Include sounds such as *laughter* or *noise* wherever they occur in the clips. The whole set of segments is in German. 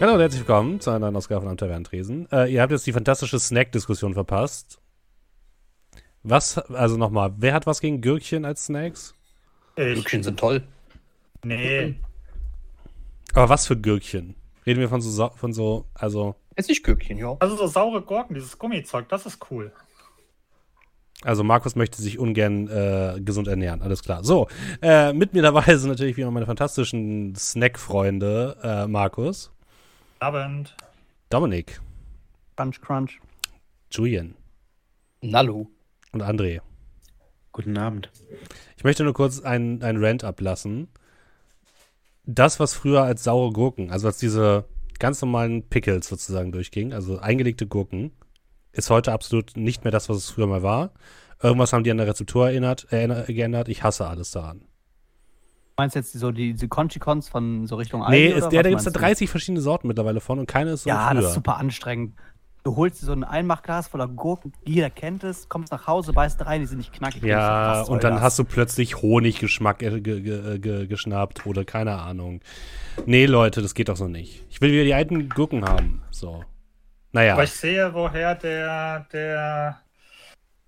Hallo und herzlich willkommen zu einer neuen Ausgabe von Am Tavernentresen. Äh, ihr habt jetzt die fantastische Snack-Diskussion verpasst. Was, also nochmal, wer hat was gegen Gürkchen als Snacks? Ich. Gürkchen sind toll. Nee. Aber was für Gürkchen? Reden wir von so, von so, also, Essiggürkchen, ja. Also so saure Gurken, dieses Gummizeug, das ist cool. also Markus möchte sich ungern äh, gesund ernähren, alles klar. So, äh, mit mir dabei sind natürlich wieder meine fantastischen Snack-Freunde, äh, Markus, Abend. Dominik, Crunch, Crunch. Julian Nalu. und André. Guten Abend. Ich möchte nur kurz einen, einen Rant ablassen. Das, was früher als saure Gurken, also als diese ganz normalen Pickles sozusagen durchging, also eingelegte Gurken, ist heute absolut nicht mehr das, was es früher mal war. Irgendwas haben die an der Rezeptur erinnert, äh, geändert. Ich hasse alles daran. Meinst du jetzt so die, diese Conchicons von so Richtung nee, Aldi, ist, oder der, da gibt es da meinst du? 30 verschiedene Sorten mittlerweile von und keine ist so Ja, das ist super anstrengend. Du holst dir so ein Einmachglas voller Gurken, jeder kennt es, kommst nach Hause, beißt rein, die sind nicht knackig. Ja, und dann das? hast du plötzlich Honiggeschmack äh, ge, ge, ge, geschnappt oder keine Ahnung. Nee, Leute, das geht doch so nicht. Ich will wieder die alten Gurken haben. So. Naja. Aber ich sehe, woher der, der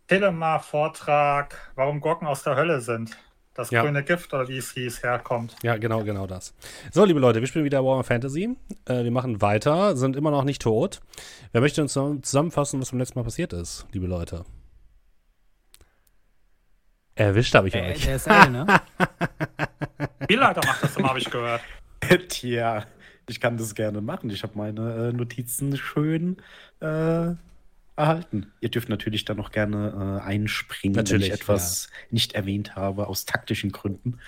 Telemar-Vortrag, warum Gurken aus der Hölle sind. Das Ja. grüne Gift oder wie es hieß, herkommt. Ja, genau, genau das. So, liebe Leute, wir spielen wieder Warhammer Fantasy. Äh, wir machen weiter, sind immer noch nicht tot. Wer möchte uns zusammen- zusammenfassen, was beim letzten Mal passiert ist, liebe Leute? Erwischt habe ich Äh, euch. der ist L, ne? *laughs* Spielleiter macht das immer, habe ich gehört. *laughs* Tja, ich kann das gerne machen. Ich habe meine äh, Notizen schön äh, erhalten. Ihr dürft natürlich dann noch gerne äh, einspringen, Natürlich, wenn ich etwas nicht erwähnt habe, aus taktischen Gründen.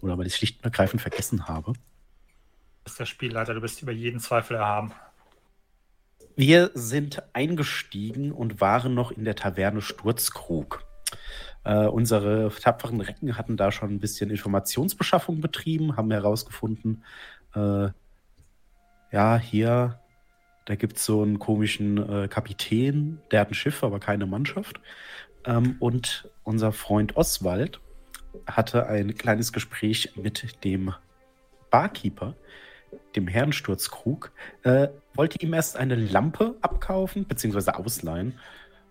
Oder weil ich es schlicht und ergreifend vergessen habe. Du bist der Spielleiter, du bist über jeden Zweifel erhaben. Wir sind eingestiegen und waren noch in der Taverne Sturzkrug. Äh, unsere tapferen Recken hatten da schon ein bisschen Informationsbeschaffung betrieben, haben herausgefunden, äh, ja, hier, da gibt es so einen komischen äh, Kapitän, der hat ein Schiff, aber keine Mannschaft. Ähm, und unser Freund Oswald hatte ein kleines Gespräch mit dem Barkeeper, dem Herrensturzkrug, äh, wollte ihm erst eine Lampe abkaufen, beziehungsweise ausleihen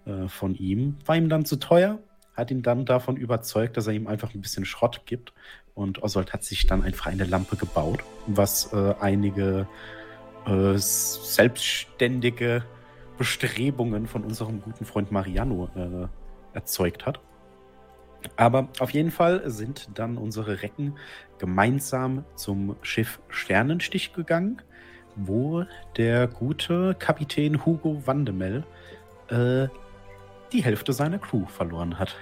äh, von ihm. War ihm dann zu teuer, hat ihn dann davon überzeugt, dass er ihm einfach ein bisschen Schrott gibt. Und Oswald hat sich dann einfach eine Lampe gebaut, was äh, einige äh, selbstständige Bestrebungen von unserem guten Freund Mariano äh, erzeugt hat. Aber auf jeden Fall sind dann unsere Recken gemeinsam zum Schiff Sternenstich gegangen, wo der gute Kapitän Hugo Vandemel äh, die Hälfte seiner Crew verloren hat.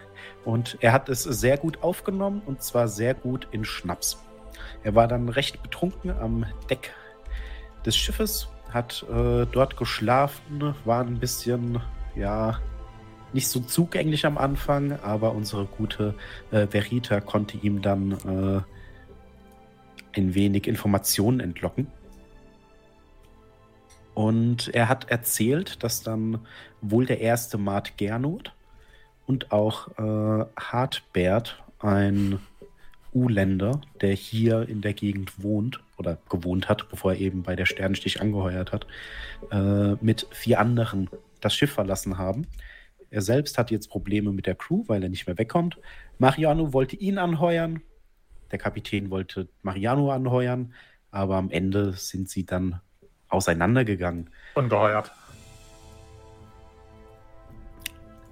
Und er hat es sehr gut aufgenommen und zwar sehr gut in Schnaps. Er war dann recht betrunken am Deck des Schiffes, hat äh, dort geschlafen, war ein bisschen, ja, nicht so zugänglich am Anfang, aber unsere gute äh, Verita konnte ihm dann äh, ein wenig Informationen entlocken. Und er hat erzählt, dass dann wohl der erste Mart Gernot und auch äh, Hartbert, ein U-Länder, der hier in der Gegend wohnt oder gewohnt hat, bevor er eben bei der Sternenstich angeheuert hat, äh, mit vier anderen das Schiff verlassen haben. Er selbst hat jetzt Probleme mit der Crew, weil er nicht mehr wegkommt. Mariano wollte ihn anheuern. Der Kapitän wollte Mariano anheuern. Aber am Ende sind sie dann auseinandergegangen. Ungeheuert.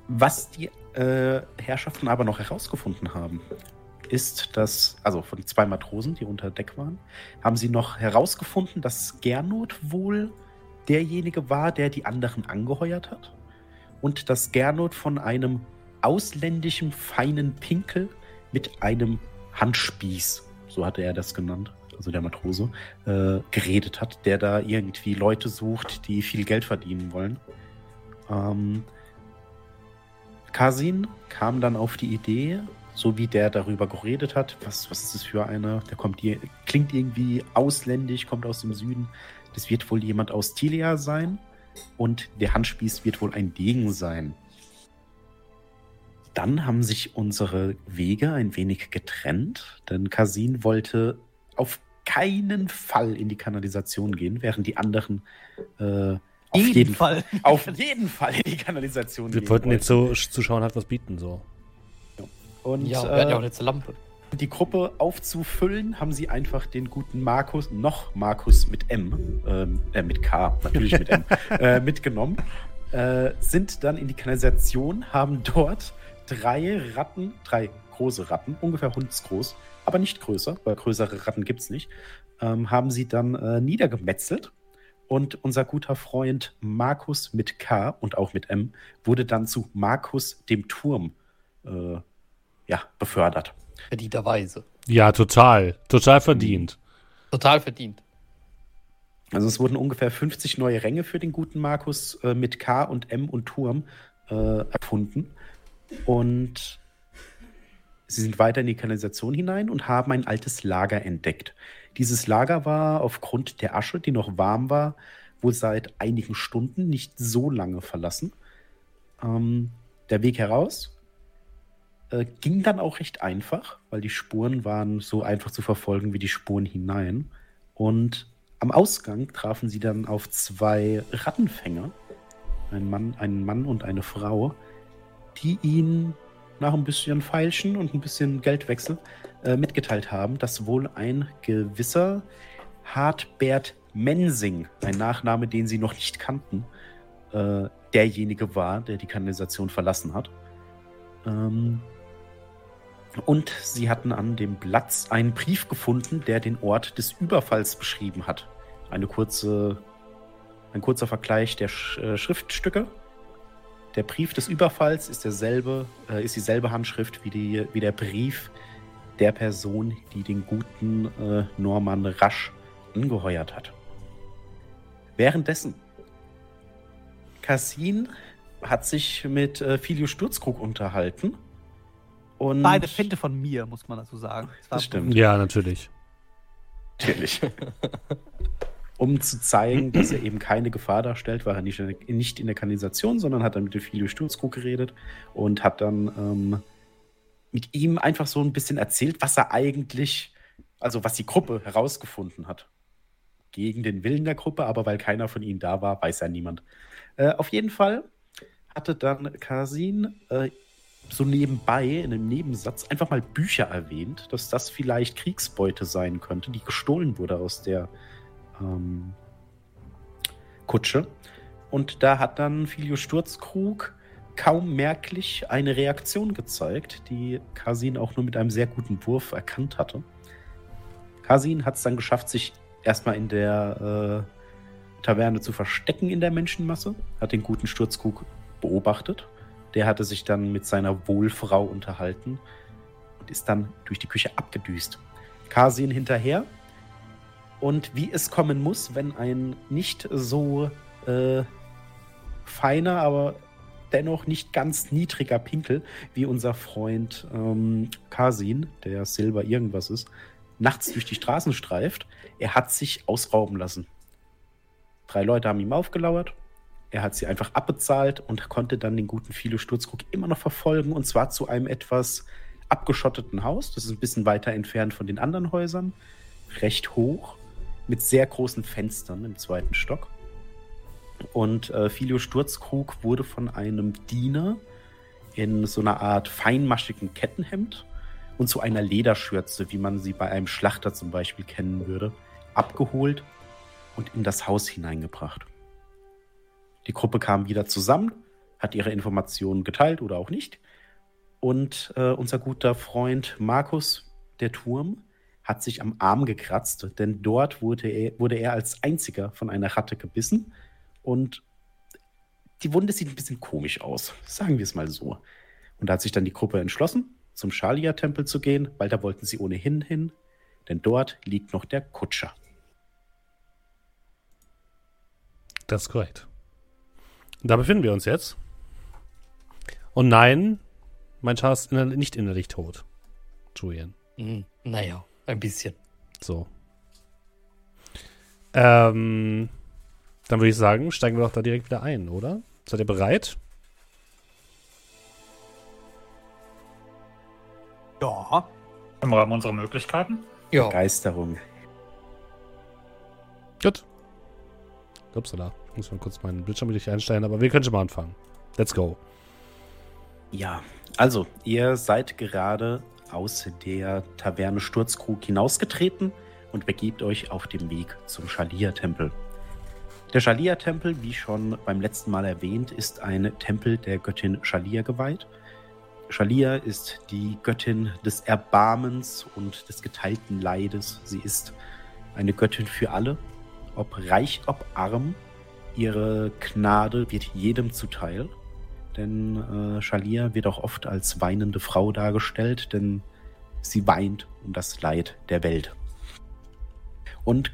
Was die äh, Herrschaften aber noch herausgefunden haben, ist, dass, also von den zwei Matrosen, die unter Deck waren, haben sie noch herausgefunden, dass Gernot wohl derjenige war, der die anderen angeheuert hat. Und dass Gernot von einem ausländischen feinen Pinkel mit einem Handspieß, so hatte er das genannt, also der Matrose, äh, geredet hat, der da irgendwie Leute sucht, die viel Geld verdienen wollen. Ähm, Kasin kam dann auf die Idee, so wie der darüber geredet hat, was, was ist das für einer? Der kommt hier, klingt irgendwie ausländisch, kommt aus dem Süden. Das wird wohl jemand aus Tilia sein. Und der Handspieß wird wohl ein Degen sein. Dann haben sich unsere Wege ein wenig getrennt, denn Kasin wollte auf keinen Fall in die Kanalisation gehen, während die anderen äh, auf Jeden jeden, Fall. auf jeden Fall in die Kanalisation Wir gehen. wollten den wollten. Zu Zuschauern halt was bieten, so. Und Ja, wir äh, hatten ja auch jetzt eine Lampe. die Gruppe aufzufüllen, haben sie einfach den guten Markus, noch Markus mit M, ähm, äh, mit K, natürlich mit M, *laughs* äh, mitgenommen, äh, sind dann in die Kanalisation, haben dort drei Ratten, drei große Ratten, ungefähr hundsgroß, aber nicht größer, weil größere Ratten gibt es nicht, ähm, haben sie dann äh, niedergemetzelt. Und unser guter Freund Markus mit K und auch mit M wurde dann zu Markus dem Turm äh, ja, befördert. Verdienterweise. Ja, total. Total verdient. Total verdient. Also es wurden ungefähr 50 neue Ränge für den guten Markus äh, mit K und M und Turm äh, erfunden. Und sie sind weiter in die Kanalisation hinein und haben ein altes Lager entdeckt. Dieses Lager war aufgrund der Asche, die noch warm war, wohl seit einigen Stunden nicht so lange verlassen. Ähm, der Weg heraus äh, ging dann auch recht einfach, weil die Spuren waren so einfach zu verfolgen wie die Spuren hinein. Und am Ausgang trafen sie dann auf zwei Rattenfänger, einen Mann, einen Mann und eine Frau, die ihnen nach ein bisschen Feilschen und ein bisschen Geldwechsel äh, mitgeteilt haben, dass wohl ein gewisser Hartbert Mensing, ein Nachname, den sie noch nicht kannten, äh, derjenige war, der die Kanalisation verlassen hat. Ähm, und sie hatten an dem Platz einen Brief gefunden, der den Ort des Überfalls beschrieben hat. Eine kurze, ein kurzer Vergleich der Sch äh, Schriftstücke. Der Brief des Überfalls ist derselbe, äh, ist dieselbe Handschrift wie, die, wie der Brief der Person, die den guten äh, Norman Rasch angeheuert hat. Währenddessen, Cassin hat sich mit äh, Filio Sturzkrug unterhalten. Und War eine Finte von mir, muss man dazu sagen. War Das stimmt. Ja, natürlich. Natürlich. *laughs* um zu zeigen, dass er eben keine Gefahr darstellt, war er nicht in der, nicht in der Kanalisation, sondern hat dann mit dem Filio Sturzkrug geredet und hat dann ähm, mit ihm einfach so ein bisschen erzählt, was er eigentlich, also was die Gruppe herausgefunden hat. Gegen den Willen der Gruppe, aber weil keiner von ihnen da war, weiß ja niemand. Äh, auf jeden Fall hatte dann Kasin äh, so nebenbei in einem Nebensatz einfach mal Bücher erwähnt, dass das vielleicht Kriegsbeute sein könnte, die gestohlen wurde aus der ähm, Kutsche. Und da hat dann Filio Sturzkrug kaum merklich eine Reaktion gezeigt, die Kasin auch nur mit einem sehr guten Wurf erkannt hatte. Kasin hat es dann geschafft, sich erstmal in der äh, Taverne zu verstecken in der Menschenmasse, hat den guten Sturzkrug beobachtet. Der hatte sich dann mit seiner Wohlfrau unterhalten und ist dann durch die Küche abgedüst. Kasin hinterher. Und wie es kommen muss, wenn ein nicht so äh, feiner, aber dennoch nicht ganz niedriger Pinkel wie unser Freund ähm, Kasin, der Silber irgendwas ist, nachts durch die Straßen streift, er hat sich ausrauben lassen. Drei Leute haben ihm aufgelauert. Er hat sie einfach abbezahlt und konnte dann den guten Philo Sturzkrug immer noch verfolgen und zwar zu einem etwas abgeschotteten Haus. Das ist ein bisschen weiter entfernt von den anderen Häusern. Recht hoch, mit sehr großen Fenstern im zweiten Stock. Und äh, Filio Sturzkrug wurde von einem Diener in so einer Art feinmaschigen Kettenhemd und zu einer Lederschürze, wie man sie bei einem Schlachter zum Beispiel kennen würde, abgeholt und in das Haus hineingebracht. Die Gruppe kam wieder zusammen, hat ihre Informationen geteilt oder auch nicht. Und äh, unser guter Freund Markus, der Turm, hat sich am Arm gekratzt, denn dort wurde er, wurde er als einziger von einer Ratte gebissen. Und die Wunde sieht ein bisschen komisch aus, sagen wir es mal so. Und da hat sich dann die Gruppe entschlossen, zum Shalia-Tempel zu gehen, weil da wollten sie ohnehin hin, denn dort liegt noch der Kutscher. Das ist korrekt. Da befinden wir uns jetzt. Und nein, mein Char ist inner nicht innerlich tot. Julian. Hm, naja, ein bisschen. So. Ähm, dann würde ich sagen, steigen wir doch da direkt wieder ein, oder? Seid ihr bereit? Ja. Im Rahmen unserer Möglichkeiten. Ja, Begeisterung. Gut. Upsala. Muss mal kurz meinen Bildschirm richtig einstellen, aber wir können schon mal anfangen. Let's go. Ja, also, ihr seid gerade aus der Taverne Sturzkrug hinausgetreten und begebt euch auf dem Weg zum Schalia-Tempel. Der Schalia-Tempel, wie schon beim letzten Mal erwähnt, ist ein Tempel der Göttin Schalia geweiht. Schalia ist die Göttin des Erbarmens und des geteilten Leides. Sie ist eine Göttin für alle, ob reich, ob arm. Ihre Gnade wird jedem zuteil. Denn äh, Schalia wird auch oft als weinende Frau dargestellt, denn sie weint um das Leid der Welt. Und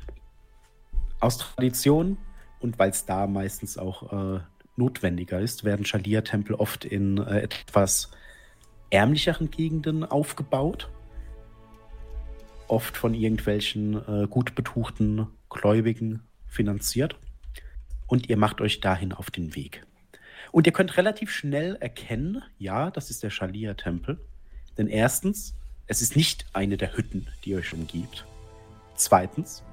aus Tradition und weil es da meistens auch äh, notwendiger ist, werden Schalia-Tempel oft in äh, etwas ärmlicheren Gegenden aufgebaut. Oft von irgendwelchen äh, gut betuchten Gläubigen finanziert. Und ihr macht euch dahin auf den Weg. Und ihr könnt relativ schnell erkennen, ja, das ist der Schalia-Tempel. Denn erstens, es ist nicht eine der Hütten, die euch umgibt. Zweitens,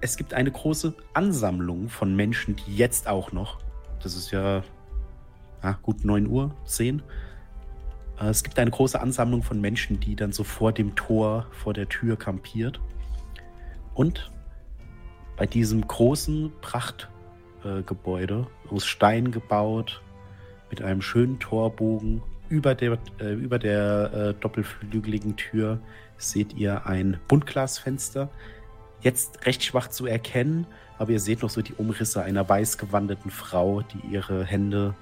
es gibt eine große Ansammlung von Menschen, die jetzt auch noch, das ist ja, ja gut 9 Uhr, 10, äh, es gibt eine große Ansammlung von Menschen, die dann so vor dem Tor, vor der Tür kampiert. Und bei diesem großen Prachtgebäude, äh, aus Stein gebaut, mit einem schönen Torbogen, über der, äh, über der äh, doppelflügeligen Tür seht ihr ein Buntglasfenster. Jetzt recht schwach zu erkennen, aber ihr seht noch so die Umrisse einer weißgewandeten Frau, die ihre Hände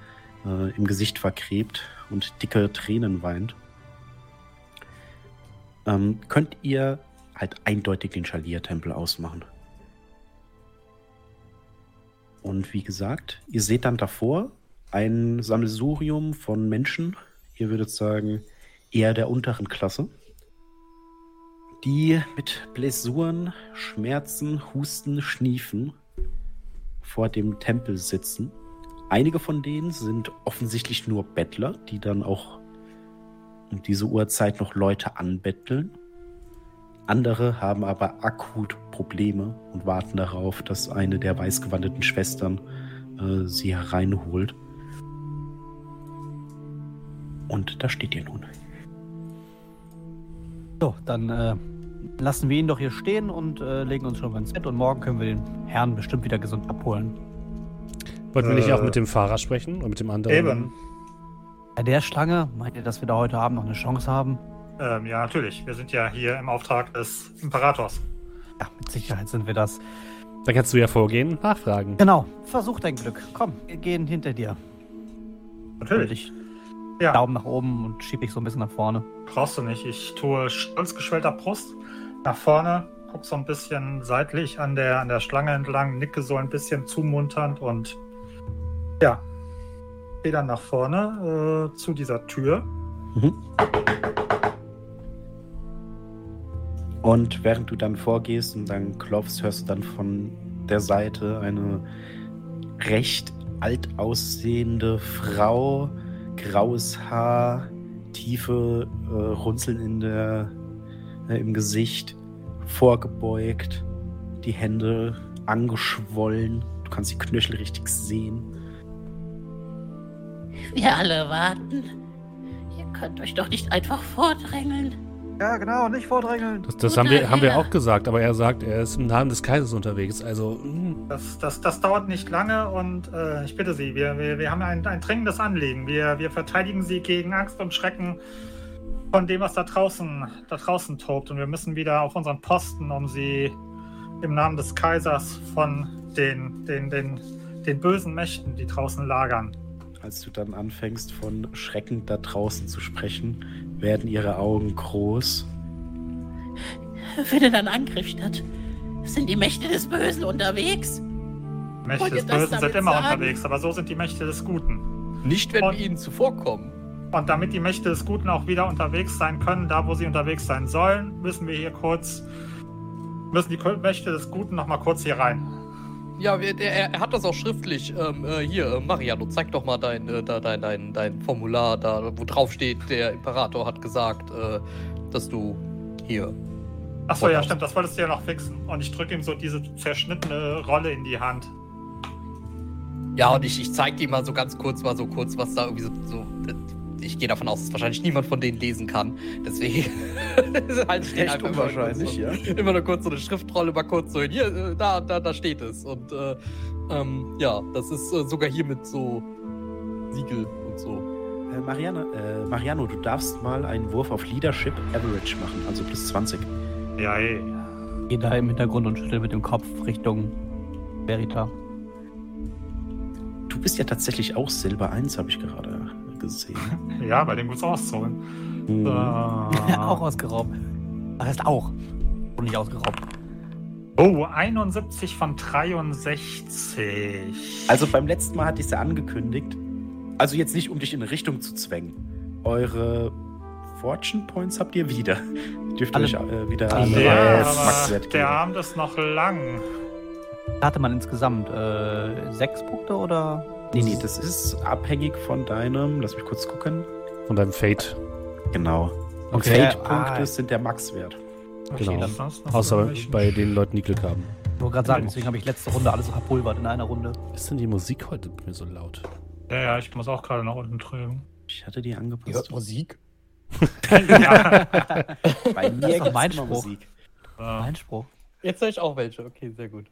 äh, im Gesicht vergräbt und dicke Tränen weint. Ähm, könnt ihr halt eindeutig den Schalia-Tempel ausmachen. Und wie gesagt, ihr seht dann davor ein Sammelsurium von Menschen, ihr würdet sagen, eher der unteren Klasse, die mit Blessuren, Schmerzen, Husten, Schniefen vor dem Tempel sitzen. Einige von denen sind offensichtlich nur Bettler, die dann auch um diese Uhrzeit noch Leute anbetteln. Andere haben aber akut Probleme und warten darauf, dass eine der weißgewandeten Schwestern äh, sie hereinholt. Und da steht ihr nun. So, dann äh, lassen wir ihn doch hier stehen und äh, legen uns schon mal ins Bett und morgen können wir den Herrn bestimmt wieder gesund abholen. Wollten wir nicht Äh, auch mit dem Fahrer sprechen und mit dem anderen? Eben. Bei der Schlange, meint ihr, dass wir da heute Abend noch eine Chance haben? Ähm, ja, natürlich. Wir sind ja hier im Auftrag des Imperators. Ja, mit Sicherheit sind wir das. Dann kannst du ja vorgehen, nachfragen. Genau, versuch dein Glück. Komm, wir gehen hinter dir. Natürlich. ich Ja, Daumen nach oben und schieb dich so ein bisschen nach vorne. brauchst du nicht. Ich tue stolz geschwellter Brust nach vorne, guck so ein bisschen seitlich an der, an der Schlange entlang, nicke so ein bisschen zumunternd und ja, gehe dann nach vorne äh, zu dieser Tür. Und während du dann vorgehst und dann klopfst, hörst du dann von der Seite eine recht alt aussehende Frau, graues Haar, tiefe äh, Runzeln in der, äh, im Gesicht, vorgebeugt, die Hände angeschwollen. Du kannst die Knöchel richtig sehen. Wir alle warten. Ihr könnt euch doch nicht einfach vordrängeln. Ja, genau, nicht vordrängeln. Das, das haben, wir, haben wir auch gesagt, aber er sagt, er ist im Namen des Kaisers unterwegs. Also, mm, Das, das, das dauert nicht lange und äh, ich bitte Sie, wir, wir, wir haben ein, ein dringendes Anliegen. Wir, wir verteidigen Sie gegen Angst und Schrecken von dem, was da draußen, da draußen tobt. Und wir müssen wieder auf unseren Posten, um Sie im Namen des Kaisers von den, den, den, den bösen Mächten, die draußen lagern. Als du dann anfängst, von Schrecken da draußen zu sprechen, werden ihre Augen groß. Findet ein Angriff statt? Sind die Mächte des Bösen unterwegs? Mächte des Bösen sind immer sagen? unterwegs, aber so sind die Mächte des Guten. Nicht, wenn Und- wir ihnen zuvorkommen. Und damit die Mächte des Guten auch wieder unterwegs sein können, da wo sie unterwegs sein sollen, müssen wir hier kurz, müssen die Mächte des Guten noch mal kurz hier rein. Ja, er, er hat das auch schriftlich. Ähm, äh, hier, äh, Mariano, zeig doch mal dein, äh, da, dein, dein, dein Formular, da, wo drauf steht, der Imperator hat gesagt, äh, dass du hier Achso, ja, stimmt, das wolltest du ja noch fixen. Und ich drücke ihm so diese zerschnittene Rolle in die Hand. Ja, und ich, ich zeig dir mal so ganz kurz, mal so kurz, was da irgendwie so. so ich gehe davon aus, dass wahrscheinlich niemand von denen lesen kann. Deswegen *laughs* halte ich den Echt einfach mal unwahrscheinlich, so, ja. Immer nur kurz so eine Schriftrolle, mal kurz so hin. Hier, äh, da, da, da steht es. Und äh, ähm, ja, das ist äh, sogar hier mit so Siegel und so. Äh, Mariana, äh, Mariano, du darfst mal einen Wurf auf Leadership Average machen, also plus 20. Ja, ey. Geh da im Hintergrund und schüttel mit dem Kopf Richtung Verita. Du bist ja tatsächlich auch Silber 1, habe ich gerade gesehen. Ja, bei dem gut's auszuholen. Mhm. Äh, *laughs* auch ausgeraubt. Das heißt auch. Und nicht ausgeraubt. Oh, 71 von 63. Also beim letzten Mal hatte ich es ja angekündigt. Also jetzt nicht, um dich in eine Richtung zu zwängen. Eure Fortune Points habt ihr wieder. *laughs* Dürft ihr euch äh, wieder alle ja, geben. der Abend ist noch lang. Da hatte man insgesamt äh, sechs Punkte oder? Nee, nee, das ist abhängig von deinem, lass mich kurz gucken. Von deinem Fate. Genau. Und Okay, Fate-Punkte ah. sind der Maxwert. Genau. das ist noch Außer bei den Leuten, die Glück haben. Ich wollte gerade sagen, deswegen habe ich letzte Runde alles verpulvert in einer Runde. Ist denn die Musik heute bei mir so laut? Ja, ja, ich muss auch gerade nach unten drücken. Ich hatte die angepasst. Musik? *laughs* ja, Bei mir Das ist mein Spruch. Musik. äh, Mein Spruch. Jetzt höre ich auch welche. Okay, sehr gut.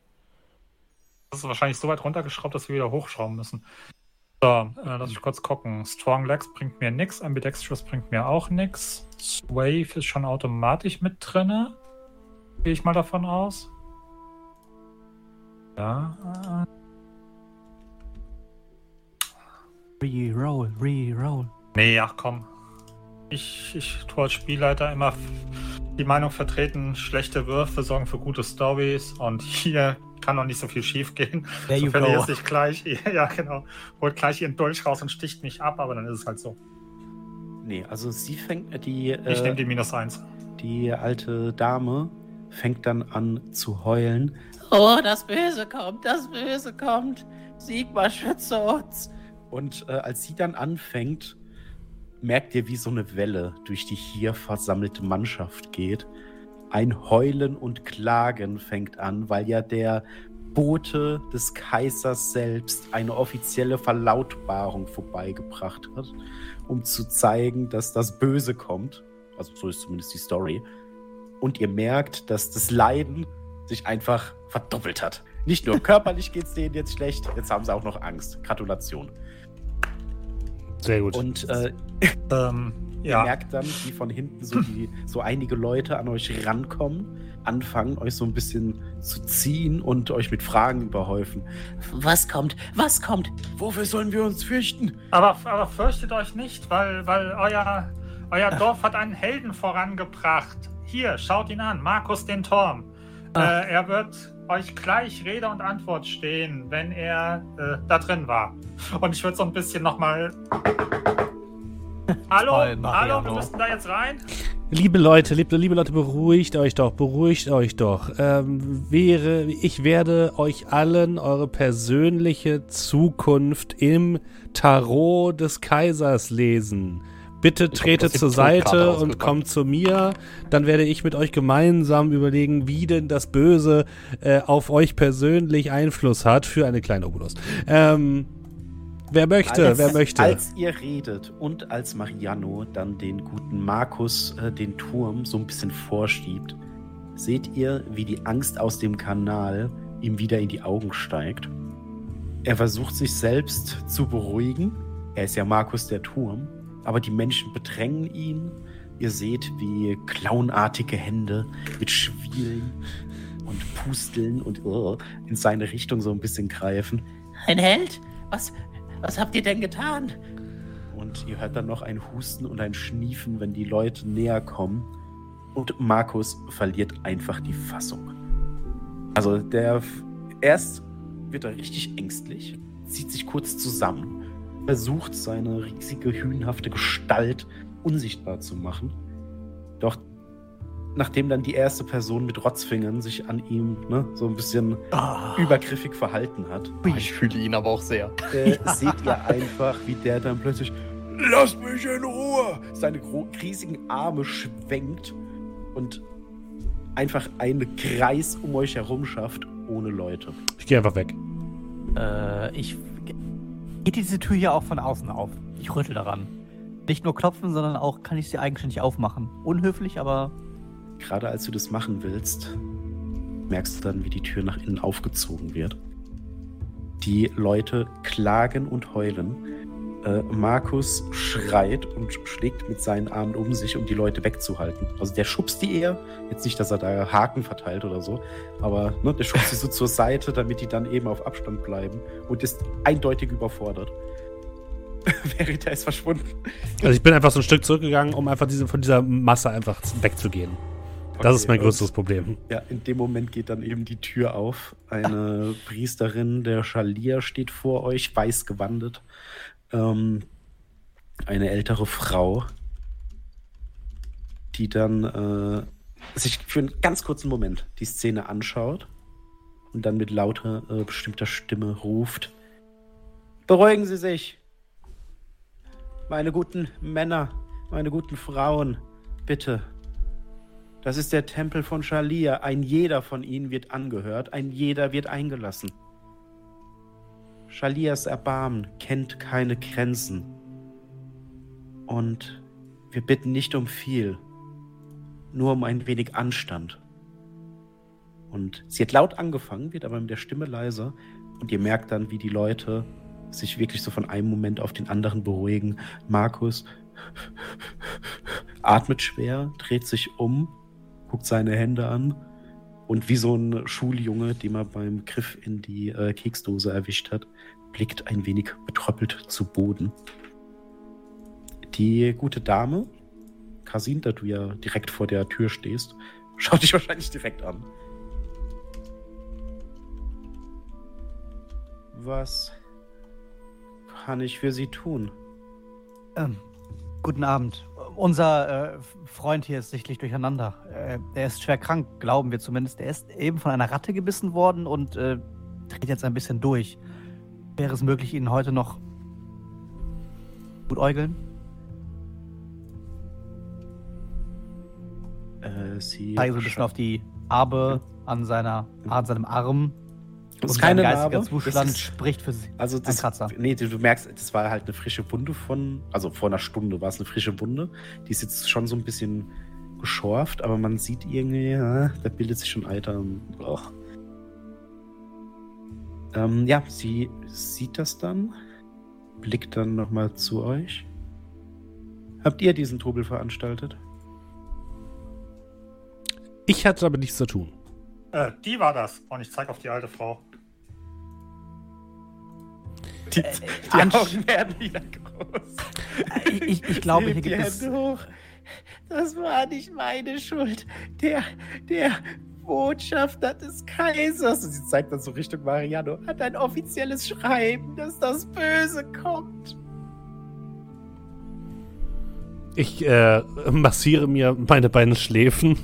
Das ist wahrscheinlich so weit runtergeschraubt, dass wir wieder hochschrauben müssen. So, äh, lass ich kurz gucken. Strong Legs bringt mir nix, Ambidextrous bringt mir auch nix. Swave ist schon automatisch mit drinne. Gehe ich mal davon aus. Ja. Reroll, reroll. Nee, ach komm. Ich, ich tue als Spielleiter immer die Meinung vertreten, schlechte Würfe sorgen für gute Stories und hier kann noch nicht so viel schief gehen. *laughs* There so verliert sich gleich, *laughs* ja genau, holt gleich ihren Dolch raus und sticht mich ab, aber dann ist es halt so. Nee, also sie fängt, äh, die, Ich äh, nehme die minus eins. die alte Dame fängt dann an zu heulen. Oh, das Böse kommt, das Böse kommt. Sigmar, schütze uns. Und äh, als sie dann anfängt, merkt ihr, wie so eine Welle durch die hier versammelte Mannschaft geht. Ein Heulen und Klagen fängt an, weil ja der Bote des Kaisers selbst eine offizielle Verlautbarung vorbeigebracht hat, um zu zeigen, dass das Böse kommt. Also so ist zumindest die Story. Und ihr merkt, dass das Leiden sich einfach verdoppelt hat. Nicht nur körperlich *laughs* geht es denen jetzt schlecht, jetzt haben sie auch noch Angst. Gratulation. Sehr gut. Und äh, *laughs* Ähm, ihr ja, merkt dann, wie von hinten so, die, so einige Leute an euch rankommen, anfangen, euch so ein bisschen zu ziehen und euch mit Fragen überhäufen. Was kommt? Was kommt? Wofür sollen wir uns fürchten? aber, aber fürchtet euch nicht, weil, weil euer, euer Dorf hat einen Helden vorangebracht. Hier, schaut ihn an, Markus den Turm. Äh, er wird euch gleich Rede und Antwort stehen, wenn er äh, da drin war. Und ich würde so ein bisschen nochmal. Hallo, Toll, hallo, wir müssen da jetzt rein. Liebe Leute, liebe, liebe Leute, beruhigt euch doch, beruhigt euch doch. Ähm, wäre, ich werde euch allen eure persönliche Zukunft im Tarot des Kaisers lesen. Bitte tretet die zur Seite und kommt zu mir. Dann werde ich mit euch gemeinsam überlegen, wie denn das Böse äh, auf euch persönlich Einfluss hat für eine kleine Obolus. Ähm, wer möchte, als, wer möchte? Als ihr redet und als Mariano dann den guten Markus äh, den Turm so ein bisschen vorschiebt, seht ihr, wie die Angst aus dem Kanal ihm wieder in die Augen steigt. Er versucht sich selbst zu beruhigen. Er ist ja Markus der Turm, aber die Menschen bedrängen ihn. Ihr seht, wie clownartige Hände mit Schwielen und Pusteln und uh, in seine Richtung so ein bisschen greifen. Ein Held? Was, was habt ihr denn getan? Und ihr hört dann noch ein Husten und ein Schniefen, wenn die Leute näher kommen. Und Markus verliert einfach die Fassung. Also der erst wird er richtig ängstlich, zieht sich kurz zusammen, versucht seine riesige hünenhafte Gestalt unsichtbar zu machen. Doch nachdem dann die erste Person mit Rotzfingern sich an ihm ne, so ein bisschen Ah. übergriffig verhalten hat, Ich fühle ihn aber auch sehr. äh, *laughs* seht ihr einfach, wie der dann plötzlich Lass mich in Ruhe! Seine riesigen Arme schwenkt und einfach einen Kreis um euch herum schafft, ohne Leute. Ich gehe einfach weg. Äh, ich. Geht diese Tür hier auch von außen auf? Ich rüttel daran. Nicht nur klopfen, sondern auch kann ich sie eigenständig aufmachen. Unhöflich, aber. Gerade als du das machen willst, merkst du dann, wie die Tür nach innen aufgezogen wird. Die Leute klagen und heulen. Äh, Markus schreit und schlägt mit seinen Armen um sich, um die Leute wegzuhalten. Also der schubst die eher. Jetzt nicht, dass er da Haken verteilt oder so, aber ne, der schubst sie so zur Seite, damit die dann eben auf Abstand bleiben und ist eindeutig überfordert. *laughs* Verita ist verschwunden. Also ich bin einfach so ein Stück zurückgegangen, um einfach diese, von dieser Masse einfach wegzugehen. Das ist mein Okay, größtes Problem. Ja, in dem Moment geht dann eben die Tür auf. Eine *laughs* Priesterin der Schalia steht vor euch, weiß gewandet. Ähm, eine ältere Frau, die dann äh, sich für einen ganz kurzen Moment die Szene anschaut und dann mit lauter, äh, bestimmter Stimme ruft: Beruhigen Sie sich! Meine guten Männer, meine guten Frauen, bitte. Das ist der Tempel von Shalia. Ein jeder von ihnen wird angehört, ein jeder wird eingelassen. Shalias Erbarmen kennt keine Grenzen. Und wir bitten nicht um viel, nur um ein wenig Anstand. Und sie hat laut angefangen, wird aber mit der Stimme leiser. Und ihr merkt dann, wie die Leute sich wirklich so von einem Moment auf den anderen beruhigen. Markus *laughs* atmet schwer, dreht sich um, guckt seine Hände an und wie so ein Schuljunge, den man beim Griff in die äh, Keksdose erwischt hat, blickt ein wenig betröppelt zu Boden. Die gute Dame, Kasin, da du ja direkt vor der Tür stehst, schaut dich wahrscheinlich direkt an. Was kann ich für Sie tun? Ähm, guten Abend. Unser äh, Freund hier ist sichtlich durcheinander. Äh, er ist schwer krank, glauben wir zumindest. Er ist eben von einer Ratte gebissen worden und äh, dreht jetzt ein bisschen durch. Wäre es möglich, ihn heute noch gut äugeln? Äh, sie Zeige so ein bisschen auf die Narbe an, seiner, an seinem Arm. Das ist Und keine Narbe. Zustand Das ist, spricht für sie. also das, Kratzer. nee, du, du merkst, das war halt eine frische Wunde von, also vor einer Stunde war es eine frische Wunde. Die ist jetzt schon so ein bisschen geschorft, aber man sieht irgendwie, ja, da bildet sich schon Alter. Och. Ähm, ja, sie sieht das dann, blickt dann nochmal zu euch. Habt ihr diesen Trubel veranstaltet? Ich hatte damit nichts zu tun. Äh, die war das. Und ich zeige auf die alte Frau. Die, Äh, die Ansch- Augen *laughs* werden wieder groß. Ich, ich, ich glaube, hier die gibt es. Hoch. Das war nicht meine Schuld. Der, der Botschafter des Kaisers, und sie zeigt dann so Richtung Mariano, hat ein offizielles Schreiben, dass das Böse kommt. Ich äh, massiere mir meine beiden Schläfen.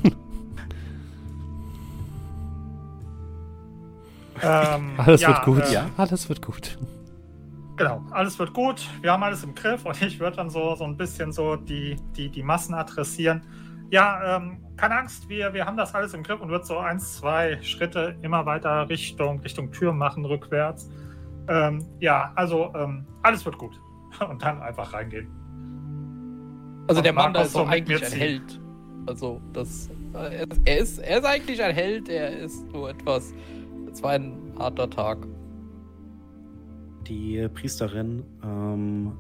Ähm, Alles ja, wird gut. äh, ja. Alles wird gut. Genau, alles wird gut. Wir haben alles im Griff und ich würde dann so, so ein bisschen so die, die, die Massen adressieren. Ja, ähm, keine Angst, wir, wir haben das alles im Griff und wird so eins, zwei Schritte immer weiter Richtung, Richtung Tür machen, rückwärts. Ähm, ja, also ähm, alles wird gut. *laughs* Und dann einfach reingehen. Also Und der Mann da ist so eigentlich ein. Held. Also das, äh, er ist, er ist eigentlich ein Held. Er ist nur etwas. Es war ein harter Tag. Die Priesterin ähm,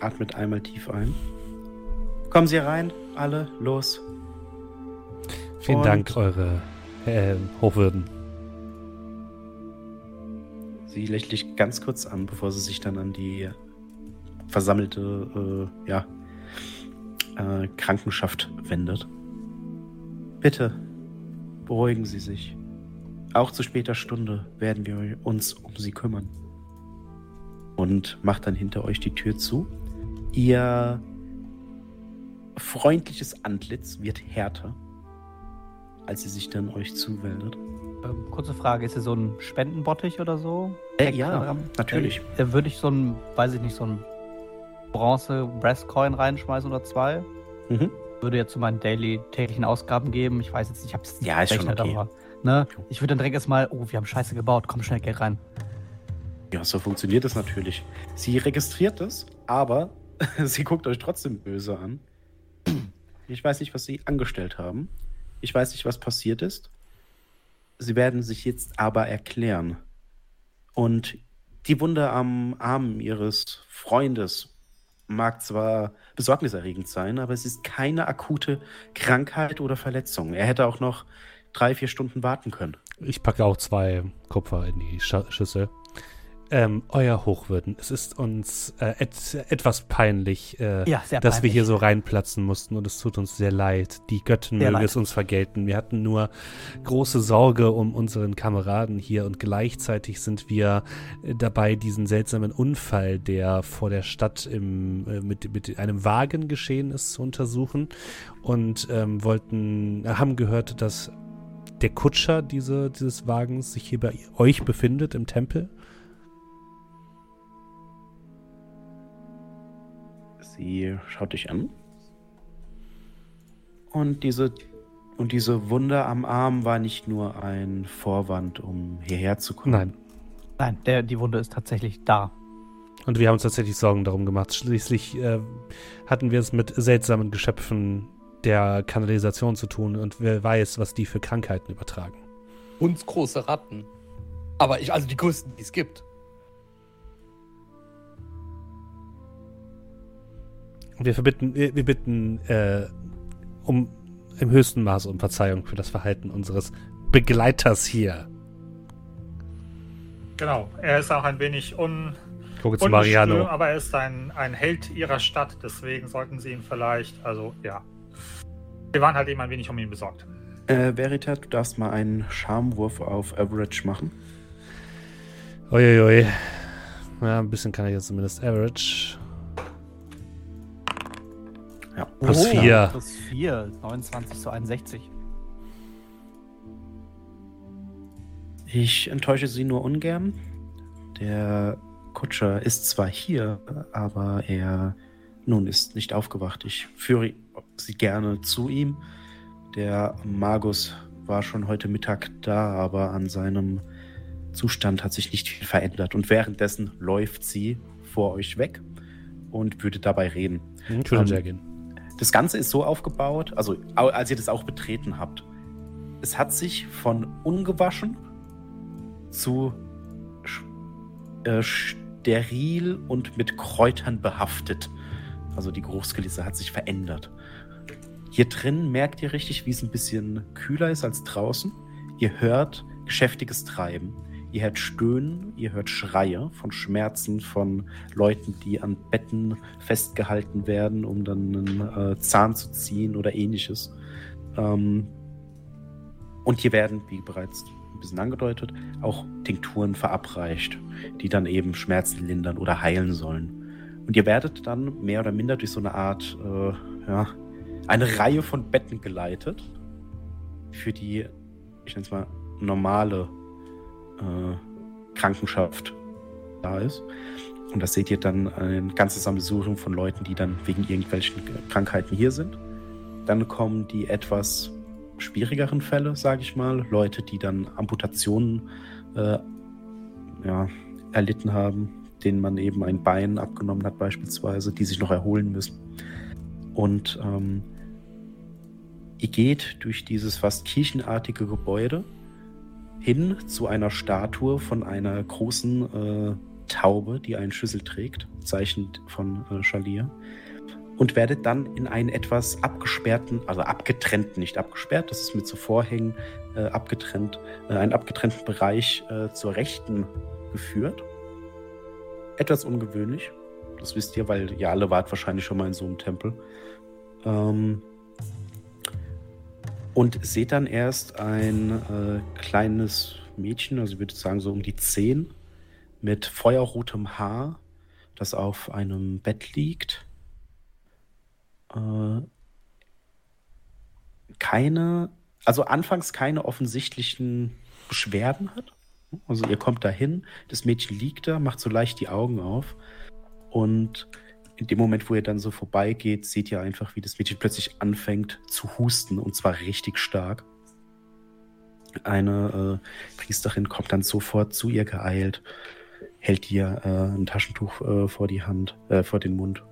atmet einmal tief ein. Kommen Sie rein, alle, los. Vielen Und- Dank, eure äh, Hochwürden. Sie lächelt ganz kurz an, bevor sie sich dann an die versammelte äh, ja, äh, Krankenschaft wendet. Bitte, beruhigen Sie sich. Auch zu später Stunde werden wir uns um Sie kümmern. Und macht dann hinter euch die Tür zu. Ihr freundliches Antlitz wird härter, als sie sich dann euch zuwendet. Ähm, kurze Frage, ist hier so ein Spendenbottich oder so? Äh, ja, dran? natürlich. Da würde ich so ein, weiß ich nicht, so ein Bronze Brass Coin reinschmeißen oder zwei. Mhm. würde jetzt zu meinen daily täglichen Ausgaben geben. Ich weiß jetzt nicht, ich habe es nicht Ja, ist schon gerechnet, okay. aber ne, ich würde dann direkt erstmal, oh, wir haben Scheiße gebaut, komm schnell, geh rein. Ja, so funktioniert es natürlich. Sie registriert es, aber *laughs* sie guckt euch trotzdem böse an. Ich weiß nicht, was sie angestellt haben. Ich weiß nicht, was passiert ist. Sie werden sich jetzt aber erklären. Und die Wunde am Arm ihres Freundes mag zwar besorgniserregend sein, aber es ist keine akute Krankheit oder Verletzung. Er hätte auch noch drei, vier Stunden warten können. Ich packe auch zwei Kupfer in die Sch Schüssel. Ähm, euer Hochwürden, es ist uns äh, et etwas peinlich, äh, Ja, dass wir hier so reinplatzen mussten und es tut uns sehr leid. Die Götten Sehr mögen leid. es uns vergelten. Wir hatten nur große Sorge um unseren Kameraden hier und gleichzeitig sind wir äh, dabei, diesen seltsamen Unfall, der vor der Stadt im, äh, mit, mit einem Wagen geschehen ist, zu untersuchen und ähm, wollten, haben gehört, dass der Kutscher diese, dieses Wagens sich hier bei euch befindet im Tempel. Sie schaut dich an. Und diese, und diese Wunde am Arm war nicht nur ein Vorwand, um hierher zu kommen. Nein. Nein, der, die Wunde ist tatsächlich da. Und wir haben uns tatsächlich Sorgen darum gemacht. Schließlich äh, hatten wir es mit seltsamen Geschöpfen der Kanalisation zu tun und wer weiß, was die für Krankheiten übertragen. Uns große Ratten. Aber ich, also die größten, die es gibt. Und wir verbitten, wir, wir bitten äh, um im höchsten Maße um Verzeihung für das Verhalten unseres Begleiters hier. Genau, er ist auch ein wenig un Gucke zu Mariano. aber er ist ein, ein Held ihrer Stadt, deswegen sollten sie ihn vielleicht, also ja. Wir waren halt eben ein wenig um ihn besorgt. Äh, Verita, du darfst mal einen Charmwurf auf Average machen. Uiuiui. Ja, ein bisschen kann ich jetzt zumindest Average. Ja. Plus Oh, vier. Plus 4, 29 zu 61. Ich enttäusche Sie nur ungern. Der Kutscher ist zwar hier, aber er nun ist nicht aufgewacht. Ich führe Sie gerne zu ihm. Der Magus war schon heute Mittag da, aber an seinem Zustand hat sich nicht viel verändert. Und währenddessen läuft sie vor euch weg und würde dabei reden. Hm, ich würde Ähm, sehr gehen. Das Ganze ist so aufgebaut, also als ihr das auch betreten habt. Es hat sich von ungewaschen zu äh, steril und mit Kräutern behaftet. Also die Großkulisse hat sich verändert. Hier drin merkt ihr richtig, wie es ein bisschen kühler ist als draußen. Ihr hört geschäftiges Treiben. Ihr hört Stöhnen, ihr hört Schreie von Schmerzen, von Leuten, die an Betten festgehalten werden, um dann einen äh, Zahn zu ziehen oder ähnliches. Ähm, und hier werden, wie bereits ein bisschen angedeutet, auch Tinkturen verabreicht, die dann eben Schmerzen lindern oder heilen sollen. Und ihr werdet dann mehr oder minder durch so eine Art, äh, ja, eine Reihe von Betten geleitet, für die, ich nenne es mal, normale äh, Krankenschaft da ist. Und das seht ihr dann ein ganzes Sammelsurium von Leuten, die dann wegen irgendwelchen Krankheiten hier sind. Dann kommen die etwas schwierigeren Fälle, sage ich mal. Leute, die dann Amputationen äh, ja, erlitten haben, denen man eben ein Bein abgenommen hat beispielsweise, die sich noch erholen müssen. Und ähm, ihr geht durch dieses fast kirchenartige Gebäude hin zu einer Statue von einer großen äh, Taube, die einen Schlüssel trägt, Zeichen von äh, Shalir, und werdet dann in einen etwas abgesperrten, also abgetrennten, nicht abgesperrt, das ist mit so Vorhängen äh, abgetrennt, äh, einen abgetrennten Bereich äh, zur Rechten geführt. Etwas ungewöhnlich, das wisst ihr, weil ihr alle wart wahrscheinlich schon mal in so einem Tempel. Ähm, und seht dann erst ein äh, kleines Mädchen, also ich würde sagen so um die zehn, mit feuerrotem Haar, das auf einem Bett liegt. Äh, keine, also anfangs keine offensichtlichen Beschwerden hat. Also ihr kommt dahin, das Mädchen liegt da, macht so leicht die Augen auf und in dem Moment, wo ihr dann so vorbeigeht, seht ihr einfach, wie das Mädchen plötzlich anfängt zu husten und zwar richtig stark. Eine äh, Priesterin kommt dann sofort zu ihr geeilt, hält ihr äh, ein Taschentuch äh, vor die Hand, äh, vor den Mund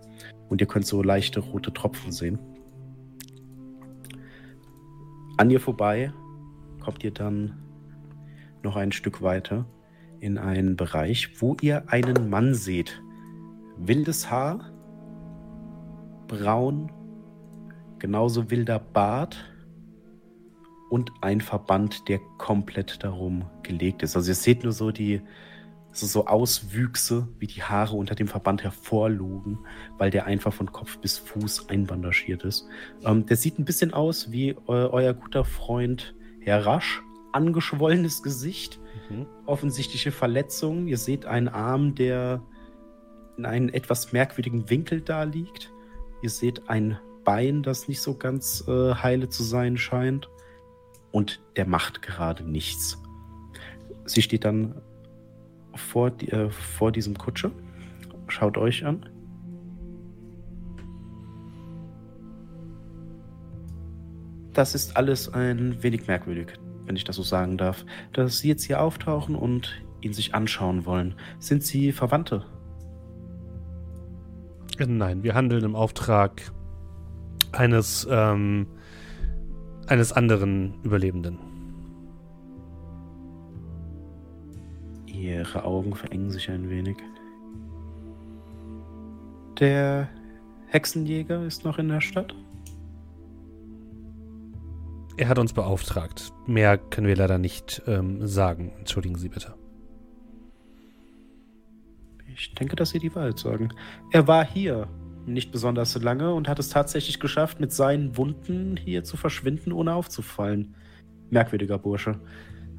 und ihr könnt so leichte rote Tropfen sehen. An ihr vorbei kommt ihr dann noch ein Stück weiter in einen Bereich, wo ihr einen Mann seht. Wildes Haar, braun, genauso wilder Bart und ein Verband, der komplett darum gelegt ist. Also ihr seht nur so die so, so Auswüchse, wie die Haare unter dem Verband hervorlugen, weil der einfach von Kopf bis Fuß einbandagiert ist. Ähm, der sieht ein bisschen aus wie äh, euer guter Freund Herr Rasch. Angeschwollenes Gesicht, mhm. offensichtliche Verletzungen. Ihr seht einen Arm, der in einem etwas merkwürdigen Winkel da liegt. Ihr seht ein Bein, das nicht so ganz äh, heile zu sein scheint und der macht gerade nichts. Sie steht dann vor, äh, vor diesem Kutsche, schaut euch an. Das ist alles ein wenig merkwürdig, wenn ich das so sagen darf, dass Sie jetzt hier auftauchen und ihn sich anschauen wollen. Sind Sie Verwandte? Nein, wir handeln im Auftrag eines ähm, eines anderen Überlebenden. Ihre Augen verengen sich ein wenig. Der Hexenjäger ist noch in der Stadt? Er hat uns beauftragt. Mehr können wir leider nicht ähm, sagen. Entschuldigen Sie bitte. Ich denke, dass Sie die Wahrheit sagen. Er war hier nicht besonders lange und hat es tatsächlich geschafft, mit seinen Wunden hier zu verschwinden, ohne aufzufallen. Merkwürdiger Bursche.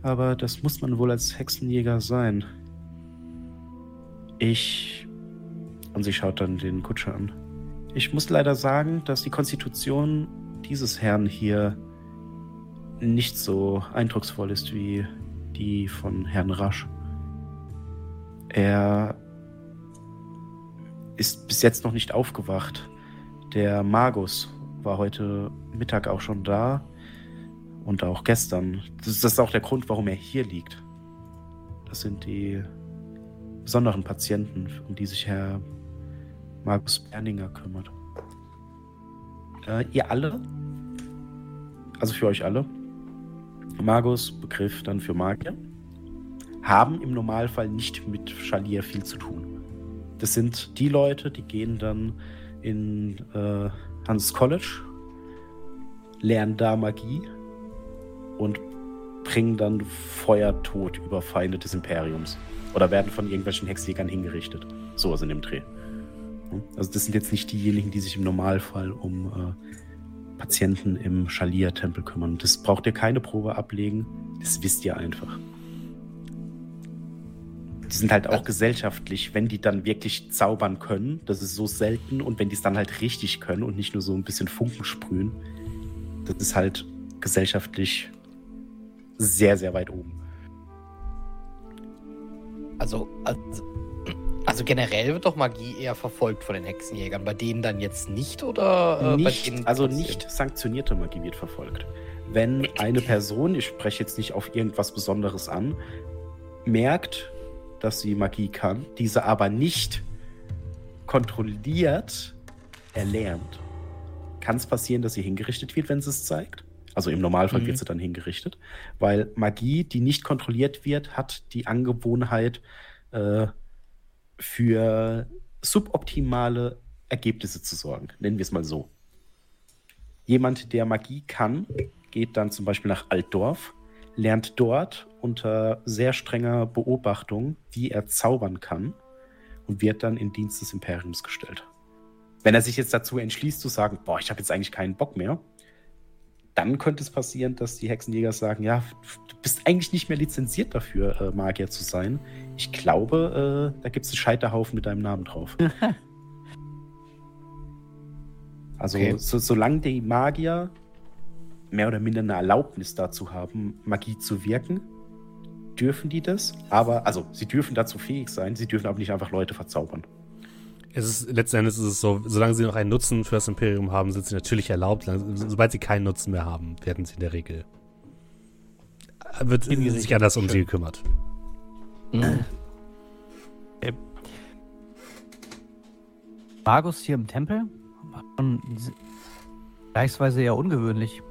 Aber das muss man wohl als Hexenjäger sein. Ich. Und sie schaut dann den Kutscher an. Ich muss leider sagen, dass die Konstitution dieses Herrn hier nicht so eindrucksvoll ist wie die von Herrn Rasch. Er ist bis jetzt noch nicht aufgewacht. Der Magus war heute Mittag auch schon da und auch gestern. Das ist auch der Grund, warum er hier liegt. Das sind die besonderen Patienten, um die sich Herr Markus Berninger kümmert. Äh, ihr alle, also für euch alle, Magus, Begriff dann für Magier, haben im Normalfall nicht mit Schalier viel zu tun. Das sind die Leute, die gehen dann in äh, Hans College, lernen da Magie und bringen dann Feuertod über Feinde des Imperiums. Oder werden von irgendwelchen Hexjägern hingerichtet. Sowas in dem Dreh. Also das sind jetzt nicht diejenigen, die sich im Normalfall um äh, Patienten im Schalia-Tempel kümmern. Das braucht ihr keine Probe ablegen. Das wisst ihr einfach. Die sind halt auch gesellschaftlich, wenn die dann wirklich zaubern können. Das ist so selten. Und wenn die es dann halt richtig können und nicht nur so ein bisschen Funken sprühen, das ist halt gesellschaftlich sehr, sehr weit oben. Also, also, also, generell wird doch Magie eher verfolgt von den Hexenjägern. Bei denen dann jetzt nicht oder? Äh, nicht, also nicht sanktionierte Magie wird verfolgt. Wenn eine Person, ich spreche jetzt nicht auf irgendwas Besonderes an, merkt, dass sie Magie kann, diese aber nicht kontrolliert erlernt, kann es passieren, dass sie hingerichtet wird, wenn sie es zeigt. Also im Normalfall mhm. wird sie dann hingerichtet, weil Magie, die nicht kontrolliert wird, hat die Angewohnheit äh, für suboptimale Ergebnisse zu sorgen. Nennen wir es mal so. Jemand, der Magie kann, geht dann zum Beispiel nach Altdorf, lernt dort unter sehr strenger Beobachtung, wie er zaubern kann und wird dann in Dienst des Imperiums gestellt. Wenn er sich jetzt dazu entschließt zu sagen, boah, ich habe jetzt eigentlich keinen Bock mehr, dann könnte es passieren, dass die Hexenjäger sagen, ja, du bist eigentlich nicht mehr lizenziert dafür, äh, Magier zu sein. Ich glaube, äh, da gibt es einen Scheiterhaufen mit deinem Namen drauf. *laughs* also okay. so, solange die Magier mehr oder minder eine Erlaubnis dazu haben, Magie zu wirken, dürfen die das, aber, also sie dürfen dazu fähig sein, sie dürfen aber nicht einfach Leute verzaubern. Es ist, letzten Endes ist es so, solange sie noch einen Nutzen für das Imperium haben, sind sie natürlich erlaubt. Sobald sie keinen Nutzen mehr haben, werden sie in der Regel. Wird sich anders um Schön. sie gekümmert. *clears throat* Magus hier im Tempel? War schon s- vergleichsweise eher ungewöhnlich.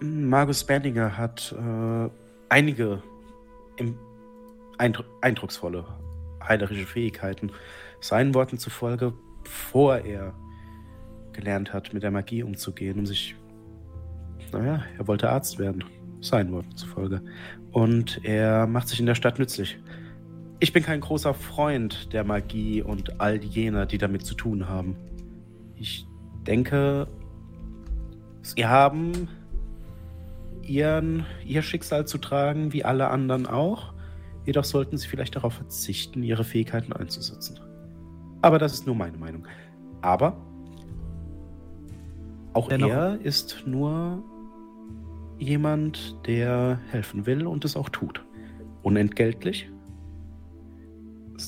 Magus Bandinger hat äh, einige Eindru eindrucksvolle heilerische Fähigkeiten. Seinen Worten zufolge, bevor er gelernt hat, mit der Magie umzugehen, um sich. Naja, er wollte Arzt werden. Seinen Worten zufolge. Und er macht sich in der Stadt nützlich. Ich bin kein großer Freund der Magie und all jener, die damit zu tun haben. Ich denke, sie haben ihren, ihr Schicksal zu tragen, wie alle anderen auch. Jedoch sollten sie vielleicht darauf verzichten, ihre Fähigkeiten einzusetzen. Aber das ist nur meine Meinung. Aber auch Dennoch- er ist nur jemand, der helfen will und es auch tut. Unentgeltlich.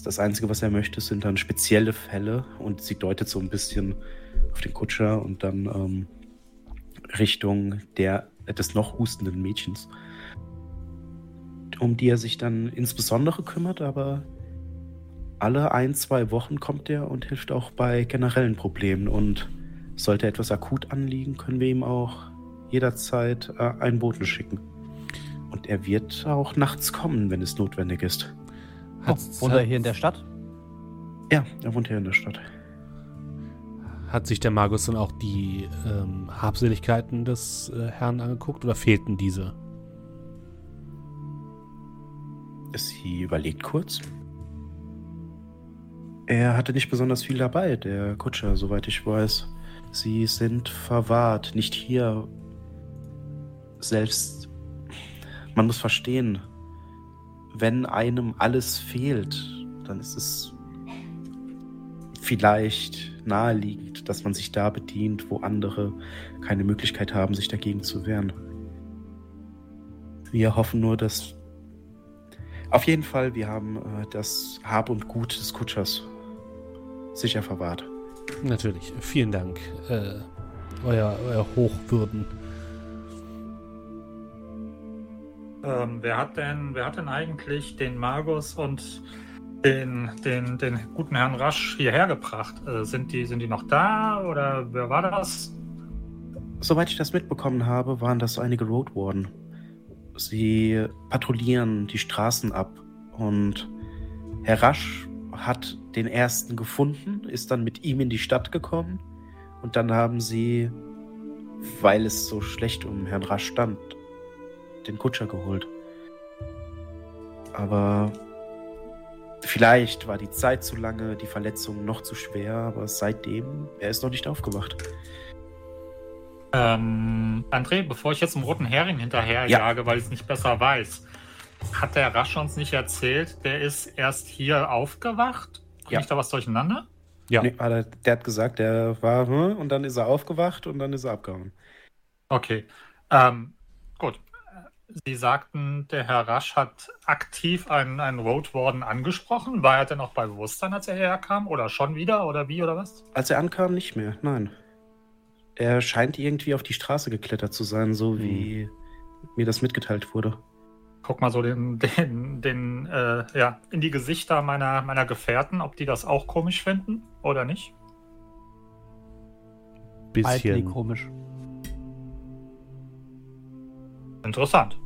Das, Einzige, was er möchte, sind dann spezielle Fälle und sie deutet so ein bisschen auf den Kutscher und dann ähm, Richtung der, des noch hustenden Mädchens, um die er sich dann insbesondere kümmert, aber alle ein, zwei Wochen kommt er und hilft auch bei generellen Problemen. Und sollte etwas akut anliegen, können wir ihm auch jederzeit äh, einen Boten schicken. Und er wird auch nachts kommen, wenn es notwendig ist. Oh, wohnt er hier in der Stadt? Ja, er wohnt hier in der Stadt. Hat sich der Magus dann auch die ähm, Habseligkeiten des äh, Herrn angeguckt oder fehlten diese? Sie überlegt kurz. Er hatte nicht besonders viel dabei, der Kutscher, soweit ich weiß. Sie sind verwahrt, nicht hier. Selbst, man muss verstehen, wenn einem alles fehlt, dann ist es vielleicht naheliegend, dass man sich da bedient, wo andere keine Möglichkeit haben, sich dagegen zu wehren. Wir hoffen nur, dass auf jeden Fall, wir haben äh, das Hab und Gut des Kutschers sicher verwahrt. Natürlich. Vielen Dank, äh, euer, euer Hochwürden. Ähm, wer hat denn, wer hat denn eigentlich den Magus und den, den, den guten Herrn Rasch hierher gebracht? Äh, sind, die, sind die noch da oder wer war das? Soweit ich das mitbekommen habe, waren das einige Roadwarden. Sie patrouillieren die Straßen ab und Herr Rasch hat den ersten gefunden, ist dann mit ihm in die Stadt gekommen und dann haben sie, weil es so schlecht um Herrn Rasch stand, den Kutscher geholt. Aber vielleicht war die Zeit zu lange, die Verletzung noch zu schwer, aber seitdem, er ist noch nicht aufgewacht. Ähm, André, bevor ich jetzt dem roten Hering hinterherjage, weil ich es nicht besser weiß, hat der Rasch uns nicht erzählt, der ist erst hier aufgewacht? Bring Ja. ich da was durcheinander? Ja. Nee, aber der hat gesagt, der war, hm, und dann ist er aufgewacht und dann ist er abgehauen. Okay. Ähm, gut. Sie sagten, der Herr Rasch hat aktiv einen, einen Road Warden angesprochen. War er denn auch bei Bewusstsein, als er hierher kam? Oder schon wieder? Oder wie? Oder was? Als er ankam, nicht mehr, nein. Er scheint irgendwie auf die Straße geklettert zu sein, so wie mir das mitgeteilt wurde. Guck mal so den, den, den äh, ja, in die Gesichter meiner, meiner Gefährten, ob die das auch komisch finden oder nicht. Bisschen. komisch. Interessant.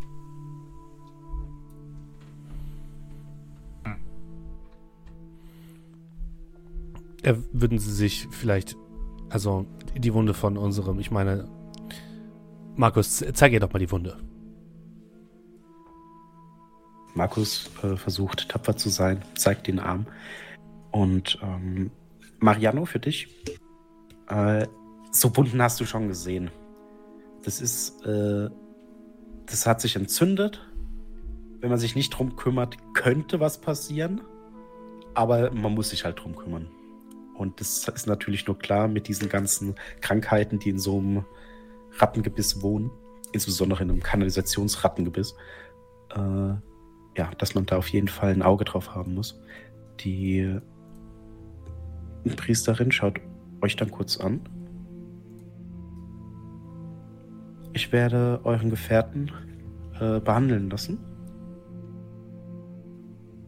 Äh, würden Sie sich vielleicht, also die Wunde von unserem, ich meine, Markus, ze- zeig ihr doch mal die Wunde. Markus äh, versucht tapfer zu sein, zeigt den Arm. Und ähm, Mariano, für dich, äh, so bunten hast du schon gesehen. Das ist, äh, das hat sich entzündet. Wenn man sich nicht drum kümmert, könnte was passieren. Aber man muss sich halt drum kümmern. Und das ist natürlich nur klar mit diesen ganzen Krankheiten, die in so einem Rattengebiss wohnen, insbesondere in einem Kanalisationsrattengebiss. Äh, ja, dass man da auf jeden Fall ein Auge drauf haben muss. Die Priesterin schaut euch dann kurz an. Ich werde euren Gefährten äh, behandeln lassen.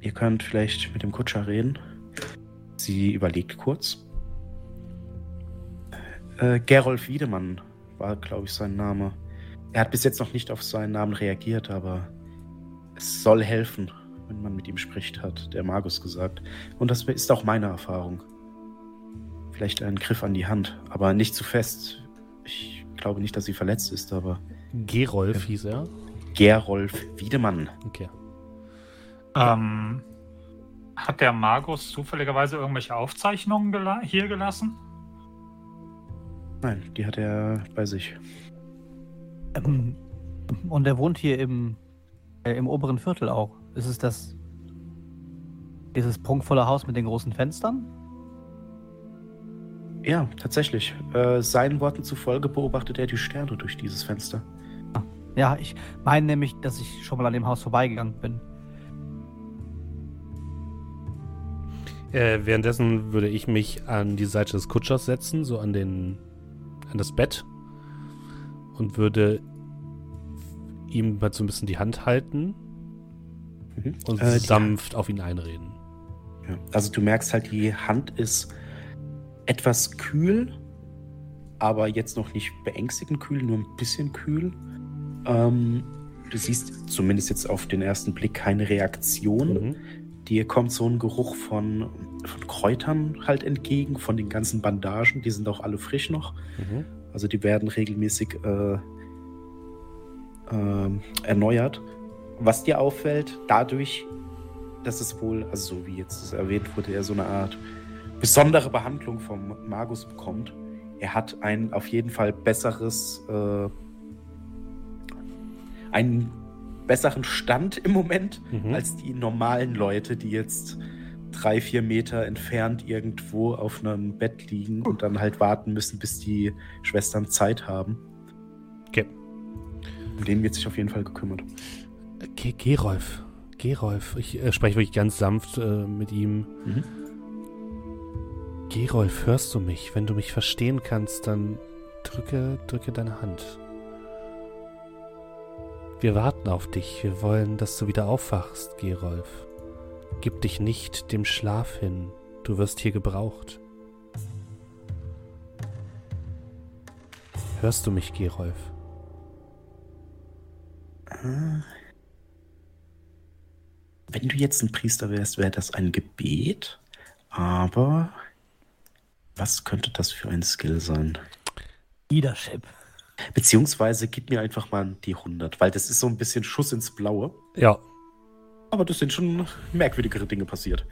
Ihr könnt vielleicht mit dem Kutscher reden. Sie überlegt kurz. Äh, Gerolf Wiedemann war, glaube ich, sein Name. Er hat bis jetzt noch nicht auf seinen Namen reagiert, aber es soll helfen, wenn man mit ihm spricht, hat der Magus gesagt. Und das ist auch meine Erfahrung. Vielleicht ein Griff an die Hand, aber nicht zu fest. Ich glaube nicht, dass sie verletzt ist, aber Gerolf hieß er. Gerolf Wiedemann. Okay. Ähm, hat der Magus zufälligerweise irgendwelche Aufzeichnungen gela hier gelassen? Nein, die hat er bei sich. Ähm, und er wohnt hier im, äh, im oberen Viertel auch. Ist es das. Dieses prunkvolle Haus mit den großen Fenstern? Ja, tatsächlich. Äh, seinen Worten zufolge beobachtet er die Sterne durch dieses Fenster. Ja, ich meine nämlich, dass ich schon mal an dem Haus vorbeigegangen bin. Äh, währenddessen würde ich mich an die Seite des Kutschers setzen, so an den an das Bett und würde ihm mal so ein bisschen die Hand halten Mhm. und Äh, sanft auf ihn einreden. Ja. Also du merkst halt, die Hand ist etwas kühl, aber jetzt noch nicht beängstigend kühl, nur ein bisschen kühl. Ähm, du siehst zumindest jetzt auf den ersten Blick keine Reaktion. Mhm. Dir kommt so ein Geruch von, von Kräutern halt entgegen, von den ganzen Bandagen. Die sind auch alle frisch noch. Mhm. Also die werden regelmäßig äh, ähm, erneuert. Was dir auffällt, dadurch, dass es wohl, also so wie jetzt es erwähnt wurde, er so eine Art besondere Behandlung vom Magus bekommt. Er hat ein auf jeden Fall besseres, äh, einen besseren Stand im Moment Mhm. als die normalen Leute, die jetzt drei, vier Meter entfernt irgendwo auf einem Bett liegen und dann halt warten müssen, bis die Schwestern Zeit haben. Okay. Um den wird sich auf jeden Fall gekümmert. Ge Gerolf. Gerolf. Ich äh, spreche wirklich ganz sanft äh, mit ihm. Mhm. Gerolf, hörst du mich? Wenn du mich verstehen kannst, dann drücke, drücke deine Hand. Wir warten auf dich. Wir wollen, dass du wieder aufwachst, Gerolf. Gib dich nicht dem Schlaf hin. Du wirst hier gebraucht. Hörst du mich, Gerolf? Ah. Wenn du jetzt ein Priester wärst, wäre das ein Gebet. Aber was könnte das für ein Skill sein? Leadership. Beziehungsweise gib mir einfach mal die 100, weil das ist so ein bisschen Schuss ins Blaue. Ja. Aber das sind schon merkwürdigere Dinge passiert.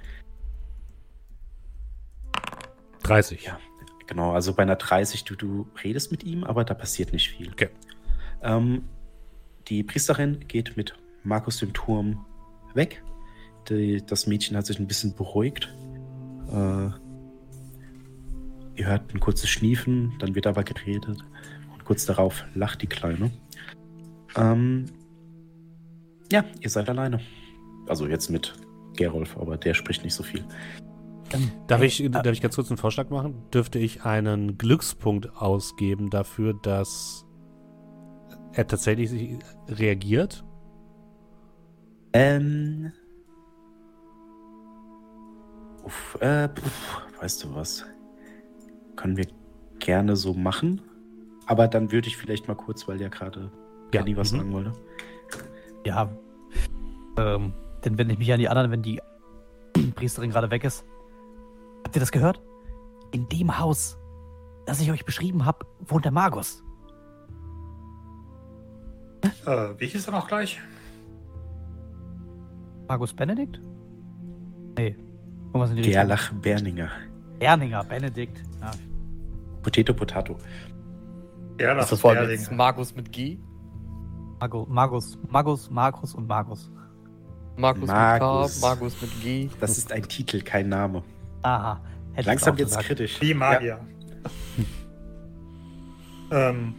30. Ja, genau. Also bei einer 30, du, du redest mit ihm, aber da passiert nicht viel. Okay. Ähm, die Priesterin geht mit Markus dem Turm weg. Die, das Mädchen hat sich ein bisschen beruhigt. Äh, ihr hört ein kurzes Schniefen, dann wird aber geredet. Kurz darauf lacht die Kleine. Ähm, ja, ihr seid alleine. Also jetzt mit Gerolf, aber der spricht nicht so viel. Ähm, Darf ich, äh, darf ich ganz kurz einen Vorschlag machen? Dürfte ich einen Glückspunkt ausgeben dafür, dass er tatsächlich reagiert? Ähm. Uff, äh, pf, weißt du was? Können wir gerne so machen. Aber dann würde ich vielleicht mal kurz, weil ja gerade Ja, Kenny was mhm. sagen wollte. Ja. Ähm, dann wende ich mich an die anderen, wenn die Priesterin gerade weg ist. Habt ihr das gehört? In dem Haus, das ich euch beschrieben habe, wohnt der Magus. Äh, wie hieß er noch gleich? Magus Benedikt? Nee. Irgendwas in die Richtung. Gerlach Berninger. Erninger, Benedikt. Ja. Potato, Potato. Ja, Das das ist ist vor allem jetzt. Magus mit G. Mago, Magus, Magus, Markus und Magus. Markus Magus. mit K, Magus mit G. Das ist ein Titel, kein Name. Aha. Hätte ich's Langsam wird's gesagt. kritisch. Die Magier. *laughs* ähm,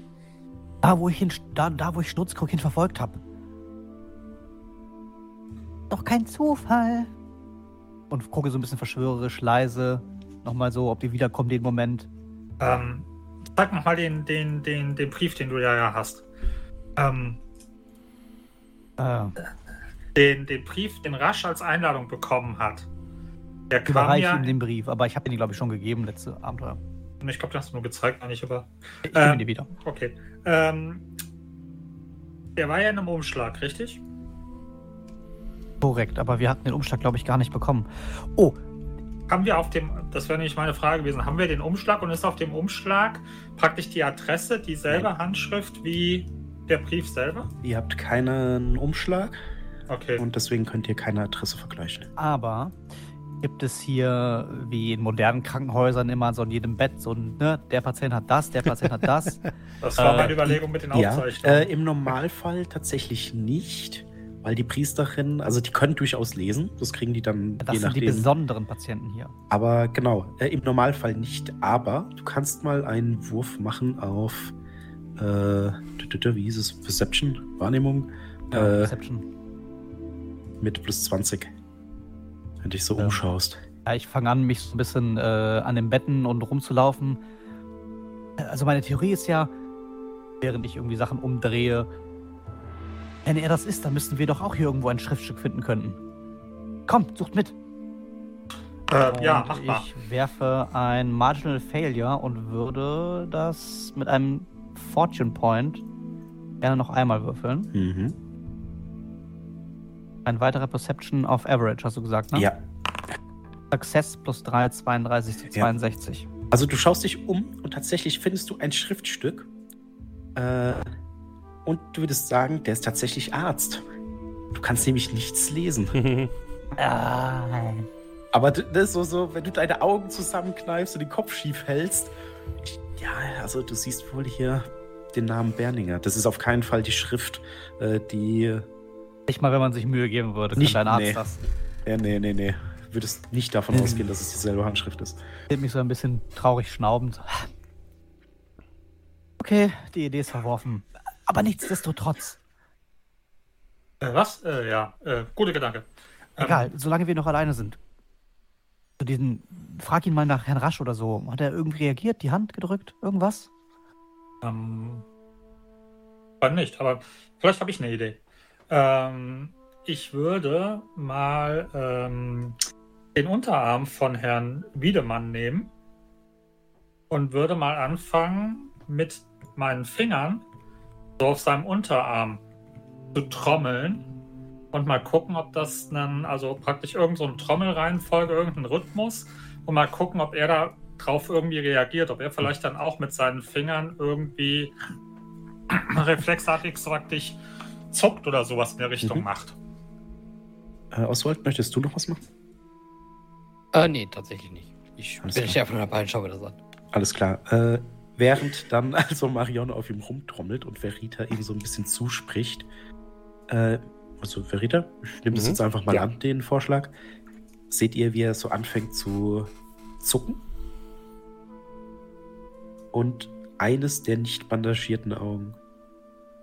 Da, wo ich ihn, da, da, wo ich Schnutzkrug hin verfolgt habe. Doch kein Zufall. und gucke so ein bisschen verschwörerisch leise. Nochmal so, ob ihr wiederkommt, den Moment. Ähm, sag nochmal den, den, den, den Brief, den du ja, hast. Ähm, Äh, den, den Brief, den Rasch als Einladung bekommen hat. Der kam überreiche ja. ihm den Brief, aber ich habe den, glaube ich, schon gegeben, letzte Abenteuer. Ich glaube, den hast du nur gezeigt, eigentlich, aber. Ich gebe Ähm, ihn dir wieder. Okay. Ähm, der war ja in einem Umschlag, richtig? Korrekt, aber wir hatten den Umschlag, glaube ich, gar nicht bekommen. Oh, Haben wir auf dem, das wäre nämlich meine Frage gewesen, haben wir den Umschlag und ist auf dem Umschlag praktisch die Adresse dieselbe Handschrift wie der Brief selber? Ihr habt keinen Umschlag Okay. und deswegen könnt ihr keine Adresse vergleichen. aber gibt es hier, wie in modernen Krankenhäusern, immer so in jedem Bett, so ein, ne, der Patient hat das, der Patient hat das. *laughs* Das war Äh, meine Überlegung mit den Ja, Aufzeichnungen. äh, im Normalfall tatsächlich nicht, weil die Priesterin, also die können durchaus lesen, das kriegen die dann Das je sind die nachdem. besonderen Patienten hier. aber genau, äh, im Normalfall nicht, aber du kannst mal einen Wurf machen auf, äh, wie hieß es, Perception, Wahrnehmung, Ja, äh, Reception. mit plus 20. Wenn du dich so Ja. umschaust. Ja, ich fange an, mich so ein bisschen äh, an den Betten und rumzulaufen. Also meine Theorie ist ja, während ich irgendwie Sachen umdrehe, wenn er das ist, dann müssten wir doch auch hier irgendwo ein Schriftstück finden können. Kommt, sucht mit. äh, ja, Und mach mal. ich werfe ein Marginal Failure und würde das mit einem Fortune Point gerne noch einmal würfeln. Mhm. Ein weiterer Perception auf Average, hast du gesagt, ne? Ja, Success plus 3, 32 zu Ja. 62. also du schaust dich um und tatsächlich findest du ein Schriftstück. Äh, und du würdest sagen, der ist tatsächlich Arzt. Du kannst nämlich nichts lesen. *laughs* Ah. Aber das ist so, so, wenn du deine Augen zusammenkneifst und den Kopf schief hältst. Ja, also du siehst wohl hier den Namen Berninger. Das ist auf keinen Fall die Schrift, äh, die. Nicht mal, wenn man sich Mühe geben würde, kann Nicht- dein Arzt nee. das. Ja, nee, nee, nee. Würdest nicht davon Mhm. ausgehen, dass es dieselbe Handschrift ist. Hält mich so ein bisschen traurig schnaubend. Okay, die Idee ist verworfen. Aber nichtsdestotrotz. Äh, was? Äh, ja, äh, guter Gedanke. Ähm, Egal, solange wir noch alleine sind. Zu diesen, frag ihn mal nach Herrn Rasch oder so. Hat er irgendwie reagiert, die Hand gedrückt? Irgendwas? Ähm, dann nicht, aber vielleicht habe ich eine Idee. Ähm, ich würde mal ähm, den Unterarm von Herrn Wiedemann nehmen und würde mal anfangen, mit meinen Fingern so auf seinem Unterarm zu trommeln und mal gucken, ob das dann, also praktisch irgend so eine Trommelreihenfolge, irgendein Rhythmus und mal gucken, ob er da drauf irgendwie reagiert, ob er vielleicht dann auch mit seinen Fingern irgendwie *clears throat* reflexartig so praktisch zuckt oder sowas in der Richtung Mhm. macht. Äh, Oswald, möchtest du noch was machen? Äh, nee, tatsächlich nicht. Ich Alles bin klar. nicht einfach nur dabei und schau mir das an. Alles klar. Äh, während dann also Marion auf ihm rumtrommelt und Verita ihm so ein bisschen zuspricht. Äh, also Verita, ich nehme das Mhm. jetzt einfach mal Ja. an, den Vorschlag. Seht ihr, wie er so anfängt zu zucken? Und eines der nicht bandagierten Augen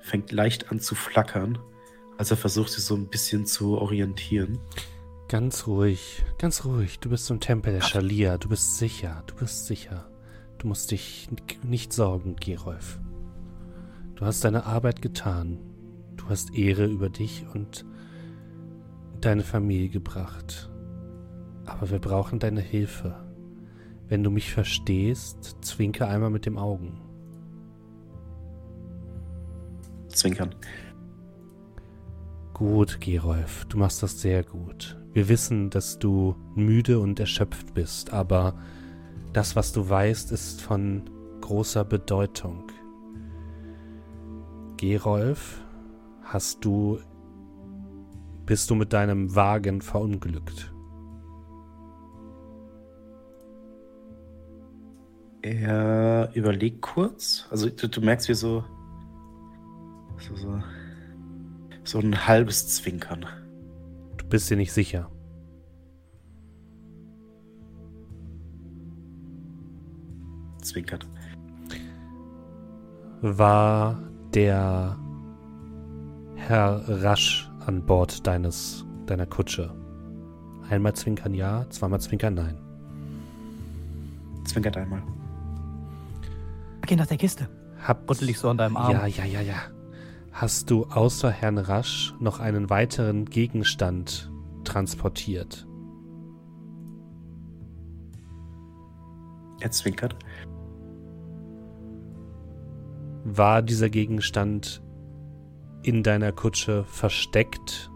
fängt leicht an zu flackern, als er versucht, sich so ein bisschen zu orientieren. Ganz ruhig, ganz ruhig. Du bist im Tempel der Schalia. Du bist sicher, du bist sicher. Du musst dich nicht sorgen, Gerolf. Du hast deine Arbeit getan. Du hast Ehre über dich und deine Familie gebracht. Aber wir brauchen deine Hilfe. Wenn du mich verstehst, zwinke einmal mit dem Augen. Zwinkern. Gut, Gerolf, du machst das sehr gut. Wir wissen, dass du müde und erschöpft bist, aber das, was du weißt, ist von großer Bedeutung. Gerolf, hast du bist du mit deinem Wagen verunglückt? Er überlegt kurz. Also du, du merkst, wie so, so, so, so ein halbes Zwinkern. Du bist dir nicht sicher. Zwinkert. War der Herr Rasch an Bord deines deiner Kutsche, Einmal zwinkern ja, zweimal zwinkern nein. Zwinkert einmal. Geh nach der Kiste. Hab, Rüttel dich so an deinem Arm. Ja, ja, ja, ja. Hast du außer Herrn Rasch noch einen weiteren Gegenstand transportiert? Er zwinkert. War dieser Gegenstand in deiner Kutsche versteckt?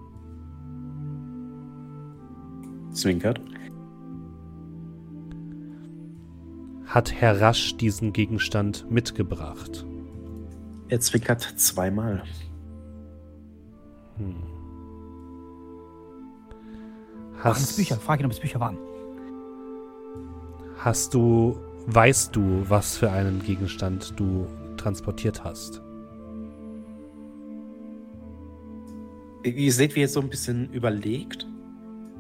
Zwinkert. Hat Herr Rasch diesen Gegenstand mitgebracht? Er zwinkert zweimal. Hm. Hast, Bücher? Frag ihn, ob es Bücher waren. hast du, weißt du, was für einen Gegenstand du transportiert hast? Ihr seht, wie er so ein bisschen überlegt.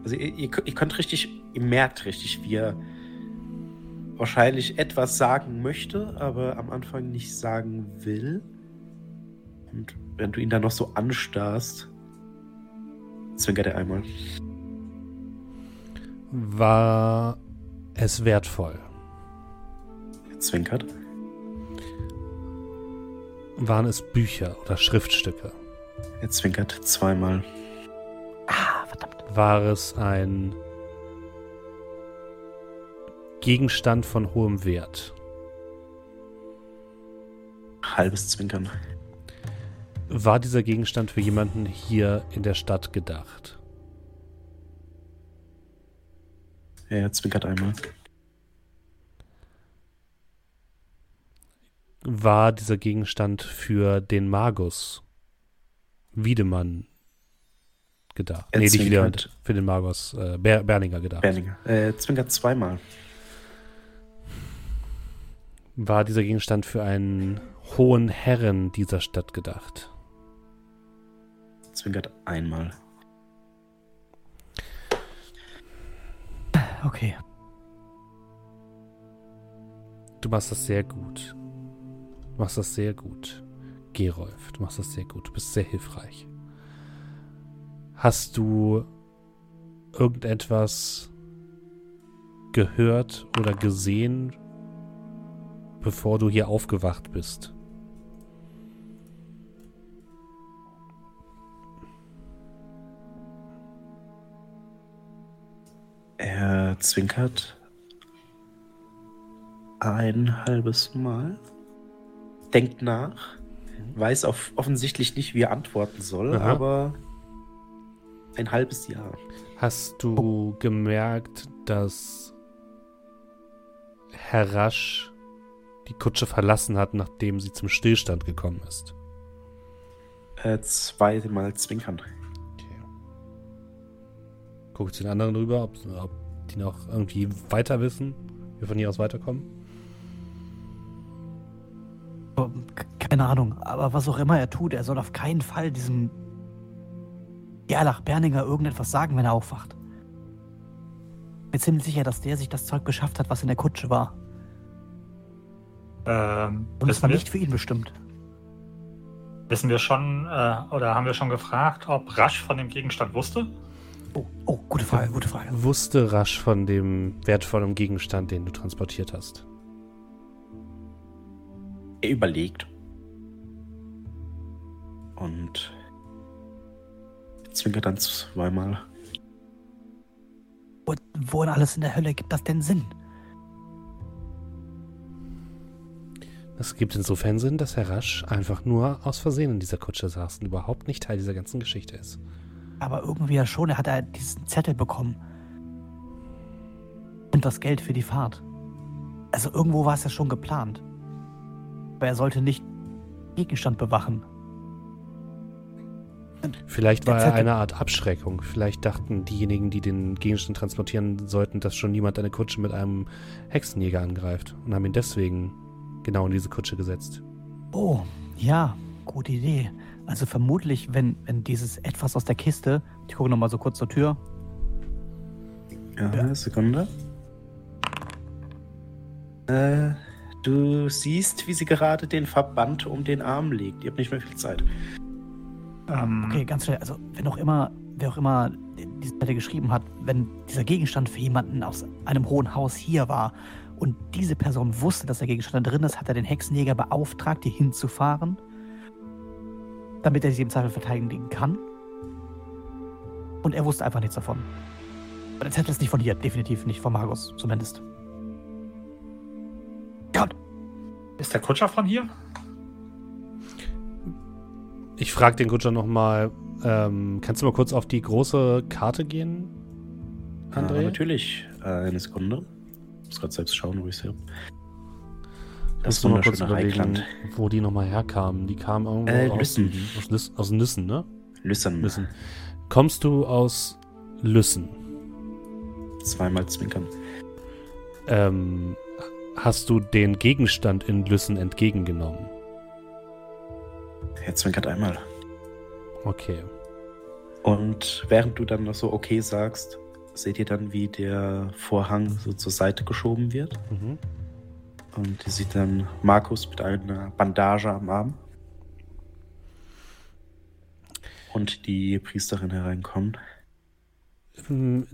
Also ihr, ihr, ihr könnt richtig, ihr merkt richtig, wie er wahrscheinlich etwas sagen möchte, aber am Anfang nicht sagen will. Und wenn du ihn dann noch so anstarrst, zwinkert er einmal. War es wertvoll? Er zwinkert. Waren es Bücher oder Schriftstücke? Er zwinkert zweimal. Ah, verdammt. War es ein Gegenstand von hohem Wert? Halbes Zwinkern. War dieser Gegenstand für jemanden hier in der Stadt gedacht? Er zwinkert einmal. War dieser Gegenstand für den Magus Wiedemann gedacht? Er nee, nicht Wiedemann, zwinkert. für den Magus äh, Ber Berninger gedacht. Berninger. Er zwinkert zweimal. War dieser Gegenstand für einen hohen Herren dieser Stadt gedacht? Zwinkert einmal. Okay. Du machst das sehr gut. Du machst das sehr gut. Gerolf, du machst das sehr gut. Du bist sehr hilfreich. Hast du irgendetwas gehört oder gesehen, bevor du hier aufgewacht bist? Er zwinkert ein halbes Mal, denkt nach, weiß auf, offensichtlich nicht, wie er antworten soll, Aha. aber ein halbes Jahr. Hast du gemerkt, dass Herr Rasch die Kutsche verlassen hat, nachdem sie zum Stillstand gekommen ist? Äh, zweimal zwinkern. Okay. Guckt zu den anderen rüber, ob, ob die noch irgendwie weiter wissen, wie wir von hier aus weiterkommen. Keine Ahnung, aber was auch immer er tut, er soll auf keinen Fall diesem Gerlach Berninger irgendetwas sagen, wenn er aufwacht. Ich bin ziemlich sicher, dass der sich das Zeug beschafft hat, was in der Kutsche war. Ähm, Und es war wir, nicht für ihn bestimmt. wissen wir schon, äh, oder haben wir schon gefragt, ob Rasch von dem Gegenstand wusste? Oh, oh gute Frage, gute Frage. Wusste Rasch von dem wertvollen Gegenstand, den du transportiert hast? Er überlegt. Und zwinkert dann zweimal. Wo, wo in alles in der Hölle gibt das denn Sinn? Das gibt insofern Sinn, dass Herr Rasch einfach nur aus Versehen in dieser Kutsche saß und überhaupt nicht Teil dieser ganzen Geschichte ist. Aber irgendwie ja schon, er hat ja diesen Zettel bekommen. Und das Geld für die Fahrt. Also irgendwo war es ja schon geplant. Aber er sollte nicht Gegenstand bewachen. Vielleicht war er eine Art Abschreckung. Vielleicht dachten diejenigen, die den Gegenstand transportieren sollten, dass schon niemand eine Kutsche mit einem Hexenjäger angreift und haben ihn deswegen genau in diese Kutsche gesetzt. Oh, ja, gute Idee. Also vermutlich, wenn, wenn dieses etwas aus der Kiste, ich gucke nochmal so kurz zur Tür, Ja, Ja. Sekunde. Äh, du siehst, wie sie gerade den Verband um den Arm legt. Ihr habt nicht mehr viel Zeit. Ähm, okay, ganz schnell, also wenn auch immer wer auch immer diese Seite geschrieben hat, wenn dieser Gegenstand für jemanden aus einem hohen Haus hier war und diese Person wusste, dass der Gegenstand da drin ist, hat er den Hexenjäger beauftragt, hier hinzufahren, damit er sich im Zweifel verteidigen kann. Und er wusste einfach nichts davon. Und der Zettel ist nicht von hier, definitiv nicht von Magus, zumindest. Gott! Ist der Kutscher von hier? Ich frage den Kutscher nochmal, ähm, kannst du mal kurz auf die große Karte gehen, André? Ah, natürlich. Äh, eine Sekunde. Ich muss gerade selbst schauen, wo ich sie habe. Das Das noch mal kurz überlegen, Reikland. wo die nochmal herkamen. Die kamen irgendwo Äh, aus, Lüssen. Aus, Lüs aus Nüssen, ne? Lüssen. Lüssen. Kommst du aus Lüssen? Zweimal zwinkern. Ähm, hast du den Gegenstand in Lüssen entgegengenommen? Er zwinkert einmal. Okay. Und während du dann noch so okay sagst, seht ihr dann, wie der Vorhang so zur Seite geschoben wird. Mhm. Und ihr seht dann Markus mit einer Bandage am Arm. Und die Priesterin hereinkommen. Ähm,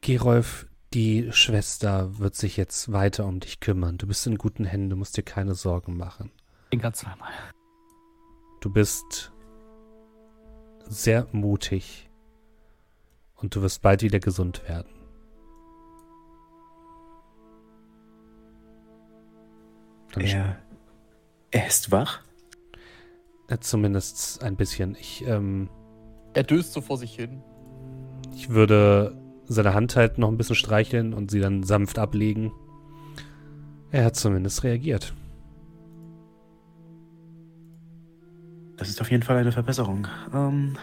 Gerolf, die Schwester wird sich jetzt weiter um dich kümmern. Du bist in guten Händen, du musst dir keine Sorgen machen. Den gerade zweimal. Du bist sehr mutig und du wirst bald wieder gesund werden. Dann Er, er ist wach. äh, zumindest ein bisschen. Ich, ähm, Er döst so vor sich hin. ich würde seine Hand halt noch ein bisschen streicheln und sie dann sanft ablegen. Er hat zumindest reagiert. Das ist auf jeden Fall eine Verbesserung. Ähm,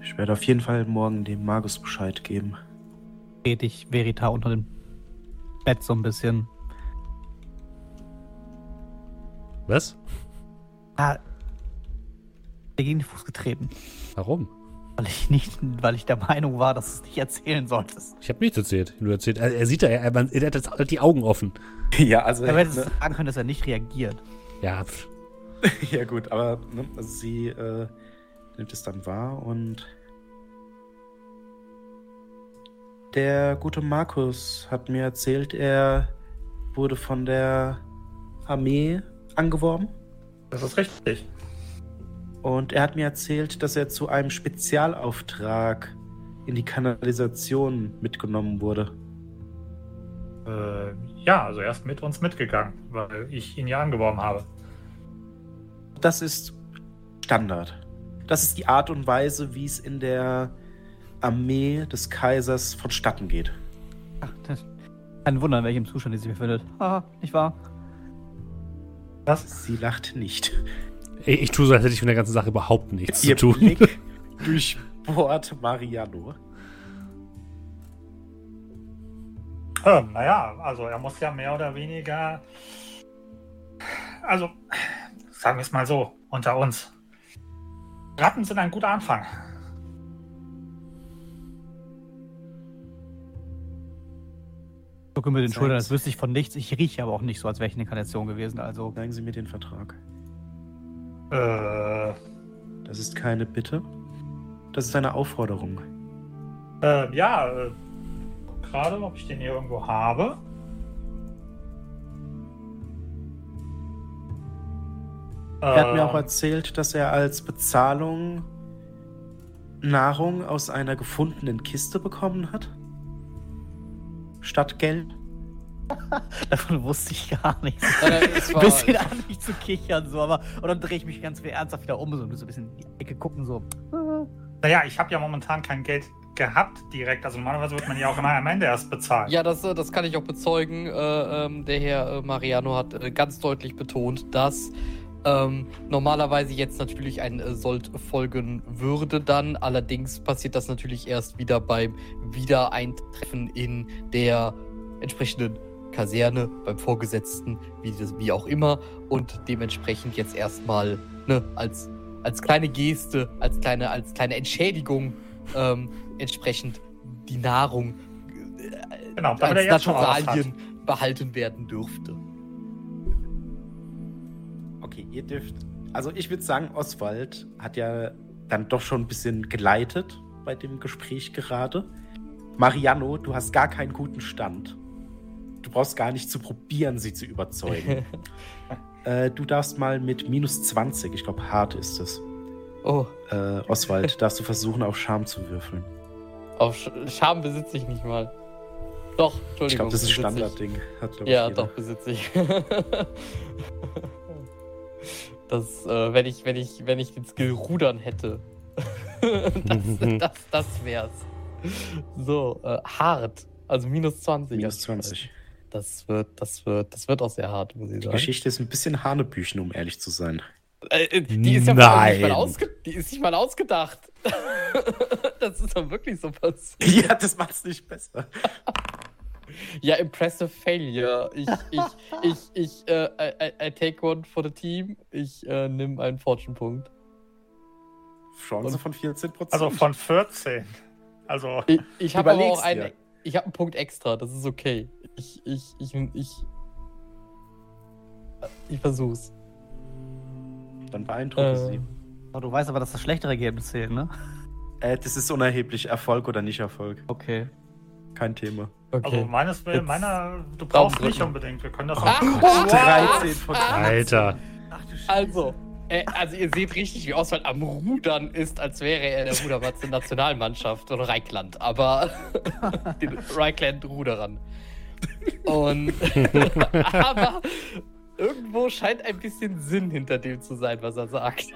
ich werde auf jeden Fall morgen dem Magus Bescheid geben. Red ich Verita unter dem Bett so ein bisschen. Was? Ah, mir gegen den Fuß getreten. Warum? Weil ich nicht, weil ich der Meinung war, dass du es nicht erzählen solltest. Ich habe nichts erzählt. Du erzählt, er, er sieht da, er, er, er hat jetzt die Augen offen. *laughs* ja, also. Er hätte sagen können, dass er nicht reagiert. Ja, *laughs* pff. ja, gut, aber ne, also sie äh, nimmt es dann wahr und. Der gute Markus hat mir erzählt, er wurde von der Armee angeworben. Das ist richtig. Und er hat mir erzählt, dass er zu einem Spezialauftrag in die Kanalisation mitgenommen wurde. Äh, ja, also er ist mit uns mitgegangen, weil ich ihn ja angeworben habe. Das ist Standard. Das ist die Art und Weise, wie es in der Armee des Kaisers vonstatten geht. Ach, das, kein Wunder, in welchem Zustand die sich befindet. Haha, nicht wahr? Was? Sie lacht nicht. Ich, ich tue so, als hätte ich von der ganzen Sache überhaupt nichts Ihr zu tun. Blick *laughs* durchbohrt Mariano. Ähm, naja, also er muss ja mehr oder weniger. Also, sagen wir es mal so, unter uns. Ratten sind ein guter Anfang. Ich gucke mit den. Schultern, das wüsste ich von nichts. Ich rieche aber auch nicht so, als wäre ich eine Inkarnation gewesen. Also, Zeigen Sie mir den Vertrag. Äh, Das ist keine Bitte. Das ist eine Aufforderung. äh, ja, äh, gerade, ob ich den hier irgendwo habe. Er hat mir auch Ähm, erzählt, dass er als Bezahlung Nahrung aus einer gefundenen Kiste bekommen hat. Statt Geld. *laughs* davon wusste ich gar nichts. Ein bisschen an mich zu kichern, so, aber. Und dann drehe ich mich ganz ernsthaft wieder um, so, und so ein bisschen in die Ecke gucken, so. Naja, ich habe ja momentan kein Geld gehabt direkt. Also normalerweise wird man ja auch immer am Ende erst bezahlt. Ja, das, äh, das kann ich auch bezeugen. Äh, ähm, der Herr äh, Mariano hat äh, ganz deutlich betont, dass ähm, normalerweise jetzt natürlich ein äh, Sold folgen würde dann. Allerdings passiert das natürlich erst wieder beim Wiedereintreffen in der entsprechenden Kaserne, beim Vorgesetzten, wie, wie auch immer. Und dementsprechend jetzt erstmal ne, als, als kleine Geste, als kleine, als kleine Entschädigung ähm, entsprechend die Nahrung äh, genau, als Naturalien behalten werden dürfte. Okay, ihr dürft. Also ich würde sagen, Oswald hat ja dann doch schon ein bisschen geleitet bei dem Gespräch gerade. Mariano, du hast gar keinen guten Stand du brauchst gar nicht zu probieren, sie zu überzeugen. *laughs* äh, du darfst mal mit minus 20, ich glaube, hart ist es. Oh. Äh, Oswald, *laughs* darfst du versuchen, auf Scham zu würfeln? Auf Sch Scham besitze ich nicht mal. Doch, Entschuldigung. Ich glaube, das ist ein Standardding. Ja, jeder. doch, besitze ich. *laughs* das, äh, wenn, ich, wenn, ich, wenn ich den Skill rudern hätte. das das, das wär's. So, äh, hart. Also minus 20. Minus 20 das wird, das wird, das wird auch sehr hart, muss ich sagen. Die Geschichte ist ein bisschen Hanebüchen, um ehrlich zu sein. Äh, äh, die ist ja Nein. Nicht mal, ausge die ist nicht mal ausgedacht. *laughs* das ist doch wirklich so passiert. Ja, das macht es nicht besser. *laughs* ja, impressive failure. Ich, ich, ich, ich, äh, I, I, take one for the team. Ich äh, nehme einen Fortune-Punkt. Chance von 14%. Also von 14. Also, ich, ich habe auch einen, ich habe einen Punkt extra, das ist okay ich, ich, ich, ich, ich versuch's. Dann beeindrucke äh. sie. Aber du weißt aber, dass das schlechtere Ergebnis zählt, ne? Äh, das ist unerheblich, Erfolg oder nicht Erfolg. Okay. Kein Thema. Okay. Also meines Jetzt meiner, du brauchst nicht unbedingt, wir können das ah, auch. Also, Ach, 13 von 13. Alter. Ach, also, äh, also ihr seht richtig, wie Oswald am Rudern ist, als wäre er der Rudermatz der Nationalmannschaft oder Reichland, aber *laughs* *laughs* den Reichland-Ruderern. Und *laughs* aber irgendwo scheint ein bisschen Sinn hinter dem zu sein, was er sagt.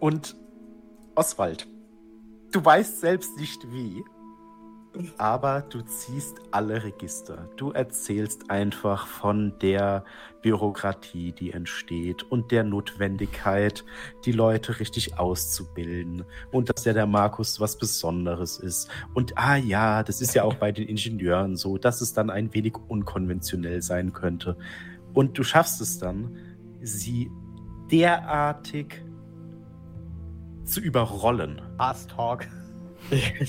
Und Oswald, du weißt selbst nicht wie, aber du ziehst alle Register. Du erzählst einfach von der Bürokratie, die entsteht und der Notwendigkeit, die Leute richtig auszubilden und dass ja der Markus was Besonderes ist. Und ah ja, das ist ja auch bei den Ingenieuren so, dass es dann ein wenig unkonventionell sein könnte. Und du schaffst es dann, sie derartig zu überrollen. Ass Talk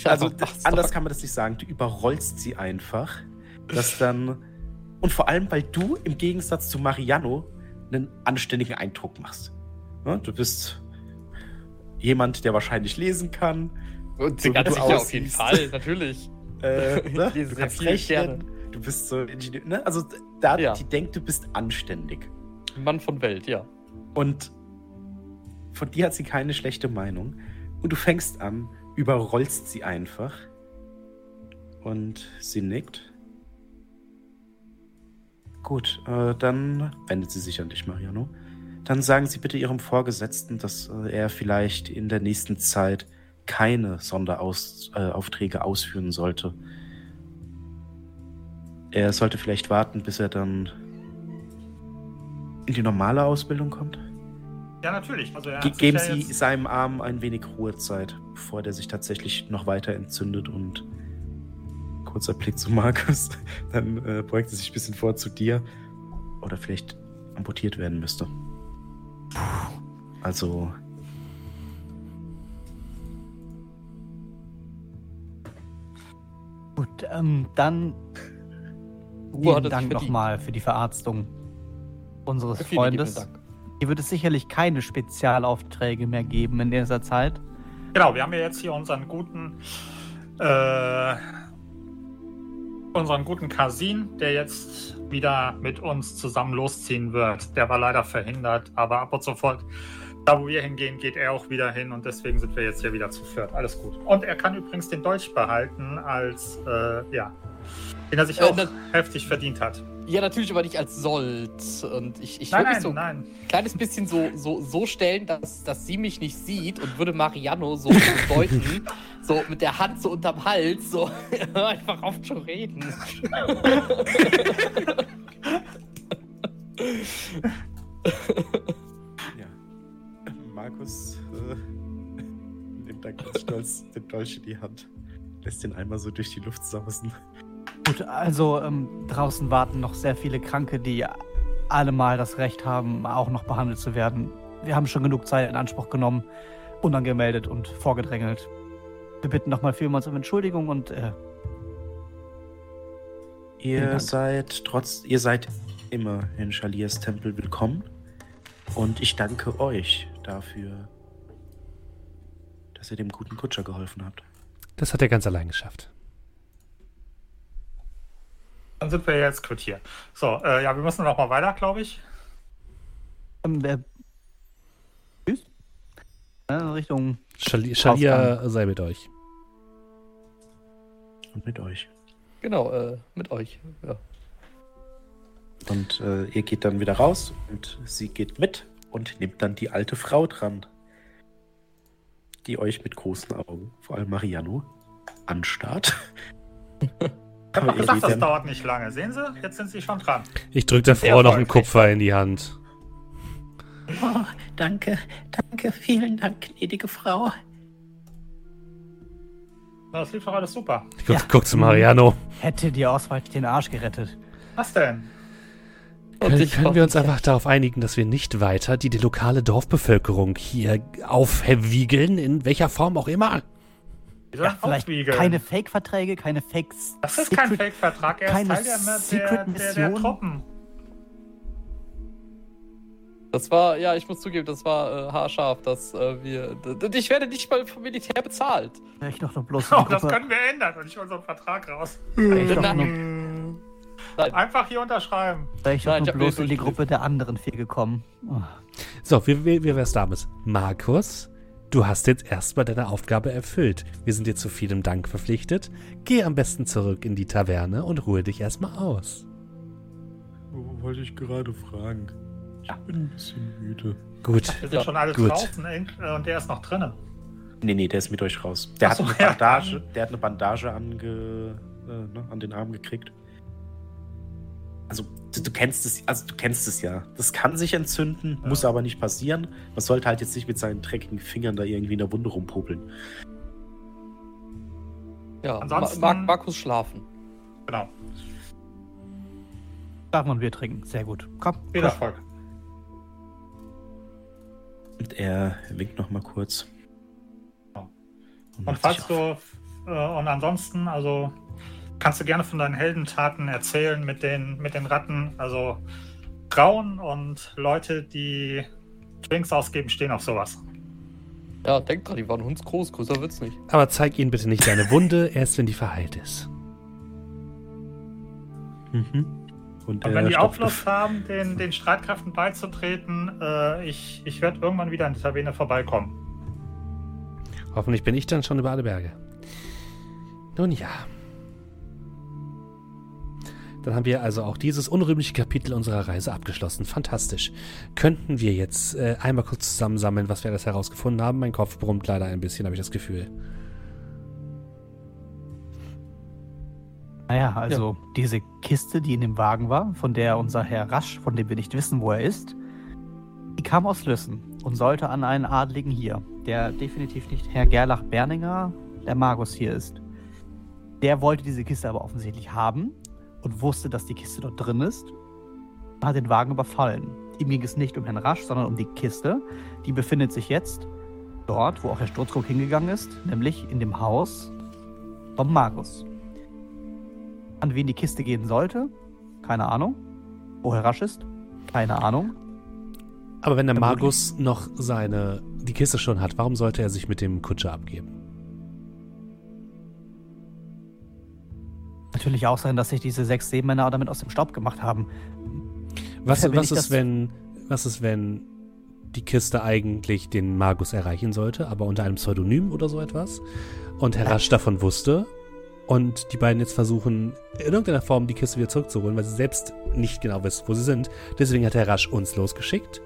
also anders kann man das nicht sagen. Du überrollst sie einfach. Dass dann. Und vor allem, weil du im Gegensatz zu Mariano einen anständigen Eindruck machst. Ne, du bist jemand, der wahrscheinlich lesen kann. Und so ganz sicher auf jeden Fall, natürlich. Äh, ne? *laughs* Du kannst rechnen. Du bist so Ingenieur. Ne? Also da ja. die denkt, du bist anständig. Mann von Welt, ja. Und von dir hat sie keine schlechte Meinung. Und du fängst an, überrollst sie einfach. Und sie nickt. Gut, äh, dann wendet sie sich an dich, Mariano. Dann sagen Sie bitte Ihrem Vorgesetzten, dass äh, er vielleicht in der nächsten Zeit keine Sonderaufträge äh, ausführen sollte. Er sollte vielleicht warten, bis er dann in die normale Ausbildung kommt. Ja, natürlich. Also Ge geben Sie seinem Arm ein wenig Ruhezeit bevor der sich tatsächlich noch weiter entzündet und kurzer Blick zu Markus, *laughs* dann äh, beugt er sich ein bisschen vor zu dir oder vielleicht amputiert werden müsste. Puh. Also Gut, ähm, dann vielen Dank nochmal für die Verarztung unseres Vielen Freundes. Hier wird es sicherlich keine Spezialaufträge mehr geben in dieser Zeit. Genau, wir haben ja jetzt hier unseren guten äh, unseren guten Kasin, der jetzt wieder mit uns zusammen losziehen wird. Der war leider verhindert, aber ab und zu fort, da wo wir hingehen, geht er auch wieder hin und deswegen sind wir jetzt hier wieder zu viert. Alles gut. Und er kann übrigens den Deutsch behalten, als äh, ja, den er sich äh, auch heftig verdient hat. Ja, natürlich, aber nicht als sollt. Und ich, ich würde mich so ein kleines bisschen so, so, so stellen, dass, dass sie mich nicht sieht und würde Mariano so, *laughs* so deuten, so mit der Hand so unterm Hals, so *laughs* einfach auf zu reden. *laughs* ja. Markus äh, nimmt dann ganz stolz den Dolch in die Hand, lässt den einmal so durch die Luft sausen Gut, also ähm, draußen warten noch sehr viele Kranke, die allemal das Recht haben, auch noch behandelt zu werden. Wir haben schon genug Zeit in Anspruch genommen, unangemeldet und vorgedrängelt. Wir bitten nochmal vielmals um Entschuldigung und äh, Ihr seid trotz, ihr seid immer in Shalias Tempel willkommen. Und ich danke euch dafür, dass ihr dem guten Kutscher geholfen habt. Das hat er ganz allein geschafft. Dann sind wir jetzt quittiert. So, äh, ja, wir müssen noch mal weiter, glaube ich. Ähm, äh, tschüss. Äh, Richtung. Schali Schalia sei mit euch. Und mit euch. Genau, äh, mit euch. Ja. Und äh, ihr geht dann wieder raus und sie geht mit und nimmt dann die alte Frau dran, die euch mit großen Augen, vor allem Mariano, anstarrt. *laughs* Ich habe ihr gesagt, das dauert nicht lange. Sehen Sie? Jetzt sind Sie schon dran. Ich drücke der Frau noch einen. Kupfer in die Hand. Oh, danke, danke, vielen Dank, gnädige Frau. Das lief doch alles super. Ich guck, Ja. guck zu Mariano. Hätte dir Oswald den Arsch gerettet. Was denn? Können, ich können wir uns einfach darauf einigen, dass wir nicht weiter die, die lokale Dorfbevölkerung hier aufwiegeln, in welcher Form auch immer? Ja, vielleicht aufwiegeln. keine Fake-Verträge, keine Fakes. Das ist kein Fake-Vertrag. Er ist keine Teil der, der, der, der Secret-Mission. Truppen. Das war, ja, ich muss zugeben, das war äh, haarscharf, dass äh, wir. Ich werde nicht mal vom Militär bezahlt. Ich doch nur bloß *laughs* Oh, das können wir ändern und ich einen Vertrag raus. Ich Nein. Einfach hier unterschreiben. ich doch Nein, ich nur hab bloß in die. Gruppe der anderen vier gekommen. Oh. So, wie, wie, wie wär's damit? Markus, du hast jetzt erstmal deine Aufgabe erfüllt. Wir sind dir zu vielem Dank verpflichtet. Geh am besten zurück in die Taverne und ruhe dich erstmal aus. Wollte ich gerade fragen. Ich bin ein bisschen müde. Gut. Wir sind Ja, schon alle gut. draußen äh, und der ist noch drinnen. Nee, nee, der ist mit euch raus. Der, Ach so, hat, eine ja. Bandage, der hat eine Bandage ange, äh, ne, an den Arm gekriegt. Also, du, du kennst es, also du kennst es ja. Das kann sich entzünden, Ja. muss aber nicht passieren. Man sollte halt jetzt nicht mit seinen dreckigen Fingern da irgendwie in der Wunde rumpopeln. Ja, Ansonsten- Ma Mar Markus schlafen. Genau. Schlafen und Bier trinken. Sehr gut. Komm. Viel. Erfolg. Und er winkt noch mal kurz. Ja. Und Und falls du, äh, und ansonsten, also kannst du gerne von deinen Heldentaten erzählen mit den, mit den Ratten. Also Frauen und Leute, die Drinks ausgeben, stehen auf sowas. Ja, denk dran, die waren hundsgroß, größer wird's nicht. Aber zeig ihnen bitte nicht deine Wunde, *laughs* erst wenn die verheilt ist. Mhm. Und, Und wenn die auch Lust haben, den, den Streitkräften beizutreten, äh, ich, ich werde irgendwann wieder in die Taverne vorbeikommen. Hoffentlich bin ich dann schon über alle Berge. Nun ja. Dann haben wir also auch dieses unrühmliche Kapitel unserer Reise abgeschlossen. Fantastisch. Könnten wir jetzt äh, einmal kurz zusammensammeln, was wir alles herausgefunden haben? Mein Kopf brummt leider ein bisschen, habe ich das Gefühl. Naja, also diese Kiste, die in dem Wagen war, von der unser Herr Rasch, von dem wir nicht wissen, wo er ist, die kam aus Lüssen und sollte an einen Adligen hier, der definitiv nicht Herr Gerlach Berninger, der Magus hier ist. Der wollte diese Kiste aber offensichtlich haben und wusste, dass die Kiste dort drin ist, hat den Wagen überfallen. Ihm ging es nicht um Herrn Rasch, sondern um die Kiste. Die befindet sich jetzt dort, wo auch Herr Sturzkrug hingegangen ist, nämlich in dem Haus vom Magus. An wen die Kiste gehen sollte? Keine Ahnung. Wo Herr Rasch ist? Keine Ahnung. Aber wenn der Magus noch seine, die Kiste schon hat, warum sollte er sich mit dem Kutscher abgeben? Natürlich auch sein, dass sich diese sechs Seemänner damit aus dem Staub gemacht haben. Was, was ist, wenn, was ist, wenn die Kiste eigentlich den Magus erreichen sollte, aber unter einem Pseudonym oder so etwas? Und Herr Rasch davon wusste und die beiden jetzt versuchen, in irgendeiner Form die Kiste wieder zurückzuholen, weil sie selbst nicht genau wissen, wo sie sind. Deswegen hat Herr Rasch uns losgeschickt,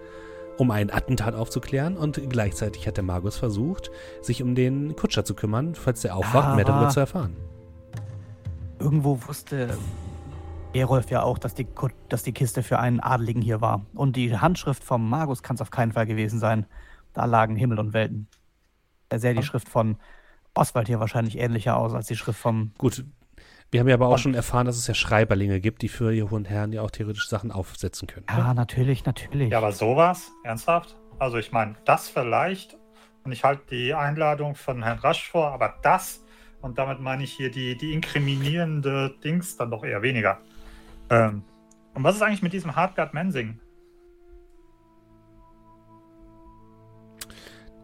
um ein Attentat aufzuklären und gleichzeitig hat der Magus versucht, sich um den Kutscher zu kümmern, falls der aufwacht, mehr darüber Aber- zu erfahren. Irgendwo wusste Gerolf ja auch, dass die, dass die Kiste für einen Adeligen hier war. Und die Handschrift vom Magus kann es auf keinen Fall gewesen sein. Da lagen Himmel und Welten. Da sähe die Schrift von Oswald hier wahrscheinlich ähnlicher aus als die Schrift vom. Gut, wir haben ja aber auch schon erfahren, dass es ja Schreiberlinge gibt, die für ihre hohen Herren ja auch theoretisch Sachen aufsetzen können. Ja, natürlich, natürlich. Ja, aber sowas? Ernsthaft? Also ich meine, das vielleicht, und ich halte die Einladung von Herrn Rasch vor, aber das, und damit meine ich hier die, die inkriminierende Dings, dann doch eher weniger. Ähm, und was ist eigentlich mit diesem Hardguard Mensing?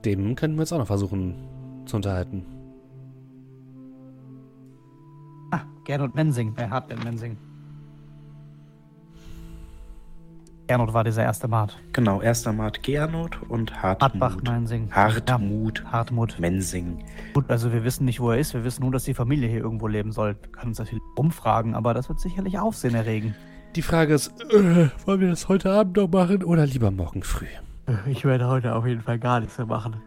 Dem könnten wir jetzt auch noch versuchen zu unterhalten? Ah, Gernot Mensing. Wer hat denn Mensing? Gernot war dieser erste Mart. Genau, erster Mart Gernot und Hartbach Hartmut. Mensing. Hartmut Ja, Hartmut. Mensing. Gut, also wir wissen nicht, wo er ist. Wir wissen nur, dass die Familie hier irgendwo leben soll. Wir können uns natürlich umfragen, aber das wird sicherlich Aufsehen erregen. Die Frage ist, äh, wollen wir das heute Abend noch machen oder lieber morgen früh? Ich werde heute auf jeden Fall gar nichts mehr machen.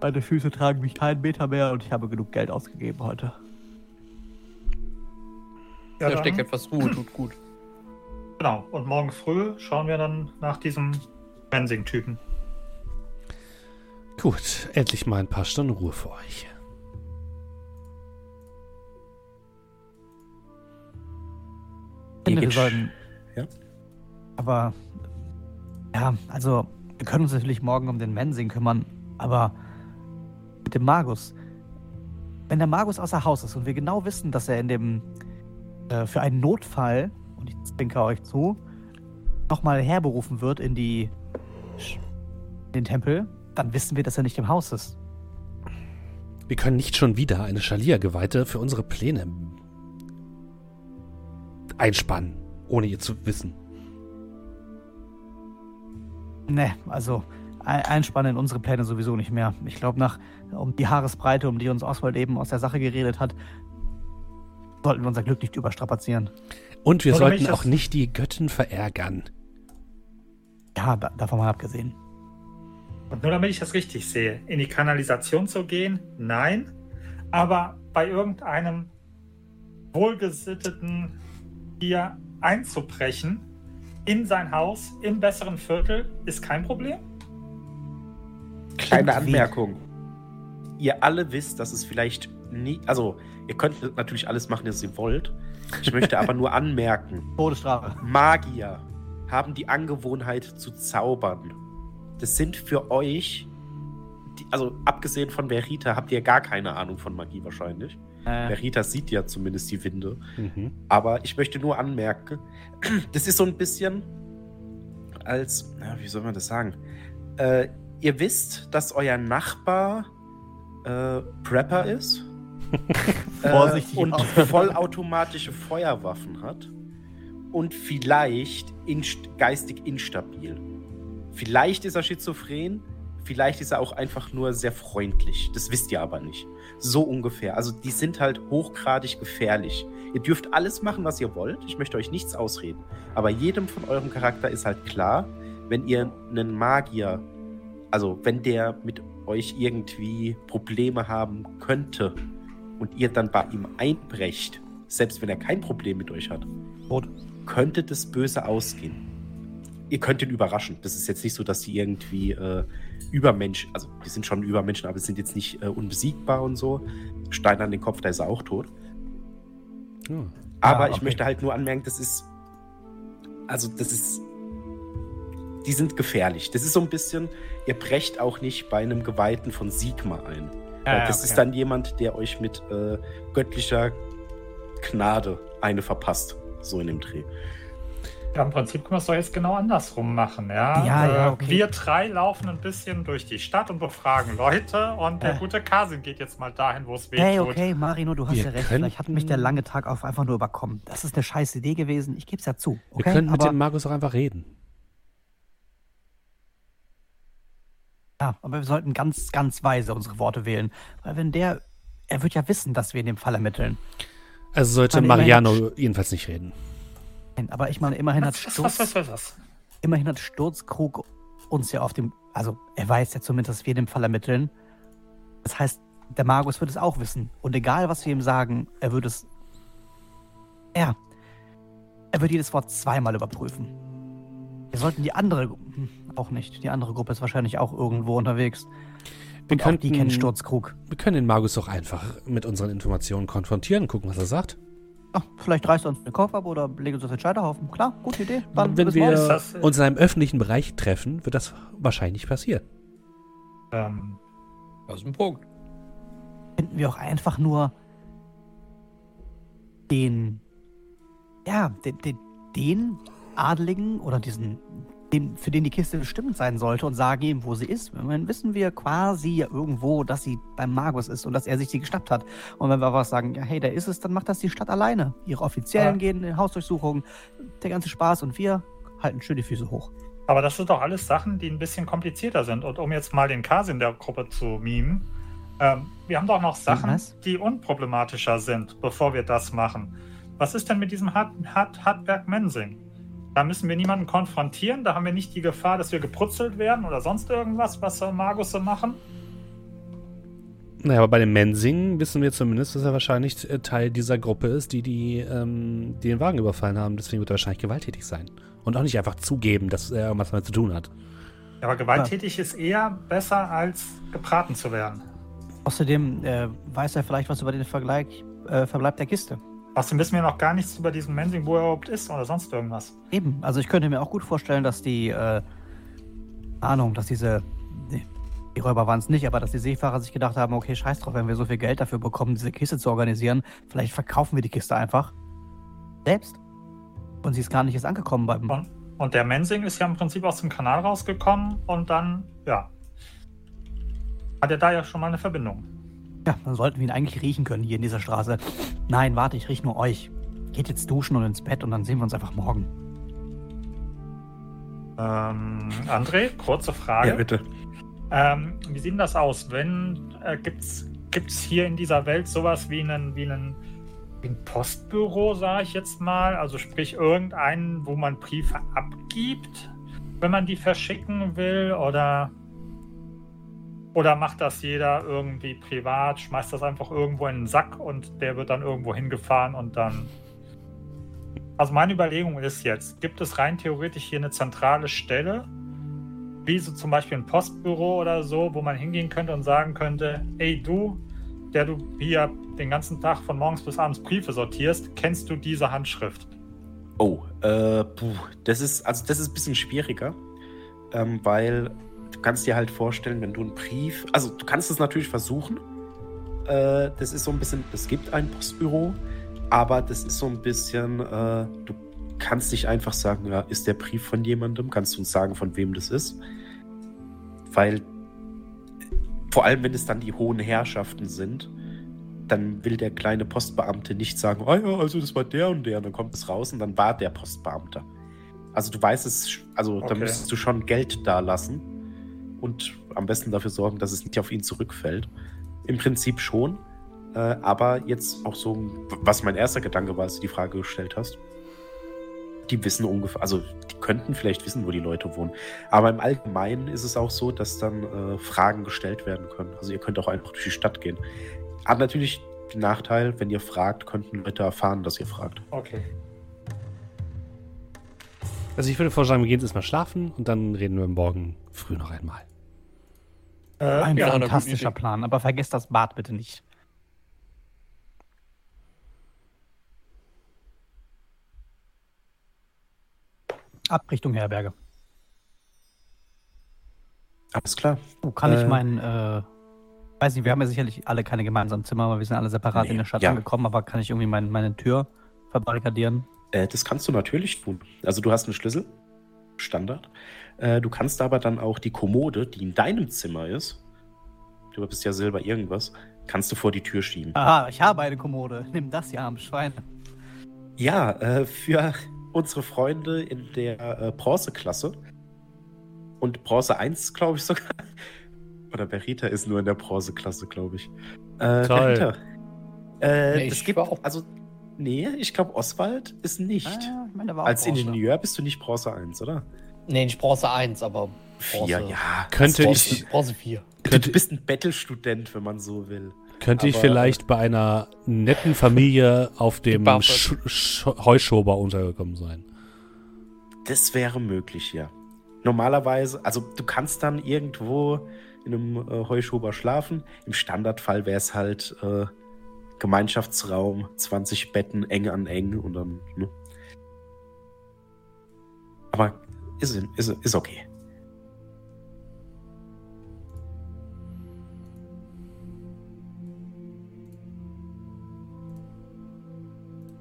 Meine Füße tragen mich keinen Meter mehr und ich habe genug Geld ausgegeben heute. Ja, da steckt etwas Ruhe, tut gut. Genau. Und morgen früh schauen wir dann nach diesem Mensing-Typen. Gut, endlich mal ein paar Stunden Ruhe für euch. Ich finde, wir sollten. Ja? Aber. Ja, also, wir können uns natürlich morgen um den Mensing kümmern, aber mit dem Magus. Wenn der Magus außer Haus ist und wir genau wissen, dass er in dem. Äh, für einen Notfall, und ich zwinker euch zu, nochmal herberufen wird in die. in den Tempel, dann wissen wir, dass er nicht im Haus ist. Wir können nicht schon wieder eine Schalia-Geweihte für unsere Pläne einspannen, ohne ihr zu wissen. Ne, also ein- einspannen in unsere Pläne sowieso nicht mehr. Ich glaube, nach um die Haaresbreite, um die uns Oswald eben aus der Sache geredet hat, sollten wir unser Glück nicht überstrapazieren. Und wir Oder sollten auch nicht die Götten verärgern. Ja, da, davon mal abgesehen. Und nur damit ich das richtig sehe, in die Kanalisation zu gehen, nein. Aber bei irgendeinem wohlgesitteten hier einzubrechen in sein Haus im besseren Viertel ist kein Problem. Kleine. Anmerkung. Ihr alle wisst, dass es vielleicht nie. Also, ihr könnt natürlich alles machen, was ihr wollt. Ich möchte aber nur anmerken: Todesstrafe. Magier haben die Angewohnheit zu zaubern. Das sind für euch. Die, also, abgesehen von Verita, habt ihr gar keine Ahnung von Magie wahrscheinlich. Äh, Verita sieht ja zumindest die Winde. Mhm. Aber ich möchte nur anmerken, *clears throat* das ist so ein bisschen als, na, wie soll man das sagen? Äh, ihr wisst, dass euer Nachbar äh, Prepper ist. *laughs* Vorsichtig äh, und vollautomatische Feuerwaffen hat. Und vielleicht inst geistig instabil. Vielleicht ist er schizophren, vielleicht ist er auch einfach nur sehr freundlich. Das wisst ihr aber nicht. So ungefähr. Also die sind halt hochgradig gefährlich. Ihr dürft alles machen, was ihr wollt. Ich möchte euch nichts ausreden. Aber jedem von eurem Charakter ist halt klar, wenn ihr einen Magier, also wenn der mit euch irgendwie Probleme haben könnte und ihr dann bei ihm einbrecht, selbst wenn er kein Problem mit euch hat, könnte das böse ausgehen. Ihr könnt ihn überraschen. Das ist jetzt nicht so, dass die irgendwie äh, Übermensch, also die sind schon Übermenschen, aber sind jetzt nicht äh, unbesiegbar und so. Stein an den Kopf, da ist er auch tot. Ja. Aber Ah, ich okay. möchte halt nur anmerken, das ist. Also, das ist. Die sind gefährlich. Das ist so ein bisschen, ihr brecht auch nicht bei einem Geweihten von Sigma ein. Weil das ist dann jemand, der euch mit äh, göttlicher Gnade eine verpasst. So in dem Dreh. Ja, im Prinzip können wir es doch jetzt genau andersrum machen, ja? Ja, ja, Äh, okay. Wir drei laufen ein bisschen durch die Stadt und befragen Leute und der Äh. gute Kasim geht jetzt mal dahin, wo es weh Hey, okay, Marino, du hast Wir ja recht. Vielleicht hat mich der lange Tag auch einfach nur überkommen. Das ist eine scheiß Idee gewesen. Ich gebe es ja zu. Wir Okay, können mit aber, dem Magus auch einfach reden. Ja, aber wir sollten ganz, ganz weise unsere Worte wählen. Weil wenn der, er wird ja wissen, dass wir in dem Fall ermitteln. Also sollte Meine, immerhin- Mariano jedenfalls nicht reden. Aber ich meine, immerhin hat Sturz, was, was, was? immerhin hat Sturzkrug uns ja auf dem, also er weiß ja zumindest, dass wir in dem Fall ermitteln. Das heißt, der Magus wird es auch wissen. Und egal, was wir ihm sagen, er wird es, ja, er wird jedes Wort zweimal überprüfen. Wir sollten die andere, hm, auch nicht, die andere Gruppe ist wahrscheinlich auch irgendwo unterwegs. Wir Und auch die könnten- kennen Sturzkrug. Wir können den Magus doch einfach mit unseren Informationen konfrontieren, gucken, was er sagt. Ach, vielleicht reißt er uns den Kopf ab oder legt uns auf den Scheiterhaufen. Klar, gute Idee. Dann Wenn wir das, äh, uns in einem öffentlichen Bereich treffen, wird das wahrscheinlich passieren. Ähm, Das ist ein Punkt. finden wir auch einfach nur den, ja, den, den, den Adligen oder diesen den, für den die Kiste bestimmt sein sollte und sagen ihm, wo sie ist. Dann wissen wir quasi irgendwo, dass sie beim Magus ist und dass er sich die geschnappt hat. Und wenn wir was sagen, ja, hey, der ist es, dann macht das die Stadt alleine. Ihre Offiziellen Ja. gehen in Hausdurchsuchungen, der ganze Spaß und wir halten schön die Füße hoch. Aber das sind doch alles Sachen, die ein bisschen komplizierter sind. Und um jetzt mal den Kasi in der Gruppe zu mimen, ähm, wir haben doch noch Sachen, Was? die unproblematischer sind, bevor wir das machen. Was ist denn mit diesem Hart, Hart, Hartberg Mensing? Da müssen wir niemanden konfrontieren, da haben wir nicht die Gefahr, dass wir gebrutzelt werden oder sonst irgendwas, was Magus so machen. Naja, aber bei dem Mensing wissen wir zumindest, dass er wahrscheinlich äh, Teil dieser Gruppe ist, die, die, ähm, die den Wagen überfallen haben. Deswegen wird er wahrscheinlich gewalttätig sein. Und auch nicht einfach zugeben, dass er irgendwas damit zu tun hat. Aber gewalttätig ist eher besser, als gebraten zu werden. Außerdem äh, weiß er vielleicht was über den Vergleich, äh, Verbleib der Kiste. Außerdem wissen wir noch gar nichts über diesen Mensing, wo er überhaupt ist oder sonst irgendwas. Eben, also ich könnte mir auch gut vorstellen, dass die, äh, Ahnung, dass diese, die Räuber waren es nicht, aber dass die Seefahrer sich gedacht haben, okay, scheiß drauf, wenn wir so viel Geld dafür bekommen, diese Kiste zu organisieren, vielleicht verkaufen wir die Kiste einfach. Selbst. Und sie ist gar nicht erst angekommen beim... Und, und der Mensing ist ja im Prinzip aus dem Kanal rausgekommen und dann, ja, hat er da ja schon mal eine Verbindung. Ja, dann sollten wir ihn eigentlich riechen können hier in dieser Straße. Nein, warte, ich riech nur euch. Geht jetzt duschen und ins Bett und dann sehen wir uns einfach morgen. Ähm, André, kurze Frage. Ja, bitte. Ähm, wie sieht denn das aus? Wenn äh, gibt's gibt's hier in dieser Welt sowas wie einen wie einen wie ein Postbüro, sage ich jetzt mal, also sprich irgendeinen, wo man Briefe abgibt, wenn man die verschicken will oder oder macht das jeder irgendwie privat, schmeißt das einfach irgendwo in einen Sack und der wird dann irgendwo hingefahren und dann Also meine Überlegung ist jetzt, gibt es rein theoretisch hier eine zentrale Stelle, wie so zum Beispiel ein Postbüro oder so, wo man hingehen könnte und sagen könnte, ey du, der du hier den ganzen Tag von morgens bis abends Briefe sortierst, kennst du diese Handschrift? Oh, äh, puh, das ist, also das ist ein bisschen schwieriger, ähm, weil du kannst dir halt vorstellen, wenn du einen Brief, also du kannst es natürlich versuchen, äh, das ist so ein bisschen, es gibt ein Postbüro, aber das ist so ein bisschen, äh, du kannst nicht einfach sagen, ja, ist der Brief von jemandem, kannst du uns sagen, von wem das ist, weil vor allem, wenn es dann die hohen Herrschaften sind, dann will der kleine Postbeamte nicht sagen, oh ja, also das war der und der, und dann kommt es raus und dann war der Postbeamte. Also du weißt es, also da Okay. müsstest du schon Geld da lassen und am besten dafür sorgen, dass es nicht auf ihn zurückfällt. Im Prinzip schon, äh, aber jetzt auch so, was mein erster Gedanke war, als du die Frage gestellt hast. Die wissen ungefähr, also die könnten vielleicht wissen, wo die Leute wohnen. Aber im Allgemeinen ist es auch so, dass dann äh, Fragen gestellt werden können. Also ihr könnt auch einfach durch die Stadt gehen. Hat natürlich den Nachteil, wenn ihr fragt, könnten Leute erfahren, dass ihr fragt. Okay. Also ich würde vorschlagen, wir gehen jetzt erstmal schlafen und dann reden wir morgen früh noch einmal. Äh, Ein ja, fantastischer. Plan, aber vergesst das Bad bitte nicht. Ab Richtung Herberge. Alles klar. Oh, kann ich Äh. meinen, äh, weiß nicht, wir haben ja sicherlich alle keine gemeinsamen Zimmer, aber wir sind alle separat Nee, in der Stadt ja. angekommen, aber kann ich irgendwie mein, meine Tür verbarrikadieren? Äh, das kannst du natürlich tun. Also du hast einen Schlüssel, Standard. Äh, du kannst aber dann auch die Kommode, die in deinem Zimmer ist, du bist ja selber irgendwas, kannst du vor die Tür schieben. Aha, ich habe eine Kommode. *laughs* Nimm das, ihr armes Schwein. Ja, äh, für unsere Freunde in der äh, Bronzeklasse und Bronze 1, glaube ich sogar. *laughs* Oder Berita ist nur in der Bronzeklasse, glaube ich. Äh, Toll. Berita. Äh, Nee, es ich gibt, also, nee, ich glaube, Oswald ist nicht. Ah, ich meine, Als Bronze. Ingenieur bist du nicht Bronze 1, oder? Nee, nicht Bronze 1, aber Bronze- ja. Könnte Bronze, ich, Bronze 4. Du, könnte, du bist ein Bettelstudent, wenn man so will. könnte ich aber- vielleicht bei einer netten Familie auf dem. Sch Sch Heuschober untergekommen sein. Das wäre möglich, ja. Normalerweise, also du kannst dann irgendwo in einem äh, Heuschober schlafen. Im Standardfall wäre es halt äh, Gemeinschaftsraum, 20 Betten eng an eng und dann, ne? Aber ist, ist, ist okay.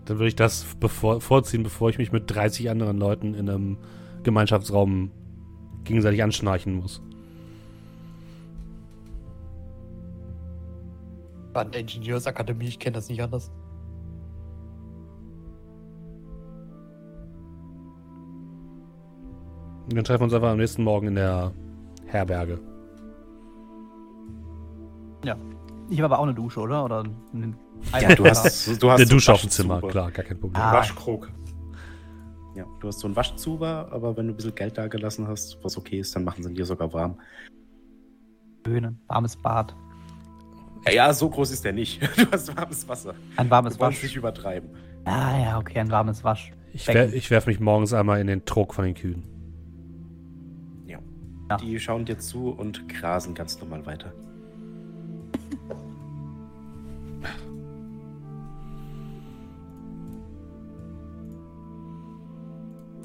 Dann würde ich das bevor, vorziehen, bevor ich mich mit 30 anderen Leuten in einem Gemeinschaftsraum gegenseitig anschnarchen muss. War eine Ingenieursakademie, ich kenne das nicht anders. Und dann treffen wir uns einfach am nächsten Morgen in der Herberge. Ich habe aber auch eine Dusche, oder? Oder einen Ja, du hast, du hast Der so Dusche auf dem. Zimmer, klar, gar kein Problem. Ah. Waschkrug. Ja, du hast so einen Waschzuber, aber wenn du ein bisschen Geld da gelassen hast, was okay ist, dann machen sie ihn dir sogar warm. Höhnen, warmes Bad. Ja, ja, so groß ist der nicht. *laughs* Du hast warmes Wasser. Ein warmes Du Wasch. nicht übertreiben. Ah ja, okay, ein warmes Wasch. Ich, wer, ich werfe mich morgens einmal in den Trog von den Kühen. Ja. Ja. Die schauen dir zu und grasen ganz normal weiter.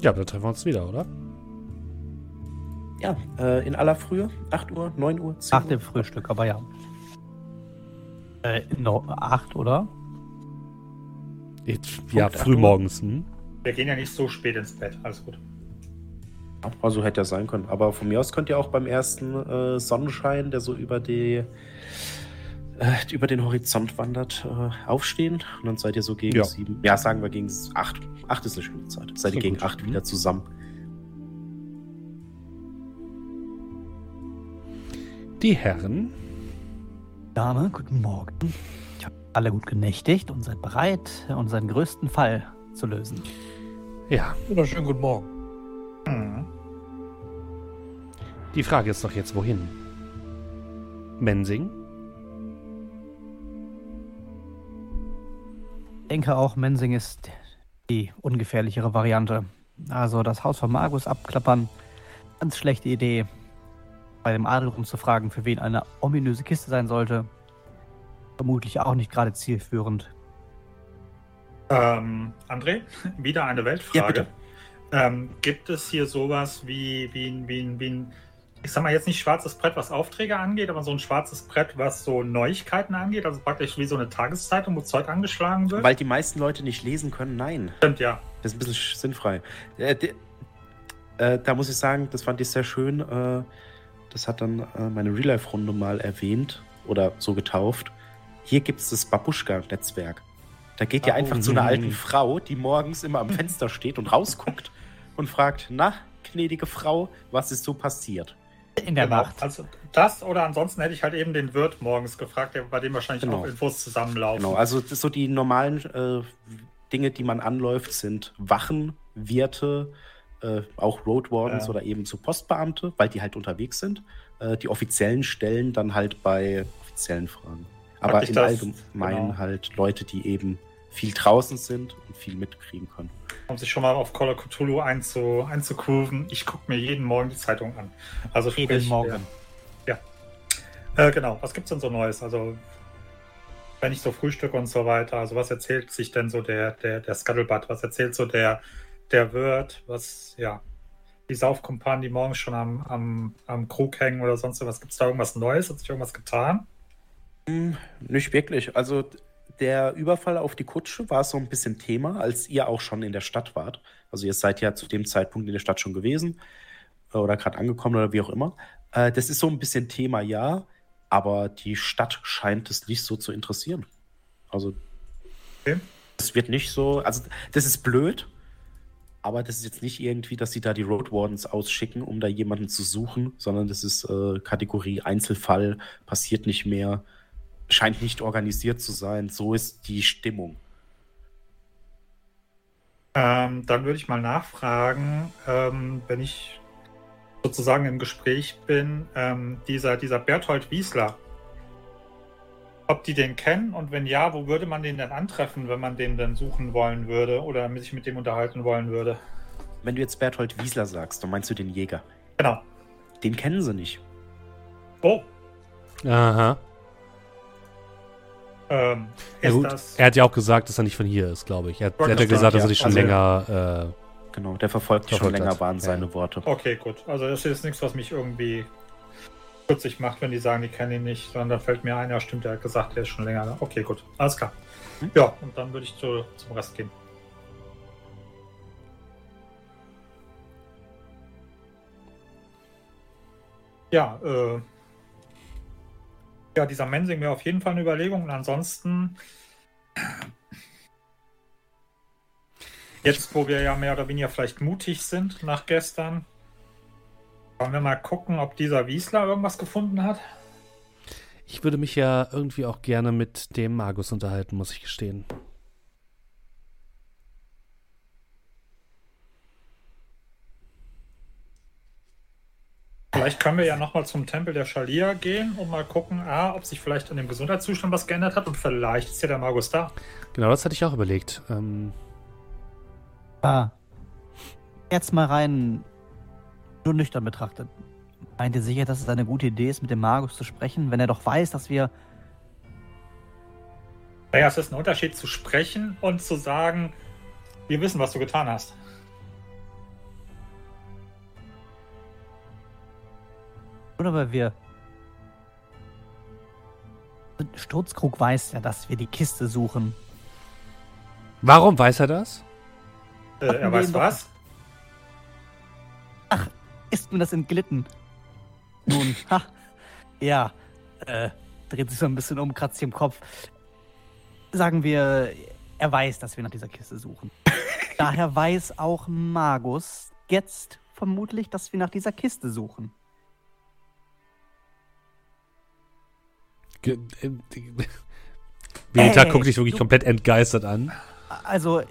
Ja, aber dann treffen wir uns wieder, oder? Ja, äh, in aller Frühe, 8 Uhr, 9 Uhr, 10 Nach Uhr. dem Frühstück, aber ja. Äh, no, acht, oder? Ich, ja, Punkt, früh Uhr. morgens. Hm? Wir gehen ja nicht so spät ins Bett. Alles gut. Also hätte ja sein können. Aber von mir aus könnt ihr auch beim ersten äh, Sonnenschein, der so über die äh, über den Horizont wandert, äh, aufstehen. Und dann seid ihr so gegen Ja. sieben. Ja, sagen wir gegen acht. Acht ist eine schöne Zeit. Seid ihr gegen gut. acht wieder zusammen. Die Herren. Dame, guten Morgen. Ich habe alle gut genächtigt und seid bereit, unseren größten Fall zu lösen. Ja, Wunderschönen guten Morgen. Mhm. die Frage ist doch jetzt, wohin? Mensing? Ich denke auch, Mensing ist die ungefährlichere Variante. Also das Haus von Magus abklappern, ganz schlechte Idee. Bei dem Adel rumzufragen, für wen eine ominöse Kiste sein sollte, vermutlich auch nicht gerade zielführend. Ähm, André, *laughs* wieder eine Ja, Weltfrage. bitte. ähm, gibt es hier sowas wie, wie, ein- wie, wie ein, ich sag mal jetzt nicht schwarzes Brett, was Aufträge angeht, aber so ein schwarzes Brett, was so Neuigkeiten angeht? Also praktisch wie so eine Tageszeitung, wo Zeug angeschlagen wird? Weil die meisten Leute nicht lesen können, nein. Stimmt, ja. Das ist ein bisschen sch- sinnfrei. Äh, äh, da muss ich sagen, das fand ich sehr schön. Äh, das hat dann äh, meine Real-Life-Runde mal erwähnt oder so getauft. Hier gibt es das Babuschka-Netzwerk. Da geht ihr Oh. einfach zu einer alten Frau, die morgens immer am *laughs* Fenster steht und rausguckt und fragt, na, gnädige Frau, was ist so passiert? In der genau. Nacht. Also das oder ansonsten hätte ich halt eben den Wirt morgens gefragt, der, bei dem wahrscheinlich Genau. auch Infos zusammenlaufen. Genau, also so die normalen äh, Dinge, die man anläuft, sind Wachen, Wirte, äh, auch Road Wardens Ja. oder eben so Postbeamte, weil die halt unterwegs sind. Äh, die offiziellen Stellen dann halt bei offiziellen Fragen. Aber Praktisch im das, Allgemeinen genau. halt Leute, die eben viel draußen sind und viel mitkriegen können. um sich schon mal auf Call of Cthulhu einzu, einzugrooven. Ich gucke mir jeden Morgen die Zeitung an. Also Jeden sprich, Morgen. Ja. Äh, genau, was gibt's denn so Neues? Also, wenn ich so frühstücke und so weiter, also was erzählt sich denn so der, der, der Scuttlebutt? Was erzählt so der, der Wirt? Was, ja, die Saufkumpanen, die morgens schon am, am, am Krug hängen oder sonst was. Gibt's da irgendwas Neues? Hat sich irgendwas getan? Hm, Nicht wirklich. Also der Überfall auf die Kutsche war so ein bisschen Thema, als ihr auch schon in der Stadt wart. Also ihr seid ja zu dem Zeitpunkt in der Stadt schon gewesen äh, oder gerade angekommen oder wie auch immer. Äh, Das ist so ein bisschen Thema, ja, aber die Stadt scheint es nicht so zu interessieren. Also Okay. es wird nicht so, also das ist blöd, aber das ist jetzt nicht irgendwie, dass sie da die Road Wardens ausschicken, um da jemanden zu suchen, sondern das ist äh, Kategorie Einzelfall, passiert nicht mehr, scheint nicht organisiert zu sein. So ist die Stimmung. Ähm, dann würde ich mal nachfragen, ähm, wenn ich sozusagen im Gespräch bin, ähm, dieser, dieser Berthold Wiesler, ob die den kennen und wenn ja, wo würde man den denn antreffen, wenn man den dann suchen wollen würde oder sich mit dem unterhalten wollen würde? Wenn du jetzt Berthold Wiesler sagst, dann meinst du den Jäger. Genau. Den kennen sie nicht. Oh, Aha. ähm, Ja, ist gut. das. Er hat ja auch gesagt, dass er nicht von hier ist, glaube ich. Er, hat- er hat ja gesagt, sagen, dass er ja. dich schon Also- länger. Äh, Genau, der verfolgt dich schon länger, hat. waren Ja. seine Worte. Okay, gut. Also das ist nichts, was mich irgendwie 40 macht, wenn die sagen, die kennen ihn nicht, sondern da fällt mir ein, ja stimmt, er hat gesagt, der ist schon länger da. Okay, gut, alles klar. Hm? Ja, und dann würde ich zu, zum Rest gehen. Ja, äh, ja, dieser Mensing wäre auf jeden Fall eine Überlegung. Und ansonsten, jetzt wo wir ja mehr oder weniger vielleicht mutig sind nach gestern, wollen wir mal gucken, ob dieser Wiesler irgendwas gefunden hat. Ich würde mich ja irgendwie auch gerne mit dem Magus unterhalten, muss ich gestehen. Vielleicht können wir ja nochmal zum Tempel der Schalia gehen und mal gucken, A, ob sich vielleicht an dem Gesundheitszustand was geändert hat und vielleicht ist ja der Magus da. Genau, das hatte ich auch überlegt. Ähm, Ah. Jetzt mal rein nur nüchtern betrachtet. Meint ihr sicher, dass es eine gute Idee ist, mit dem Magus zu sprechen, wenn er doch weiß, dass wir. Naja, es ist ein Unterschied zu sprechen und zu sagen, wir wissen, was du getan hast. Oder weil wir. Sturzkrug weiß ja, dass wir die Kiste suchen. warum weiß er das? Äh, er weiß was? Ist mir das entglitten? Nun, *laughs* ha. Ja. Äh, dreht sich so ein bisschen um, kratzt sich im Kopf. Sagen wir, er weiß, dass wir nach dieser Kiste suchen. *laughs* Daher weiß auch Magus jetzt vermutlich, dass wir nach dieser Kiste suchen. Äh, Benita Ey, guckt dich wirklich komplett entgeistert an. Also,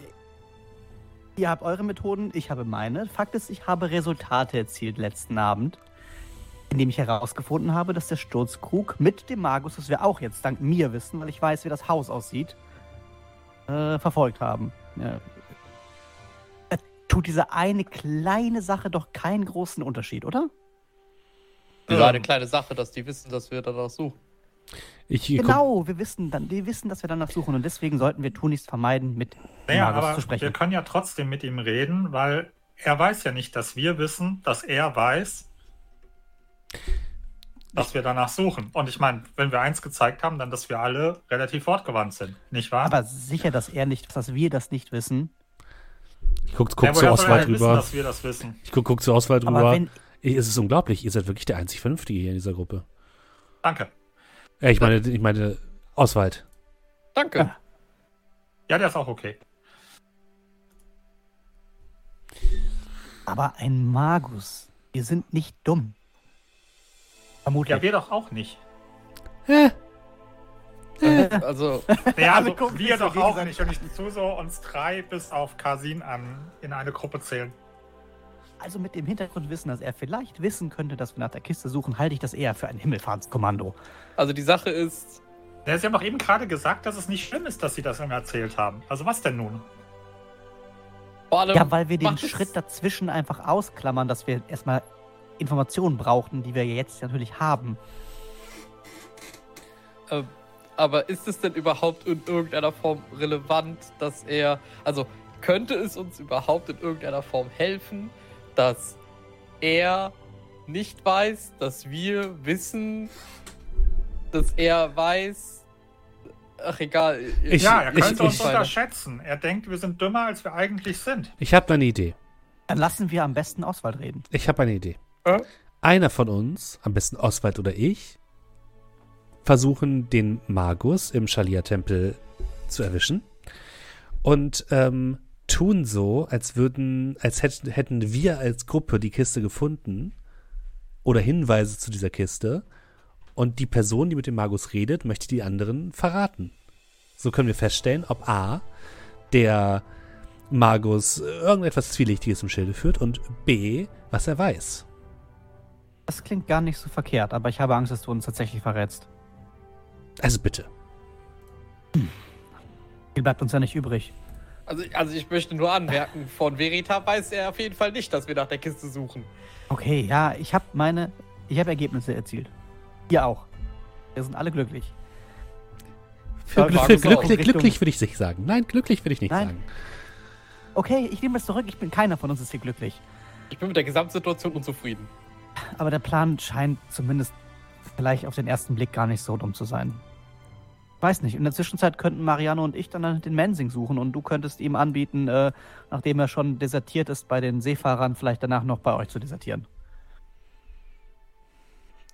ihr habt eure Methoden, ich habe meine. Fakt ist, ich habe Resultate erzielt letzten Abend, indem ich herausgefunden habe, dass der Sturzkrug mit dem Magus, das wir auch jetzt dank mir wissen, weil ich weiß, wie das Haus aussieht, äh, verfolgt haben. Ja. Tut diese eine kleine Sache doch keinen großen Unterschied, oder? Ähm. war eine kleine Sache, dass die wissen, dass wir danach suchen. Ich, Genau, wir wissen dann, wir wissen, dass wir danach suchen und deswegen sollten wir tunlichst vermeiden, mit Naja, Magus aber zu sprechen. wir können ja trotzdem mit ihm reden, weil er weiß ja nicht, dass wir wissen, dass er weiß, dass wir danach suchen. Und ich meine, wenn wir eins gezeigt haben, dann, dass wir alle relativ wortgewandt sind, nicht wahr? Aber sicher, dass er nicht, dass wir das nicht wissen. ich guck, ja, guck zur soll er Auswahl halt wissen, drüber. dass wir das wissen? Ich guck, guck zur Auswahl Aber drüber. wenn, Ich- Es ist unglaublich, ihr seid wirklich der einzig Vernünftige hier in dieser Gruppe. Danke. Äh, ich meine, ich meine, Oswald. Danke. Ja, der ist auch okay. Aber ein Magus. Wir sind nicht dumm. Vermutlich. Ja, wir doch auch nicht. Äh, Also, *laughs* Ja, also wir doch auch nicht. Und ich tue so uns drei bis auf Kasin an in eine Gruppe zählen. Also mit dem Hintergrundwissen, dass er vielleicht wissen könnte, dass wir nach der Kiste suchen, halte ich das eher für ein Himmelfahrtskommando. also die Sache ist, Ja, Sie haben doch eben gerade gesagt, dass es nicht schlimm ist, dass Sie das ihm erzählt haben. Also was denn nun? Ja, weil wir den es- Schritt dazwischen einfach ausklammern, dass wir erstmal Informationen brauchten, die wir jetzt natürlich haben. Äh, aber ist es denn überhaupt in irgendeiner Form relevant, dass er. Also, könnte es uns überhaupt in irgendeiner Form helfen, dass er nicht weiß, dass wir wissen, dass er weiß. Ach, egal. Ich- ja, er ich- könnte uns ich- unterschätzen. Er denkt, wir sind dümmer, als wir eigentlich sind. ich habe eine Idee. Dann lassen wir am besten Oswald reden. Ich habe eine Idee. Äh? Einer von uns, am besten Oswald oder ich, versuchen den Magus im Shalia-Tempel zu erwischen und ähm, tun so, als würden, als hätten, hätten wir als Gruppe die Kiste gefunden oder Hinweise zu dieser Kiste und die Person, die mit dem Magus redet, möchte die anderen verraten. So können wir feststellen, ob A, der Magus irgendetwas Zwielichtiges im Schilde führt und B, was er weiß. Das klingt gar nicht so verkehrt, aber ich habe Angst, dass du uns tatsächlich verrätst. Also bitte. Viel bleibt uns ja nicht übrig. Also, also, ich möchte nur anmerken, von Verita weiß er auf jeden Fall nicht, dass wir nach der Kiste suchen. Okay, ja, ich habe meine, ich habe Ergebnisse erzielt. Ihr auch. Wir sind alle glücklich. Für, für, auch. glücklich, glücklich würde ich nicht sagen. Nein, glücklich würde ich nicht Nein. sagen. Okay, ich nehme es zurück. Ich bin keiner von uns ist hier glücklich. Ich bin mit der Gesamtsituation unzufrieden. Aber der Plan scheint zumindest vielleicht auf den ersten Blick gar nicht so dumm zu sein. Weiß nicht. In der Zwischenzeit könnten Mariano und ich dann den Mensing suchen und du könntest ihm anbieten, äh, nachdem er schon desertiert ist bei den Seefahrern, vielleicht danach noch bei euch zu desertieren.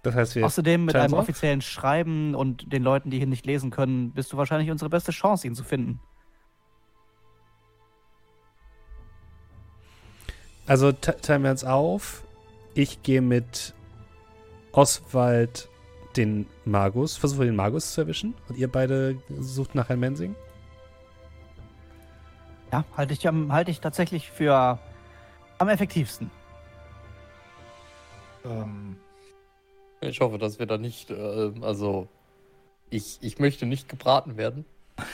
Das heißt, wir Außerdem mit einem auf? offiziellen Schreiben und den Leuten, die hier nicht lesen können, bist du wahrscheinlich unsere beste Chance, ihn zu finden. Also te- teilen wir uns auf. Ich gehe mit Oswald den Magus, versuche den Magus zu erwischen. Und ihr beide sucht nach Herrn Mensing. Ja, halte ich, halte ich tatsächlich für am effektivsten. Ähm, Ich hoffe, dass wir da nicht, äh, also ich, ich möchte nicht gebraten werden. *laughs*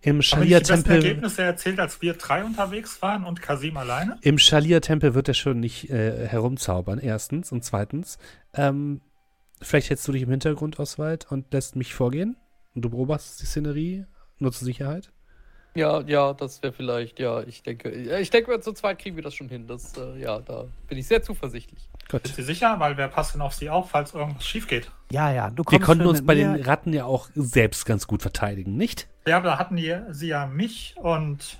Im Schalia-Tempel Ergebnisse erzählt, als wir drei unterwegs waren und Kasim alleine? im Schalia-Tempel wird er schon nicht äh, herumzaubern, erstens. Und zweitens, ähm, vielleicht hältst du dich im Hintergrund, Oswald, und lässt mich vorgehen. Und du beobachtest die Szenerie, nur zur Sicherheit. Ja, ja, das wäre vielleicht, ja, ich denke, ja, ich denke, zu zweit kriegen wir das schon hin. Das, äh, ja, da bin ich sehr zuversichtlich. Gut. Sind Sie sicher? Weil wir passen auf Sie auf, falls irgendwas schief geht. Ja, ja, du kommst Wir konnten uns bei mir. den Ratten ja auch selbst ganz gut verteidigen, nicht? Ja, aber da hatten die, Sie ja mich und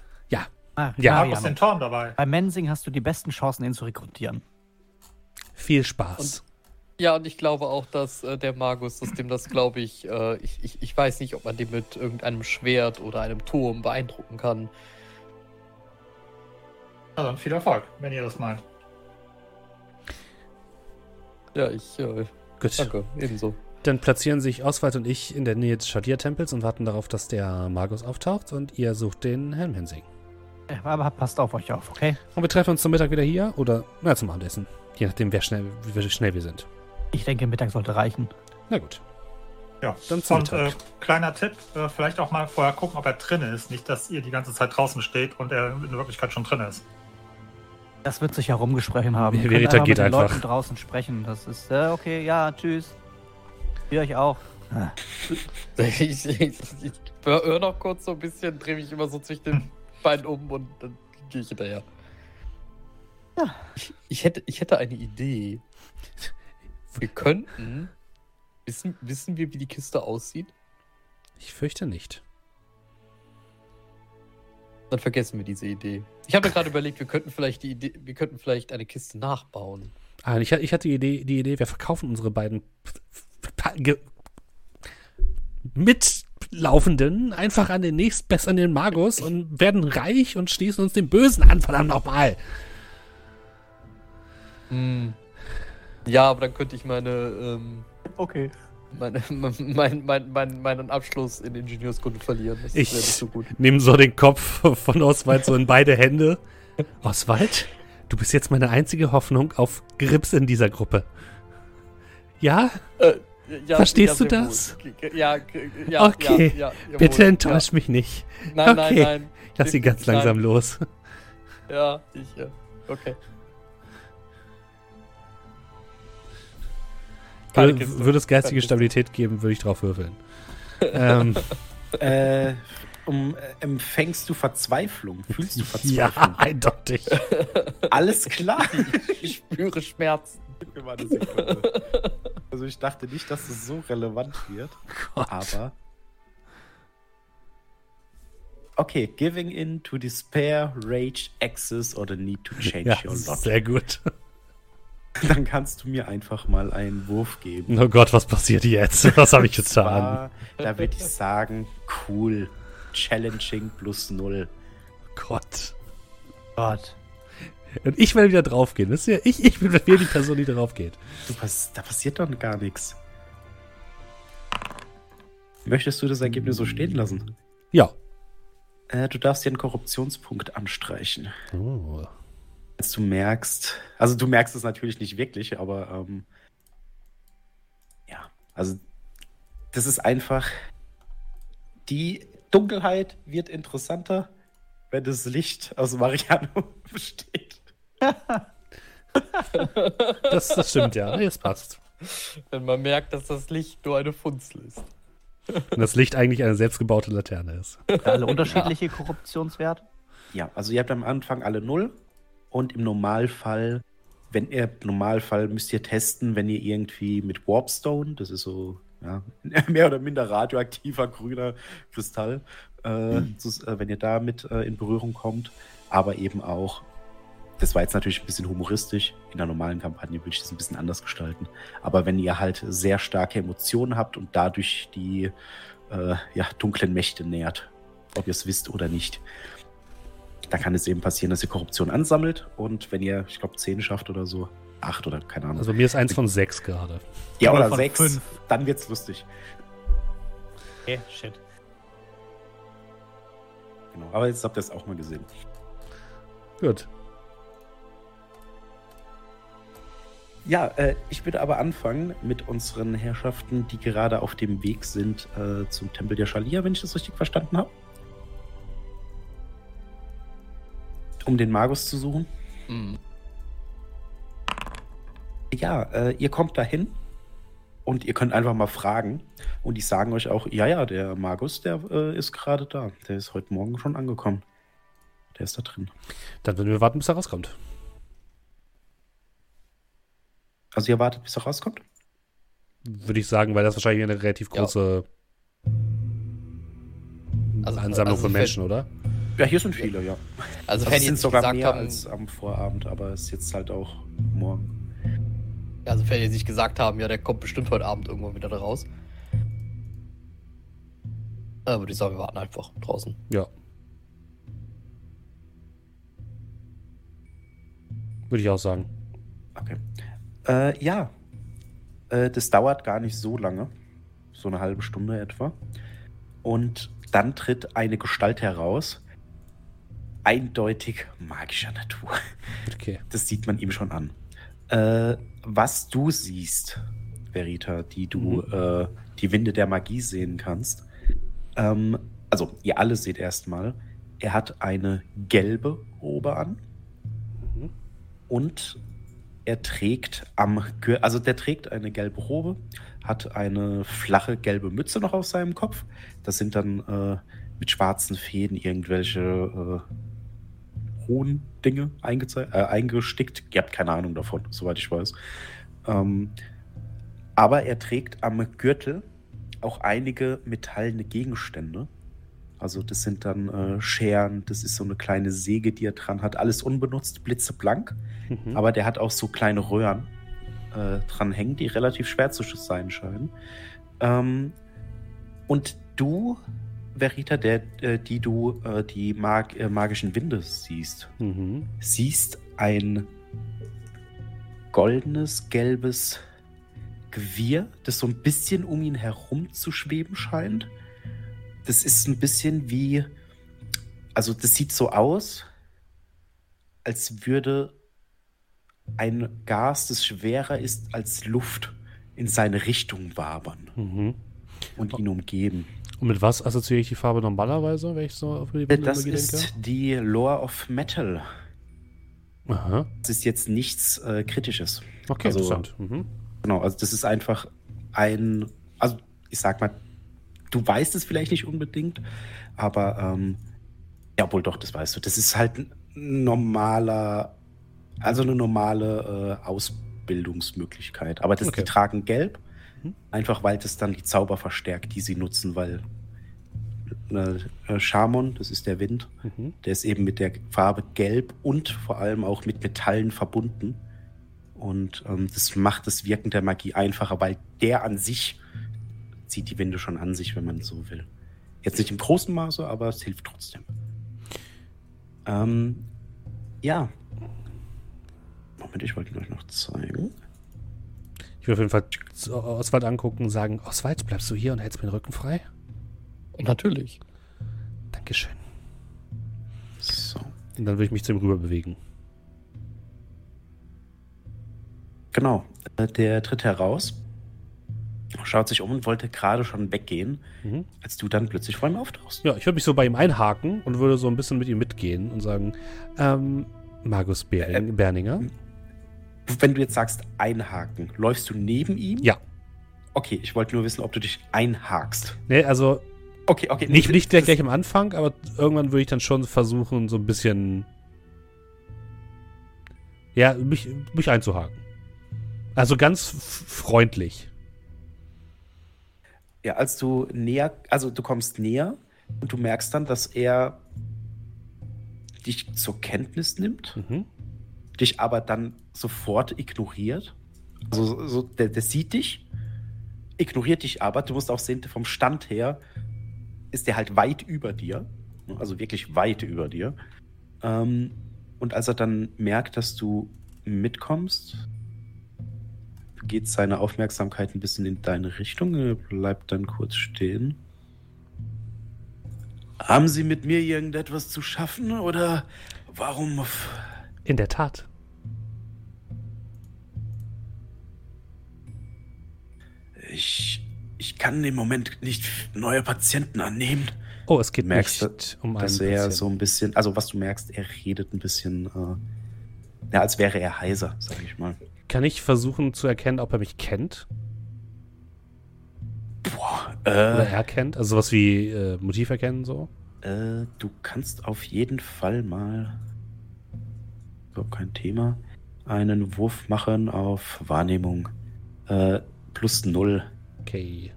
Ah, Ja, Mariano. aus den Toren dabei. Bei Mensing hast du die besten Chancen, ihn zu rekrutieren. Viel Spaß. Ja, und ich glaube auch, dass äh, der Magus, dass dem das, glaube ich, äh, ich, ich, ich weiß nicht, ob man den mit irgendeinem Schwert oder einem Turm beeindrucken kann. Ja, dann viel Erfolg, wenn ihr das meint. Ja, ich, äh, Gut. danke, ebenso. Dann platzieren sich Oswald und ich in der Nähe des Schalia-Tempels und warten darauf, dass der Magus auftaucht und ihr sucht den Herrn Mensing. Ja, Aber passt auf euch auf, okay? Und wir treffen uns zum Mittag wieder hier oder na, zum Abendessen. Je nachdem, wer schnell, wie schnell wir sind. Ich denke, Mittag sollte reichen. Na gut. Ja, Dann zum und äh, Mittag. kleiner Tipp, äh, vielleicht auch mal vorher gucken, ob er drin ist. Nicht, dass ihr die ganze Zeit draußen steht und er in Wirklichkeit schon drin ist. Das wird sich herumgesprochen haben. Ihr Verita geht mit den einfach. Leuten draußen sprechen. Das ist, äh, okay, ja, tschüss. Ihr euch auch. Ah. *laughs* Ich, ich, ich, ich höre noch kurz so ein bisschen, drehe mich immer so zwischen den Beinen um und dann gehe ich hinterher. Ja. Ich, ich, hätte, ich hätte eine Idee. Wir könnten. Wissen, wissen wir, wie die Kiste aussieht? Ich fürchte nicht. Dann vergessen wir diese Idee. Ich habe mir gerade überlegt, wir könnten vielleicht die Idee, wir könnten vielleicht eine Kiste nachbauen. Ah, ich, ich hatte die Idee, die Idee, wir verkaufen unsere beiden Mitlaufenden einfach an den nächstbesseren Magus und werden reich und schließen uns den Bösen an, verdammt nochmal. Hm. Ja, aber dann könnte ich meine, ähm, Okay. meine, *laughs* mein, mein, mein, meinen Abschluss in Ingenieurskunde verlieren. Das Ich- so gut. Nimm so den Kopf *laughs* von Oswald so in beide Hände. *laughs* Oswald, du bist jetzt meine einzige Hoffnung auf Grips in dieser Gruppe. Ja? Äh, ja, Verstehst du sehr das? Ja, ja, Okay, ja, ja, Bitte enttäusch mich nicht. Ja. Nein, nein, Okay. nein. Ich lass sie ganz Nein. langsam los. Ja, ich, ja. Okay. Würde, würde es geistige. Stabilität geben, würde ich drauf würfeln. *laughs* ähm, Äh, um, äh, empfängst du Verzweiflung? Fühlst du *laughs* ja, Verzweiflung? eindeutig. *laughs* Alles klar. Ich spüre Schmerzen. Gib mir mal eine Sekunde. Also ich dachte nicht, dass es so relevant wird. Aber. Okay, giving in to despair, rage, access or the need to change Ja, your lot. sehr gut. *laughs* Dann kannst du mir einfach mal einen Wurf geben. Oh Gott, was passiert jetzt? Was habe ich getan? zwar, Da würde ich sagen, cool. Challenging plus null. Gott. Gott. Und ich werde wieder draufgehen. Wisst ihr? Ich, ich bin wieder die Person, die draufgeht. Du, was, da passiert doch gar nichts. Möchtest du das Ergebnis so stehen lassen? Ja. Äh, du darfst dir einen Korruptionspunkt anstreichen. Oh. Als du merkst, also du merkst es natürlich nicht wirklich, aber ähm, ja, also das ist einfach, die Dunkelheit wird interessanter, wenn das Licht aus Mariano *laughs* besteht. *laughs* Das, das stimmt ja. Das passt. Wenn man merkt, dass das Licht nur eine Funzel ist. Und das Licht eigentlich eine selbstgebaute Laterne ist. Alle unterschiedliche Korruptionswerte? Ja, also ihr habt am Anfang alle null und im Normalfall, wenn ihr, im Normalfall müsst ihr testen, wenn ihr irgendwie mit Warpstone, das ist so, ja, *laughs* mehr oder minder radioaktiver grüner Kristall, äh, äh, wenn ihr damit äh, in Berührung kommt, aber eben auch das war jetzt natürlich ein bisschen humoristisch. In der normalen Kampagne würde ich das ein bisschen anders gestalten. Aber wenn ihr halt sehr starke Emotionen habt und dadurch die äh, ja, dunklen Mächte nährt, ob ihr es wisst oder nicht, dann kann es eben passieren, dass ihr Korruption ansammelt und wenn ihr, ich glaube, 10 schafft oder so, 8 oder keine Ahnung. Also mir ist eins von sechs gerade. ja, oder oder von 6, fünf. dann wird's lustig. Okay, shit. Genau. Aber jetzt habt ihr es auch mal gesehen. Gut. Ja, äh, ich würde aber anfangen mit unseren Herrschaften, die gerade auf dem Weg sind äh, zum Tempel der Schalia, wenn ich das richtig verstanden habe. Um den Magus zu suchen. Mhm. Ja, äh, ihr kommt dahin und ihr könnt einfach mal fragen. Und die sagen euch auch, ja, ja, der Magus, der äh, ist gerade da. Der ist heute Morgen schon angekommen. Der ist da drin. Dann würden wir warten, bis er rauskommt. Also ihr wartet, bis er rauskommt? Würde ich sagen, weil das wahrscheinlich eine relativ Ja. große Also- Ansammlung also von Menschen, oder? Ja, hier sind viele, ja. Also, Also wenn es die sind jetzt sogar gesagt mehr haben, als am Vorabend, aber es ist jetzt halt auch morgen. also wenn die sich gesagt haben, ja, der kommt bestimmt heute Abend irgendwann wieder da raus. Äh, würde ich sagen, wir warten einfach draußen. Ja. Würde ich auch sagen. Okay. Äh, ja. Äh, das dauert gar nicht so lange. So eine halbe Stunde etwa. Und dann tritt eine Gestalt heraus. Eindeutig magischer Natur. Okay. Das sieht man ihm schon an. Äh, was du siehst, Verita, die du äh, die Winde der Magie sehen kannst. Ähm, also, ihr alle seht erstmal, er hat eine gelbe Robe an. Mhm. Und er trägt am Gür also der trägt eine gelbe Robe, hat eine flache gelbe Mütze noch auf seinem Kopf. Das sind dann äh, mit schwarzen Fäden irgendwelche äh, hohen Dinge äh, eingestickt. Ihr habt keine Ahnung davon, soweit ich weiß. Ähm, aber er trägt am Gürtel auch einige metallene Gegenstände. Also das sind dann äh, Scheren, das ist so eine kleine Säge, die er dran hat. Alles unbenutzt, blitzeblank. Mhm. Aber der hat auch so kleine Röhren äh, dran hängen, die relativ schwer zu sein scheinen. Ähm, und du, Verita, der, äh, die du äh, die mag äh, magischen Winde siehst, Mhm. siehst ein goldenes, gelbes Gewirr, das so ein bisschen um ihn herum zu schweben scheint. Das ist ein bisschen wie, also das sieht so aus, als würde ein Gas, das schwerer ist als Luft, in seine Richtung wabern Mhm. und ihn umgeben. Und mit was assoziiere ich die Farbe normalerweise, wenn ich so auf die Winde Das denke? ist die Lore of Metal. Aha. Das ist jetzt nichts äh, Kritisches. Okay, Also- interessant. Mhm. Genau, also das ist einfach ein, also ich sag mal, du weißt es vielleicht nicht unbedingt, aber ähm, ja, wohl doch, das weißt du. Das ist halt ein normaler, also eine normale äh, Ausbildungsmöglichkeit. Aber das, Okay. die tragen gelb, Mhm. einfach weil das dann die Zauber verstärkt, die sie nutzen, weil äh, äh, Schamon, das ist der Wind, Mhm. der ist eben mit der Farbe gelb und vor allem auch mit Metallen verbunden. Und ähm, das macht das Wirken der Magie einfacher, weil der an sich zieht die Winde schon an sich, wenn man so will. Jetzt nicht im großen Maße, aber es hilft trotzdem. Ähm, ja. Moment, ich wollte ihn euch noch zeigen. Ich will auf jeden Fall Oswald angucken und sagen, Oswald, bleibst du hier und hältst mir den Rücken frei? Natürlich. Dankeschön. So. Und dann würde ich mich zu ihm rüber bewegen. Genau. Äh, Der tritt heraus, schaut sich um und wollte gerade schon weggehen, Mhm. als du dann plötzlich vor ihm auftauchst. Ja, ich würde mich so bei ihm einhaken und würde so ein bisschen mit ihm mitgehen und sagen, ähm, Markus Bering, Äh, Berninger? Wenn du jetzt sagst einhaken, läufst du neben ihm? Ja. Okay, ich wollte nur wissen, ob du dich einhakst. Nee, also Okay, okay. nicht, nicht gleich, gleich am Anfang, aber irgendwann würde ich dann schon versuchen, so ein bisschen ja, mich, mich einzuhaken. Also ganz freundlich. Ja, als du näher, also du kommst näher und du merkst dann, dass er dich zur Kenntnis nimmt Mhm. Dich aber dann sofort ignoriert. Also so, der, der sieht dich, ignoriert dich aber. Du musst auch sehen, vom Stand her ist der halt weit über dir. Also wirklich weit über dir. Ähm, und als er dann merkt, dass du mitkommst, geht seine Aufmerksamkeit ein bisschen in deine Richtung. Er bleibt dann kurz stehen. Haben Sie mit mir irgendetwas zu schaffen oder warum? In der Tat. Ich, ich kann im Moment nicht neue Patienten annehmen. Oh, es geht Merkst nicht um einen Dass er Patienten. so ein bisschen, also was du merkst, er redet ein bisschen, äh, ja, als wäre er heiser, sag ich mal. Kann ich versuchen zu erkennen, ob er mich kennt? Boah, Oder äh, er kennt? Also sowas wie äh, Motiv erkennen so? äh, du kannst auf jeden Fall mal, so kein Thema, einen Wurf machen auf Wahrnehmung. Äh, plus null. Okay.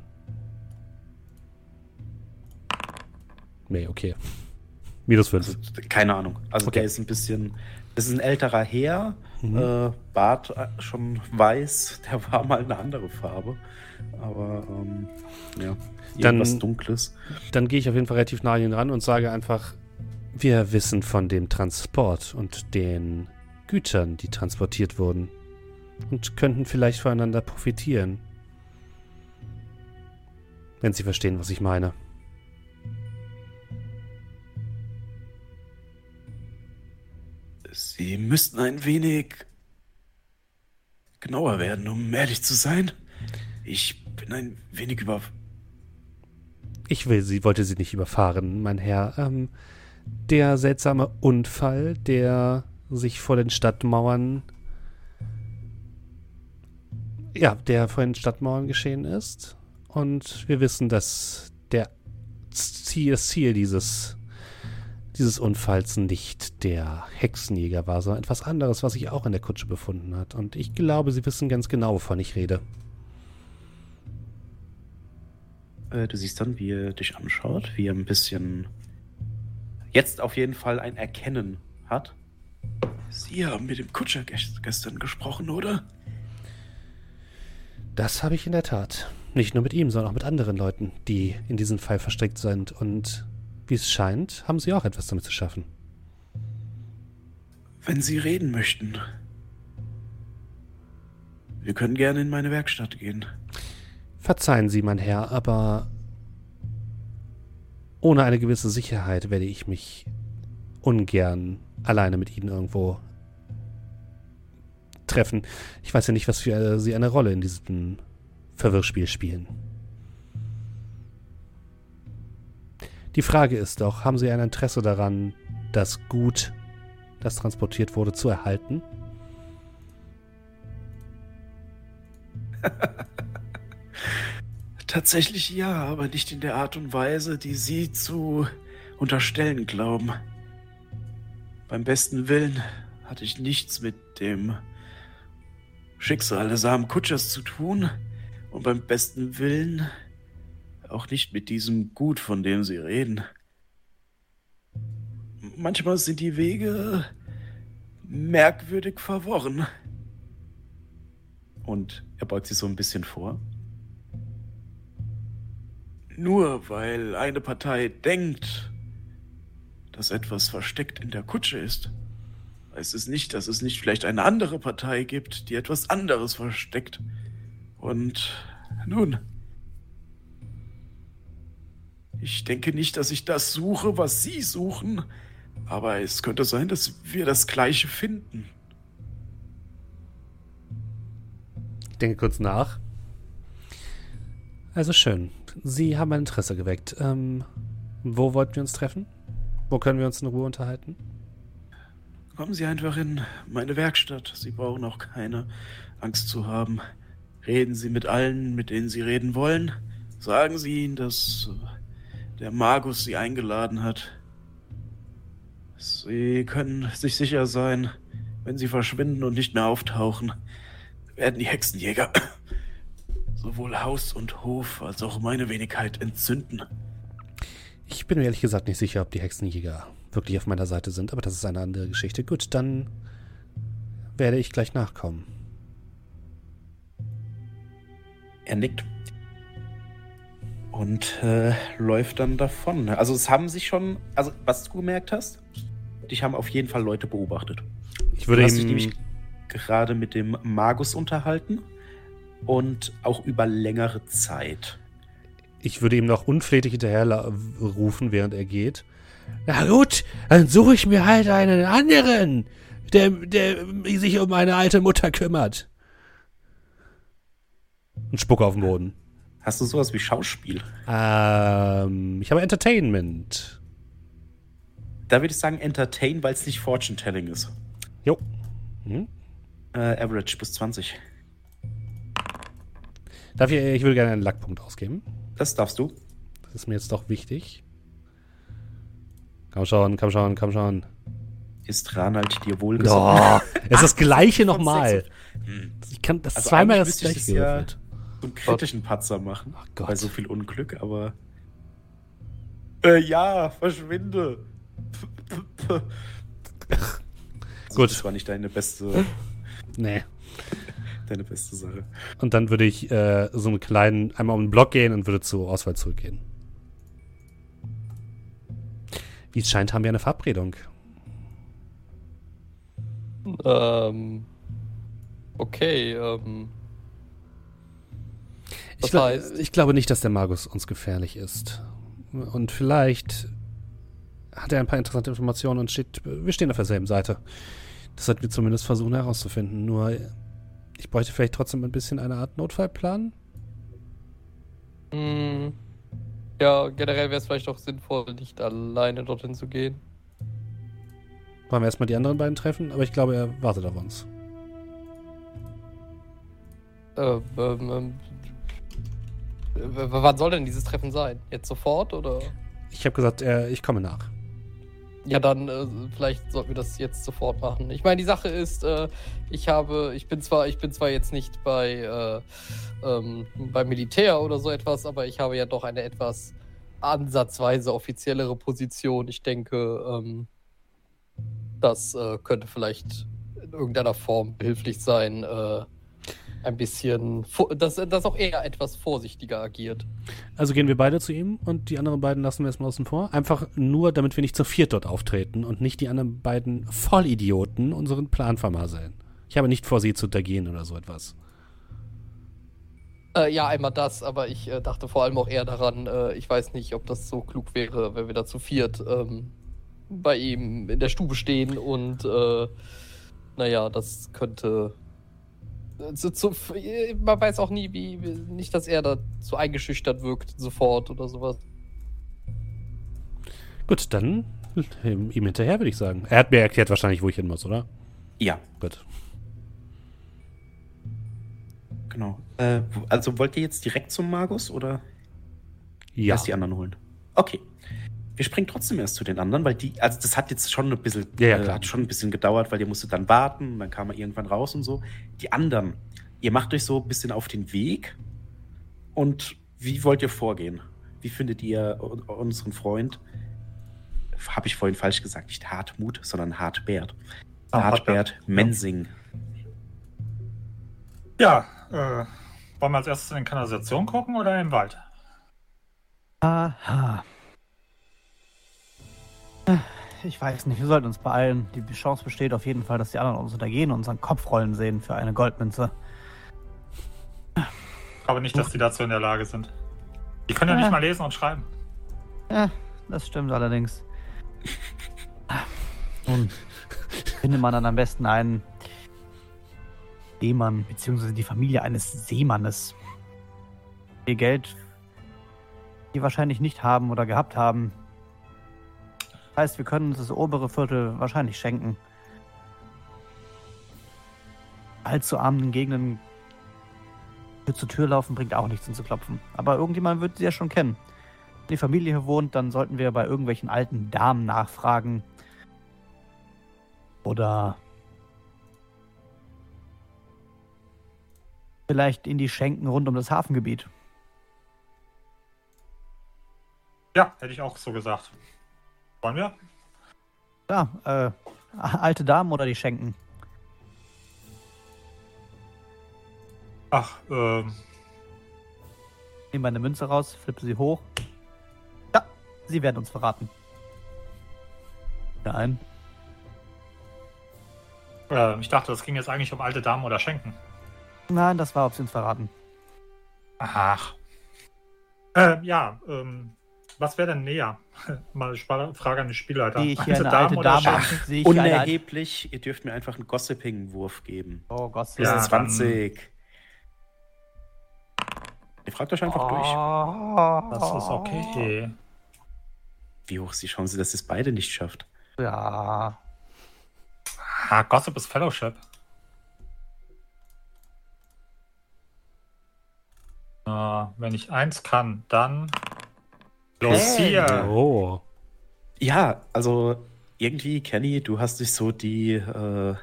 Nee, okay. Minus 5. Also, keine Ahnung. Also Okay. der ist ein bisschen, das ist ein älterer Herr, Mhm. äh, Bart äh, schon weiß, der war mal eine andere Farbe. Aber ähm, ja, Dann- irgendwas Dunkles. Dann gehe ich auf jeden Fall relativ nah an ihn ran und sage einfach, wir wissen von dem Transport und den Gütern, die transportiert wurden. Und könnten vielleicht voneinander profitieren. Wenn Sie verstehen, was ich meine. Sie müssten ein wenig genauer werden, um ehrlich zu sein. Ich bin ein wenig über. Ich will sie, wollte sie nicht überfahren, mein Herr. Ähm, der seltsame Unfall, der sich vor den Stadtmauern. Ja, der vor den Stadtmauern geschehen ist. Und wir wissen, dass der Ziel, das Ziel dieses, dieses Unfalls nicht der Hexenjäger war, sondern etwas anderes, was sich auch in der Kutsche befunden hat. Und ich glaube, Sie wissen ganz genau, wovon ich rede. Äh, du siehst dann, wie er dich anschaut, wie er ein bisschen. Jetzt auf jeden Fall ein Erkennen hat. Sie haben mit dem Kutscher gest- gestern gesprochen, oder? Das habe ich in der Tat. Nicht nur mit ihm, sondern auch mit anderen Leuten, die in diesen Fall verstrickt sind. Und wie es scheint, haben sie auch etwas damit zu schaffen. Wenn Sie reden möchten. Wir können gerne in meine Werkstatt gehen. Verzeihen Sie, mein Herr, aber ohne eine gewisse Sicherheit werde ich mich ungern alleine mit Ihnen irgendwo treffen. Ich weiß ja nicht, was für äh, Sie eine Rolle in diesem Verwirrspiel spielen. Die Frage ist doch, haben Sie ein Interesse daran, das Gut, das transportiert wurde, zu erhalten? *laughs* Tatsächlich ja, aber nicht in der Art und Weise, die Sie zu unterstellen glauben. Beim besten Willen hatte ich nichts mit dem Schicksal des armen Kutschers zu tun und beim besten Willen auch nicht mit diesem Gut, von dem Sie reden. Manchmal sind die Wege merkwürdig verworren. Und er beugt sich so ein bisschen vor. Nur weil eine Partei denkt, dass etwas versteckt in der Kutsche ist, heißt es nicht, dass es nicht vielleicht eine andere Partei gibt, die etwas anderes versteckt. Und nun, ich denke nicht, dass ich das suche, was Sie suchen, aber es könnte sein, dass wir das Gleiche finden. Ich denke kurz nach. Also schön. Sie haben ein Interesse geweckt. Ähm, wo wollten wir uns treffen? Wo können wir uns in Ruhe unterhalten? Kommen Sie einfach in meine Werkstatt. Sie brauchen auch keine Angst zu haben. Reden Sie mit allen, mit denen Sie reden wollen. Sagen Sie ihnen, dass äh, der Magus Sie eingeladen hat. Sie können sich sicher sein, wenn Sie verschwinden und nicht mehr auftauchen, werden die Hexenjäger sowohl Haus und Hof als auch meine Wenigkeit entzünden. Ich bin mir ehrlich gesagt nicht sicher, ob die Hexenjäger wirklich auf meiner Seite sind, aber das ist eine andere Geschichte. Gut, dann werde ich gleich nachkommen. Er nickt. Und äh, läuft dann davon. Also es haben sich schon, also was du gemerkt hast, dich haben auf jeden Fall Leute beobachtet. Ich würde du hast dich nämlich gerade mit dem Magus unterhalten und auch über längere Zeit. Ich würde ihm noch unflätig hinterher la- rufen, während er geht. Na gut, dann suche ich mir halt einen anderen, der, der sich um meine alte Mutter kümmert. Und spucke auf den Boden. Hast du sowas wie Schauspiel? Ähm, ich habe Entertainment. Da würde ich sagen Entertain, weil es nicht Fortune Telling ist. Jo. Hm? Äh, Average bis 20. Darf ich, ich würde gerne einen Lackpunkt ausgeben. Das darfst du. Das ist mir jetzt doch wichtig. Komm schon, komm schon, komm schon. Ist Ranald dir wohlgesonnen? Oh, *laughs* es ist das gleiche nochmal. Hm. Ich kann das Also zweimal das gleiche das ja-. So einen kritischen Patzer machen. Ach Gott. Bei so viel Unglück, aber. Äh, ja, verschwinde. Also, Gut. Das war nicht deine beste, Nee. Deine beste Sache. Und dann würde ich äh, so einen kleinen, einmal um den Block gehen und würde zur Auswahl zurückgehen. Wie es scheint, haben wir eine Verabredung. Ähm. Okay, ähm. Ich, glaub- heißt? ich glaube nicht, dass der Magus uns gefährlich ist. Und vielleicht hat er ein paar interessante Informationen und steht, wir stehen auf derselben Seite. Das sollten wir zumindest versuchen herauszufinden. Nur, ich bräuchte vielleicht trotzdem ein bisschen eine Art Notfallplan. Hm, ja, generell wäre es vielleicht auch sinnvoll, nicht alleine dorthin zu gehen. Wollen wir erstmal die anderen beiden treffen, aber ich glaube, er wartet auf uns. Ähm, ähm, ähm, wann soll denn dieses Treffen sein? Jetzt sofort oder? Ich habe gesagt, er, ich komme nach. Ja, dann äh, vielleicht sollten wir das jetzt sofort machen. Ich meine, die Sache ist, äh, ich habe, ich bin zwar, ich bin zwar jetzt nicht bei äh, ähm, beim Militär oder so etwas, aber ich habe ja doch eine etwas ansatzweise offiziellere Position. Ich denke, ähm, das äh, könnte vielleicht in irgendeiner Form behilflich sein, äh, ein bisschen, dass, dass auch er etwas vorsichtiger agiert. Also gehen wir beide zu ihm und die anderen beiden lassen wir erstmal außen vor. Einfach nur, damit wir nicht zu viert dort auftreten und nicht die anderen beiden Vollidioten unseren Plan vermasseln. Ich habe nicht vor, sie zu untergehen oder so etwas. Äh, ja, einmal das, aber ich äh, dachte vor allem auch eher daran, äh, ich weiß nicht, ob das so klug wäre, wenn wir da zu viert ähm, bei ihm in der Stube stehen und äh, naja, das könnte. Zu, zu, man weiß auch nie, wie, wie. Nicht, dass er da zu eingeschüchtert wirkt sofort oder sowas. Gut, dann ihm ihm hinterher, würde ich sagen. Er hat mir erklärt wahrscheinlich, wo ich hin muss, oder? Ja, Gut. genau. Äh, also wollt ihr jetzt direkt zum Magus oder Ja. erst die anderen holen? Okay. Wir springen trotzdem erst zu den anderen, weil die, also das hat jetzt schon ein bisschen, Ja, ja, äh, klar. hat schon ein bisschen gedauert, weil ihr musstet dann warten, und dann kam er irgendwann raus und so. Die anderen, ihr macht euch so ein bisschen auf den Weg und wie wollt ihr vorgehen? Wie findet ihr un- unseren Freund? Habe ich vorhin falsch gesagt, nicht Hartmut, sondern Hartbert. Ah, Hartbert Mensing. Ja, äh, wollen wir als erstes in die Kanalisation gucken oder im Wald? Aha. Ich weiß nicht, wir sollten uns beeilen. Die Chance besteht auf jeden Fall, dass die anderen uns untergehen und unseren Kopf rollen sehen für eine Goldmünze. Ich glaube nicht, dass die dazu in der Lage sind. Die können ja Ja. nicht mal lesen und schreiben. Ja, das stimmt allerdings. Nun, findet man dann am besten einen Seemann, beziehungsweise die Familie eines Seemannes. Ihr Geld, die wahrscheinlich nicht haben oder gehabt haben. Heißt, wir können uns das obere Viertel wahrscheinlich schenken. Allzu armen Gegenden Tür zu Tür laufen bringt auch nichts, um zu klopfen. Aber irgendjemand wird sie ja schon kennen. Wenn die Familie hier wohnt, dann sollten wir bei irgendwelchen alten Damen nachfragen. Oder vielleicht in die Schenken rund um das Hafengebiet. Ja, hätte ich auch so gesagt. Wollen wir? Ja, äh, alte Damen oder die Schenken. Ach, ähm, Nehme meine Münze raus, flippe sie hoch. Da, sie werden uns verraten. Nein. äh, ich dachte, es ging jetzt eigentlich um alte Damen oder Schenken. Nein, das war, ob sie uns verraten. Ach. Äh, ja, ähm, was wäre denn näher? *laughs* Mal Spa- Frage an den Spielleiter. Sehe ich hier eine alte oder Dame? Sehe ich eine. Unerheblich, ihr dürft mir einfach einen Gossiping-Wurf geben. Oh Gott. Das Ja, ist 20. Ihr fragt euch einfach durch. Oh. Das ist okay. Wie hoch ist die Chance, dass ihr es beide nicht schafft? Ja. Ah, Gossip ist Fellowship. Äh, wenn ich eins kann, dann los Hey. Oh. Ja, also irgendwie, Kenny, du hast dich so die, äh,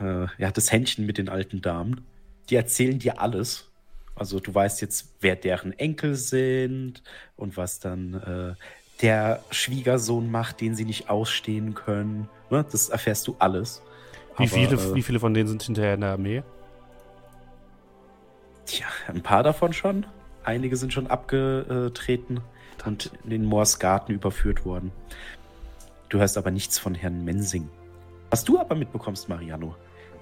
äh, ja, das Händchen mit den alten Damen. Die erzählen dir alles. Also du weißt jetzt, wer deren Enkel sind und was dann äh, der Schwiegersohn macht, den sie nicht ausstehen können. Ne? Das erfährst du alles. Wie, Aber, viele, äh, wie viele von denen sind hinterher in der Armee? Tja, ein paar davon schon. Einige sind schon abgetreten und in den Moors-Garten überführt worden. Du hörst aber nichts von Herrn Mensing. Was du aber mitbekommst, Mariano,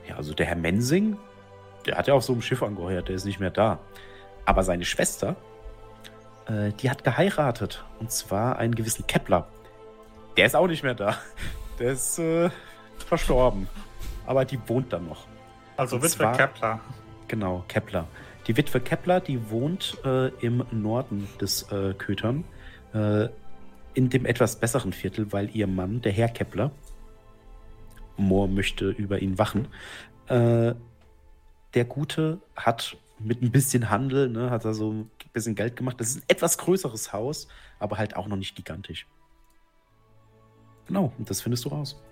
ja, also der Herr Mensing, der hat ja auf so einem Schiff angeheuert, der ist nicht mehr da. Aber seine Schwester, äh, die hat geheiratet. Und zwar einen gewissen Kepler. Der ist auch nicht mehr da. Der ist äh, verstorben. Aber die wohnt dann noch. Also Witwe Kepler. Genau, Kepler. Die Witwe Kepler, die wohnt äh, im Norden des äh, Kötern, äh, in dem etwas besseren Viertel, weil ihr Mann, der Herr Kepler, Moor möchte über ihn wachen, äh, der Gute hat mit ein bisschen Handel, ne, hat er so ein bisschen Geld gemacht. Das ist ein etwas größeres Haus, aber halt auch noch nicht gigantisch. Genau, und das findest du raus.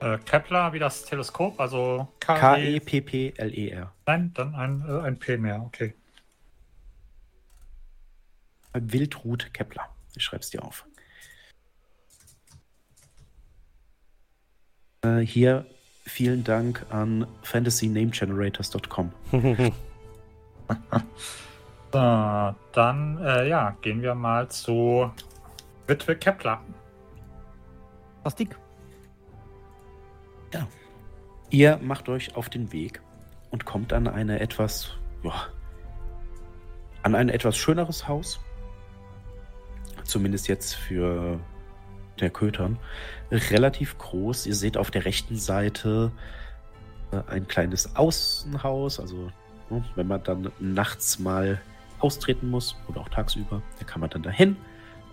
Äh, Kepler wie das Teleskop, also E KE. K-E-P-P-L-E-R. Nein, dann ein, äh, ein P mehr, okay. Wildrut Kepler. Ich schreib's dir auf. Äh, hier vielen Dank an fantasynamegenerators.com. *laughs* So, dann, äh, ja, gehen wir mal zu Witwe Kepler. Plastik. Ihr macht euch auf den Weg und kommt an eine etwas, ja, an ein etwas schöneres Haus. Zumindest jetzt für der Kötern. Relativ groß. Ihr seht auf der rechten Seite äh, ein kleines Außenhaus. Also, ne, wenn man dann nachts mal austreten muss oder auch tagsüber, da kann man dann dahin.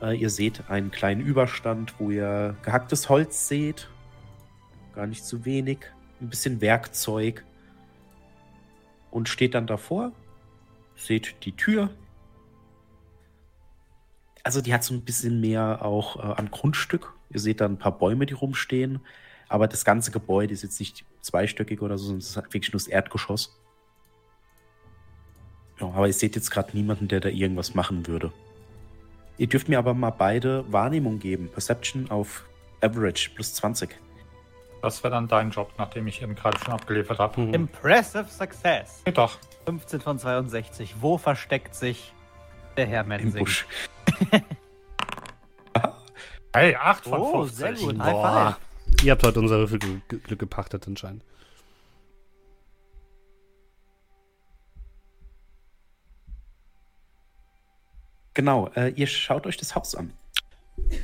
Äh, ihr seht einen kleinen Überstand, wo ihr gehacktes Holz seht. Gar nicht zu wenig ein bisschen Werkzeug und steht dann davor, seht die Tür. Also die hat so ein bisschen mehr auch äh, an Grundstück. Ihr seht da ein paar Bäume, die rumstehen, aber das ganze Gebäude ist jetzt nicht zweistöckig oder so, sondern es ist wirklich nur das Erdgeschoss. Ja, aber ihr seht jetzt gerade niemanden, der da irgendwas machen würde. Ihr dürft mir aber mal beide Wahrnehmung geben. Perception auf Average plus 20. Das wäre dann dein Job, nachdem ich eben gerade schon abgeliefert habe. Mhm. Impressive Success. Geht doch. 15 von 62. Wo versteckt sich der Herr Im Mensing? Busch. *laughs* Hey, 8 von Oh, 50. sehr gut. Boah. High five. Ihr habt heute unser Würfelglück Glück gepachtet anscheinend. Genau, äh, ihr schaut euch das Haus an.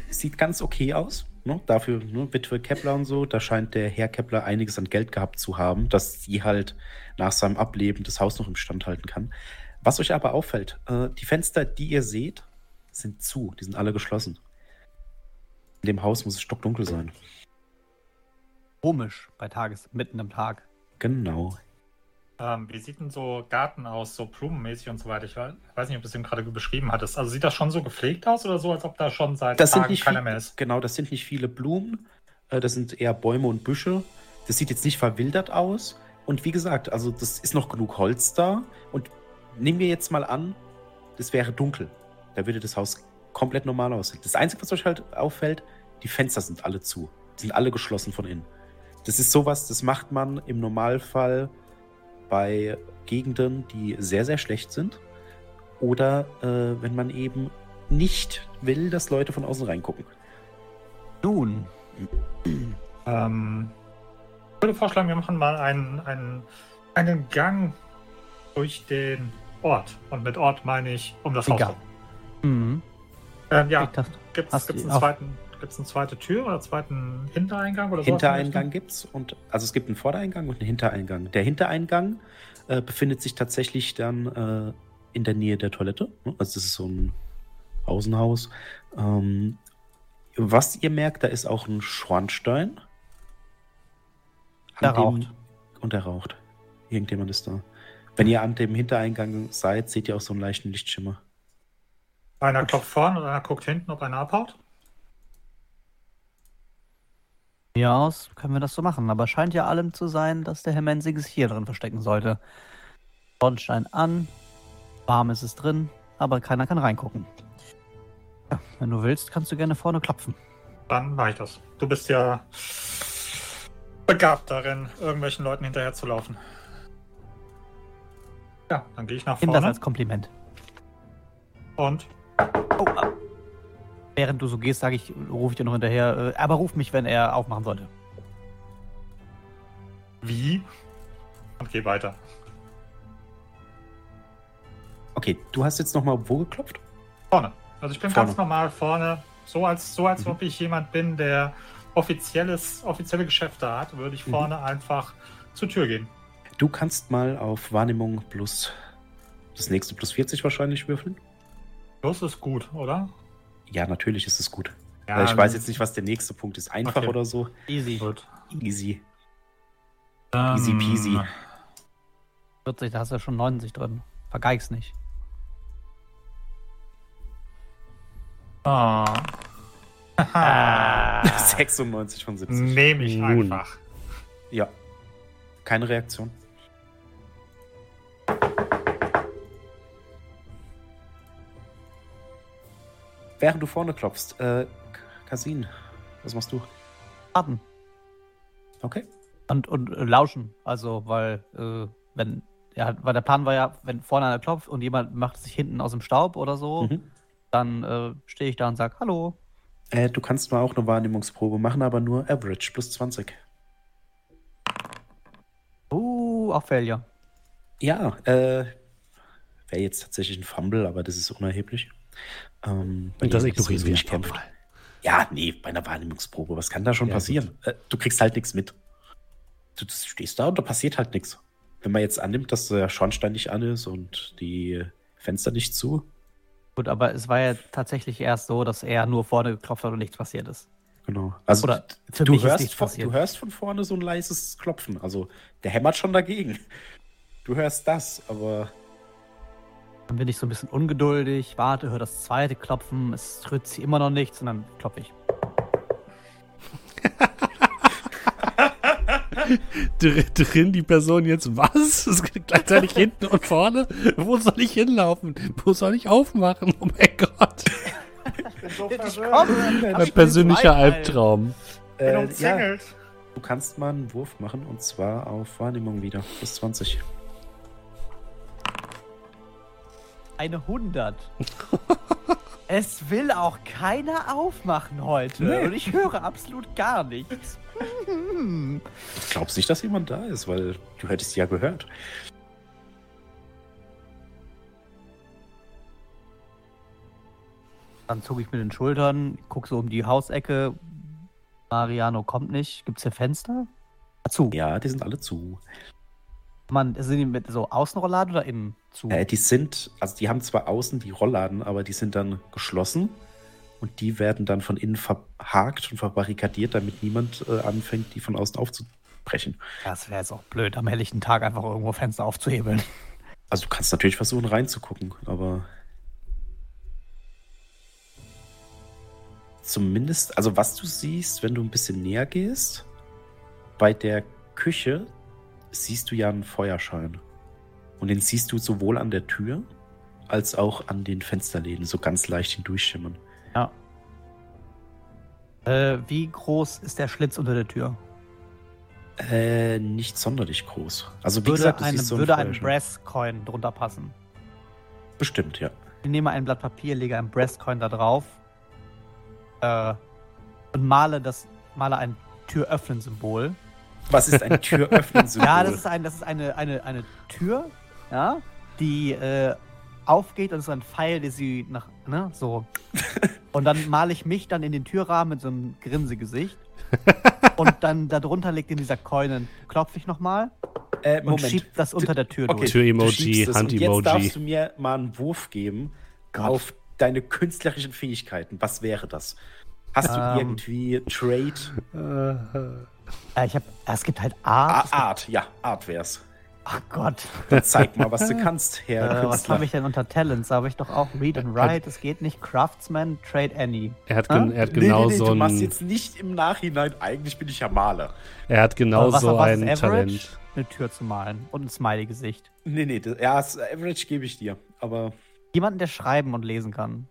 Sieht ganz okay aus. Ne? Dafür, ne, Witwe Kepler und so, da scheint der Herr Kepler einiges an Geld gehabt zu haben, dass sie halt nach seinem Ableben das Haus noch im Stand halten kann. Was euch aber auffällt, äh, die Fenster, die ihr seht, sind zu. Die sind alle geschlossen. In dem Haus muss es stockdunkel sein. Komisch bei Tages, mitten am Tag. Genau. Ähm, wie sieht denn so Garten aus, so blumenmäßig und so weiter? Ich we- weiß nicht, ob du es eben gerade beschrieben hattest. Also sieht das schon so gepflegt aus oder so, als ob da schon seit Das Tagen keiner viel- mehr ist? Genau, das sind nicht viele Blumen. Äh, das sind eher Bäume und Büsche. Das sieht jetzt nicht verwildert aus. Und wie gesagt, also das ist noch genug Holz da. Und nehmen wir jetzt mal an, das wäre dunkel. Da würde das Haus komplett normal aussehen. Das Einzige, was euch halt auffällt, die Fenster sind alle zu. Die sind alle geschlossen von innen. Das ist sowas, das macht man im Normalfall bei Gegenden, die sehr, sehr schlecht sind. Oder äh, wenn man eben nicht will, dass Leute von außen reingucken. Nun, Ähm, ich würde vorschlagen, wir machen mal einen, einen, einen Gang durch den Ort. Und mit Ort meine ich um das Haus. Egal. rum. mhm. Ähm, ja, gibt es einen, die zweiten, gibt's eine zweite Tür oder einen zweiten Hintereingang oder Hintereingang gibt's und also es gibt einen Vordereingang und einen Hintereingang. Der Hintereingang äh, befindet sich tatsächlich dann äh, in der Nähe der Toilette. ne? Also das ist so ein Außenhaus. Ähm, was ihr merkt, da ist auch ein Schornstein. Der raucht. Und er raucht. Irgendjemand ist da. Wenn ihr an dem Hintereingang seid, seht ihr auch so einen leichten Lichtschimmer. Einer klopft vorne und einer guckt hinten, ob einer abhaut. Ja, aus können wir das so machen. Aber scheint ja allem zu sein, dass der Herr Mensing sich hier drin verstecken sollte. Sonnenschein an, warm ist es drin, aber keiner kann reingucken. Ja, wenn du willst, kannst du gerne vorne klopfen. Dann mache ich das. Du bist ja begabt darin, irgendwelchen Leuten hinterher zu laufen. Ja, dann gehe ich nach Nimm das vorne als Kompliment. und Oh, ah. Während du so gehst, sage ich, rufe ich dir noch hinterher, äh, aber ruf mich, wenn er aufmachen sollte. wie und gehe weiter. Okay, du hast jetzt nochmal wo geklopft? Vorne. Also ich bin Vorne. ganz normal vorne, so als, so als Mhm. ob ich jemand bin, der offizielles, offizielle Geschäfte hat, würde ich Mhm. vorne einfach zur Tür gehen. Du kannst mal auf Wahrnehmung plus das nächste plus 40 wahrscheinlich würfeln. Das ist gut, oder? Ja, natürlich ist es gut. Ja, Äh, ich weiß jetzt nicht, was der nächste Punkt ist. Einfach Okay. oder so. Easy. Gut. Easy. Ähm, Easy peasy. 40, da hast du ja schon 90 drin. Vergeig's nicht. Ah. *laughs* Haha. 96 von 70. Nehme ich Nun. einfach. Ja. Keine Reaktion. Während du vorne klopfst, äh, Kasin, was machst du? Warten. Okay. Und, und äh, lauschen. Also, weil, äh, wenn, ja, weil der Plan war ja, wenn vorne einer klopft und jemand macht sich hinten aus dem Staub oder so, Mhm. dann äh, stehe ich da und sage, hallo. Äh, du kannst mal auch eine Wahrnehmungsprobe machen, aber nur Average plus 20. Uh, auch Failure. Ja, äh, wäre jetzt tatsächlich ein Fumble, aber das ist unerheblich. Ähm, Und das ignorieren wir nicht mal. Ja, nee, bei einer Wahrnehmungsprobe. Was kann da schon Ja, passieren? Äh, du kriegst halt nichts mit. Du, du stehst da und da passiert halt nichts. Wenn man jetzt annimmt, dass der Schornstein nicht an ist und die Fenster nicht zu, Gut, aber es war ja tatsächlich erst so, dass er nur vorne geklopft hat und nichts passiert ist. genau. Also Oder für du, hörst von, passiert. du hörst von vorne so ein leises Klopfen. Also der hämmert schon dagegen. Du hörst das, aber Dann bin ich so ein bisschen ungeduldig, warte, höre das zweite Klopfen, es rührt sich immer noch nichts und dann klopfe ich. *laughs* Dr drin die Person jetzt was? Es geht gleichzeitig hinten und vorne? Wo soll ich hinlaufen? Wo soll ich aufmachen? Oh mein Gott. Mein persönlicher Albtraum. Bin äh, ja, du kannst mal einen Wurf machen und zwar auf Wahrnehmung wieder. Plus 20. Eine 100. *laughs* es will auch keiner aufmachen heute. Nee. Und ich höre absolut gar nichts. Du glaubst nicht, dass jemand da ist, weil du hättest ja gehört. Dann zucke ich mit den Schultern, gucke so um die Hausecke. Mariano kommt nicht. Gibt es hier Fenster? Zu. Ja, die sind alle zu. Man, sind die mit so Außenrolladen oder innen zu? Äh, die sind, also die haben zwar außen die Rollladen, aber die sind dann geschlossen und die werden dann von innen verhakt und verbarrikadiert, damit niemand äh, anfängt, die von außen aufzubrechen. Das wäre jetzt auch blöd, am helllichten Tag einfach irgendwo Fenster aufzuhebeln. *laughs* Also du kannst natürlich versuchen reinzugucken, aber zumindest, also was du siehst, wenn du ein bisschen näher gehst, bei der Küche siehst du ja einen Feuerschein. Und den siehst du sowohl an der Tür als auch an den Fensterläden, so ganz leicht hindurchschimmern. Ja. Äh, wie groß ist der Schlitz unter der Tür? Äh, nicht sonderlich groß. Also wie Würde, gesagt, eine, so ein würde ein. Brass-Coin drunter passen. Bestimmt, ja. Ich nehme ein Blatt Papier, lege ein Brass-Coin da drauf äh, und male das, male ein Türöffnen-Symbol. Was ist ein Türöffnen-Symbol? Ja, das ist, ein, das ist eine, eine, eine Tür, ja, die äh, aufgeht und es ist ein Pfeil, der sie nach, ne, so. Und dann male ich mich dann in den Türrahmen mit so einem Grinsegesicht. und dann darunter liegt in dieser Coin, klopfe ich nochmal äh, und Moment. schieb das unter der Tür Okay, durch. Tür-Emoji, Hand-Emoji. Jetzt darfst du mir mal einen Wurf geben Gott. auf deine künstlerischen Fähigkeiten. Was wäre das? Hast du Ähm. irgendwie Trade? Äh, ich hab, es gibt halt Art. gibt- Art, ja, Art wär's. Ach Gott. Dann zeig mal, was du *laughs* kannst, Herr Äh, was habe ich denn unter Talents? Da habe ich doch auch Read and Write. Es geht nicht. Craftsman, Trade Any. Er hat, gen er hat Nee, genau nee, nee, so du machst ein, jetzt nicht im Nachhinein, eigentlich bin ich ja Maler. er hat genau was, so was ein ist Average? Talent. Eine Tür zu malen und ein Smiley-Gesicht. Nee, nee, das, ja, das Average gebe ich dir. Aber Jemanden, der schreiben und lesen kann.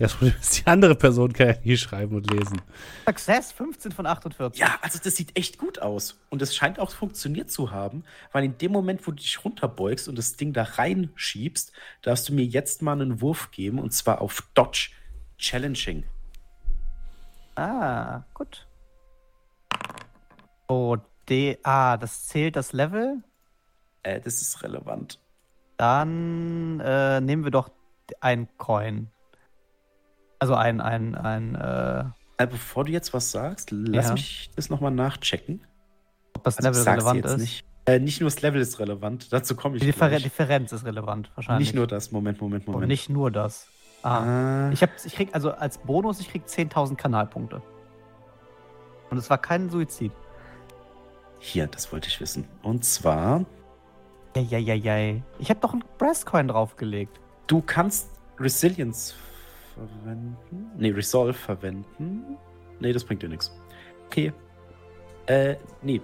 Ja, das Problem ist, die andere Person kann ja nie schreiben und lesen. Success 15 von 48. ja, also das sieht echt gut aus. Und es scheint auch funktioniert zu haben, weil in dem Moment, wo du dich runterbeugst und das Ding da reinschiebst, darfst du mir jetzt mal einen Wurf geben und zwar auf Dodge Challenging. Ah, gut. Oh, D. Ah, das zählt das Level. Äh, das ist relevant. Dann äh, nehmen wir doch ein Coin. Also ein, ein, ein, äh, Äh, bevor du jetzt was sagst, lass Ja. mich das nochmal nachchecken. ob das Also, Level relevant ist. Nicht. Äh, nicht nur das Level ist relevant, dazu komme ich Die Differ gleich. Differenz ist relevant, wahrscheinlich. Nicht nur das, Moment, Moment, Und Moment. nicht nur das. Ah. Ah, Ich, hab, ich krieg also als Bonus, ich krieg 10.000 Kanalpunkte. Und es war kein Suizid. hier, das wollte ich wissen. Und zwar, Eieiei. Ich habe doch einen Brasscoin draufgelegt. du kannst Resilience verwenden. Nee, Resolve verwenden. Nee, das bringt dir nichts. Okay. Äh, nee.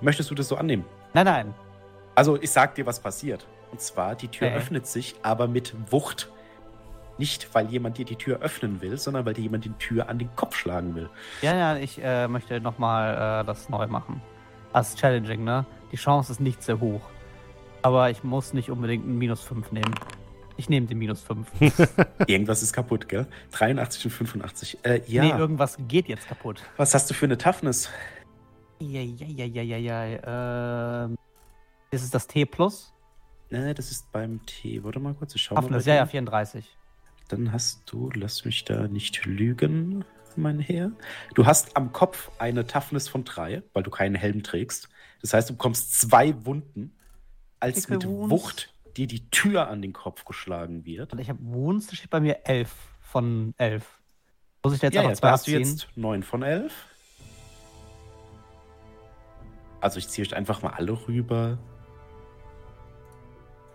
Möchtest du das so annehmen? Nein, nein. Also, ich sag dir, was passiert. Und zwar, die Tür Okay. öffnet sich, aber mit Wucht. Nicht, weil jemand dir die Tür öffnen will, sondern weil dir jemand die Tür an den Kopf schlagen will. Ja, ja, ich äh, möchte nochmal äh, das neu machen. Als Challenging, ne? Die Chance ist nicht sehr hoch. Aber ich muss nicht unbedingt ein Minus 5 nehmen. Ich nehme den Minus 5. *laughs* Irgendwas ist kaputt, gell? 83 und 85. Äh, ja. Nee, irgendwas geht jetzt kaputt. was hast du für eine Toughness? Eieieiei. Ähm, das ist das T plus. Äh, das ist beim T. Warte mal kurz, ich schau mal. Toughness, bei ja, ja, dir. 34. Dann hast du, lass mich da nicht lügen, mein Herr. Du hast am Kopf eine Toughness von 3, weil du keinen Helm trägst. Das heißt, du bekommst zwei Wunden, als Dicke mit Wounds. Wucht dir die Tür an den Kopf geschlagen wird. Und ich habe Wounds, da steht bei mir 11 von 11. Muss ich da jetzt ja, einfach ja, zwei hast du jetzt 9 von 11. Also ich ziehe euch einfach mal alle rüber.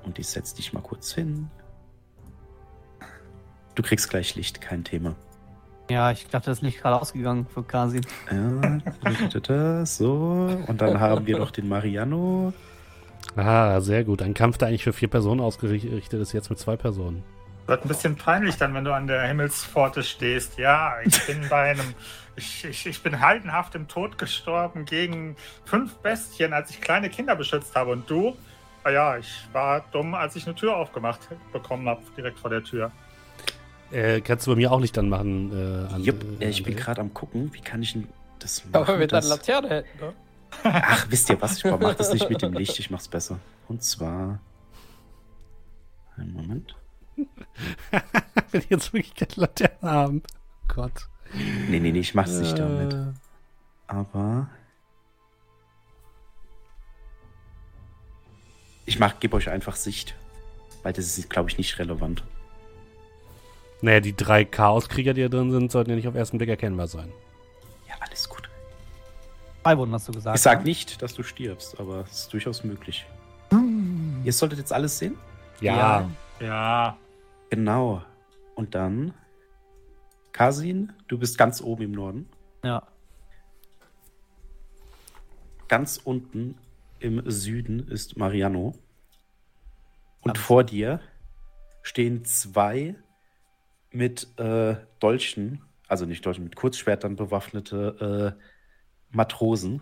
Und ich setze dich mal kurz hin. Du kriegst gleich Licht, kein Thema. Ja, ich dachte, das ist nicht gerade ausgegangen für Kasin. Ja, so. Und dann haben wir noch den Mariano. Ah, sehr gut. Ein Kampf, der eigentlich für vier Personen ausgerichtet ist, jetzt mit zwei Personen. Wird ein bisschen peinlich dann, wenn du an der Himmelspforte stehst. Ja, ich bin *laughs* bei einem. Ich, ich, ich bin haldenhaft im Tod gestorben gegen fünf Bestien, als ich kleine Kinder beschützt habe. Und du? Ah ja, ich war dumm, als ich eine Tür aufgemacht bekommen habe, direkt vor der Tür. Äh, kannst du bei mir auch nicht dann machen, äh, an, Jupp, äh, ich bin gerade am gucken, wie kann ich denn das machen? Aber wir dann dass- Laterne hätten, ne? Ach, wisst ihr was? Ich mach das nicht mit dem Licht, ich mach's besser. Und zwar. Einen Moment. *laughs* Wenn jetzt wirklich keine Laterne haben. Oh Gott. Nee, nee, nee, ich mach's nicht damit. Äh, Aber. Ich mach, gebe euch einfach Sicht. Weil das ist, glaube ich, nicht relevant. Naja, die drei Chaoskrieger, die da drin sind, sollten ja nicht auf ersten Blick erkennbar sein. Ja, alles gut. Zwei Wunden hast du gesagt. Ich sag ne? nicht, dass du stirbst, aber es ist durchaus möglich. Hm. Ihr solltet jetzt alles sehen? Ja. Ja, Genau. Und dann. Kasin, du bist ganz oben im Norden. Ja. Ganz unten im Süden ist Mariano. Und Ganz- vor dir stehen zwei mit äh, Dolchen, also nicht Dolchen, mit Kurzschwertern bewaffnete äh, Matrosen.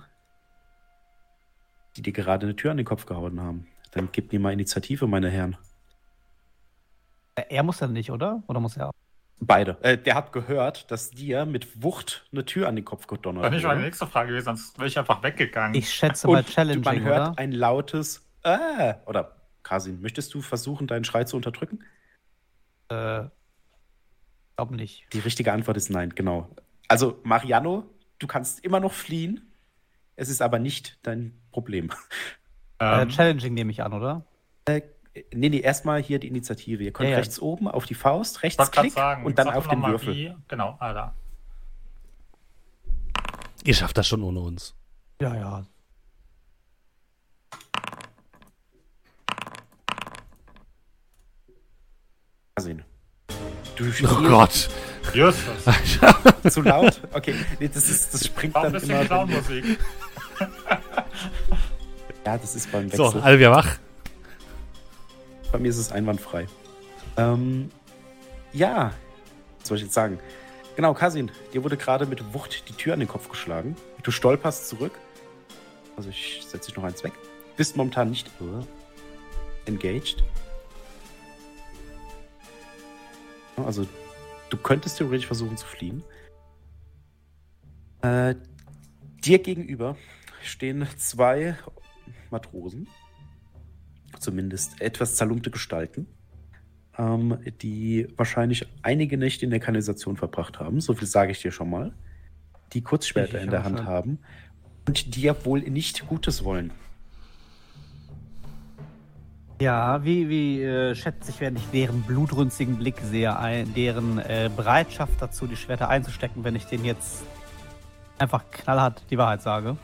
die dir gerade eine Tür an den Kopf gehauen haben. Dann gib mir mal Initiative, meine Herren. Äh, Er muss ja nicht, oder? Oder muss er auch? Beide. Äh, der hat gehört, dass dir mit Wucht eine Tür an den Kopf gedonnert Das ist meine nächste Frage gewesen, sonst wäre ich einfach weggegangen. Ich schätze mal Und challenging, man hört oder? ein lautes äh, Oder, Kasin, möchtest du versuchen, deinen Schrei zu unterdrücken? Äh, glaub nicht. Die richtige Antwort ist nein, genau. Also, Mariano, du kannst immer noch fliehen. Es ist aber nicht dein Problem. *laughs* Äh, Ähm, challenging nehme ich an, oder? Äh, nee, nee, erstmal hier die Initiative. Ihr könnt Ja, ja. rechts oben auf die Faust, rechts Klick sagen, und dann sag auf den Würfel. Wie, genau, ah, da. Ihr schafft das schon ohne uns. Ja, ja. Kasin. Du Oh Gott. Justus. *laughs* zu laut? Okay, nee, das, ist, das springt War ein dann immer. Clownmusik. ja, das ist beim So, Wechsel. alle wieder wach. Bei mir ist es einwandfrei. Ähm, ja, was soll ich jetzt sagen? Genau, Kasin, dir wurde gerade mit Wucht die Tür an den Kopf geschlagen. Du stolperst zurück. Also ich setze dich noch eins weg. Bist momentan nicht äh, engaged. Also du könntest theoretisch versuchen zu fliehen. Äh, dir gegenüber stehen zwei Matrosen zumindest etwas zerlumpte Gestalten, ähm, die wahrscheinlich einige Nächte in der Kanalisation verbracht haben. So viel sage ich dir schon mal. Die Kurzschwerter in der Hand schon. haben und dir wohl nicht Gutes wollen. Ja, wie, wie äh, schätze ich, wenn ich deren blutrünstigen Blick sehe, ein, deren äh, Bereitschaft dazu, die Schwerter einzustecken, wenn ich denen jetzt einfach knallhart die Wahrheit sage?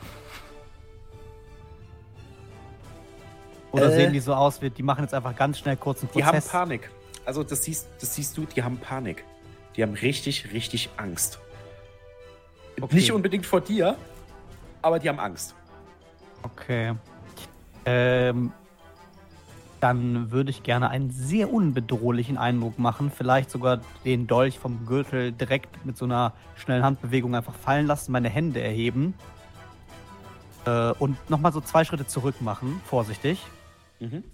Oder Äh. sehen die so aus, wie, die machen jetzt einfach ganz schnell kurzen Die haben Prozess? Panik. Also das siehst, das siehst du, die haben Panik. Die haben richtig, richtig Angst. Okay. Nicht unbedingt vor dir, aber die haben Angst. Okay. Ähm, dann würde ich gerne einen sehr unbedrohlichen Eindruck machen. Vielleicht sogar den Dolch vom Gürtel direkt mit so einer schnellen Handbewegung einfach fallen lassen, meine Hände erheben. Äh, und nochmal so zwei Schritte zurück machen, vorsichtig. Mhm.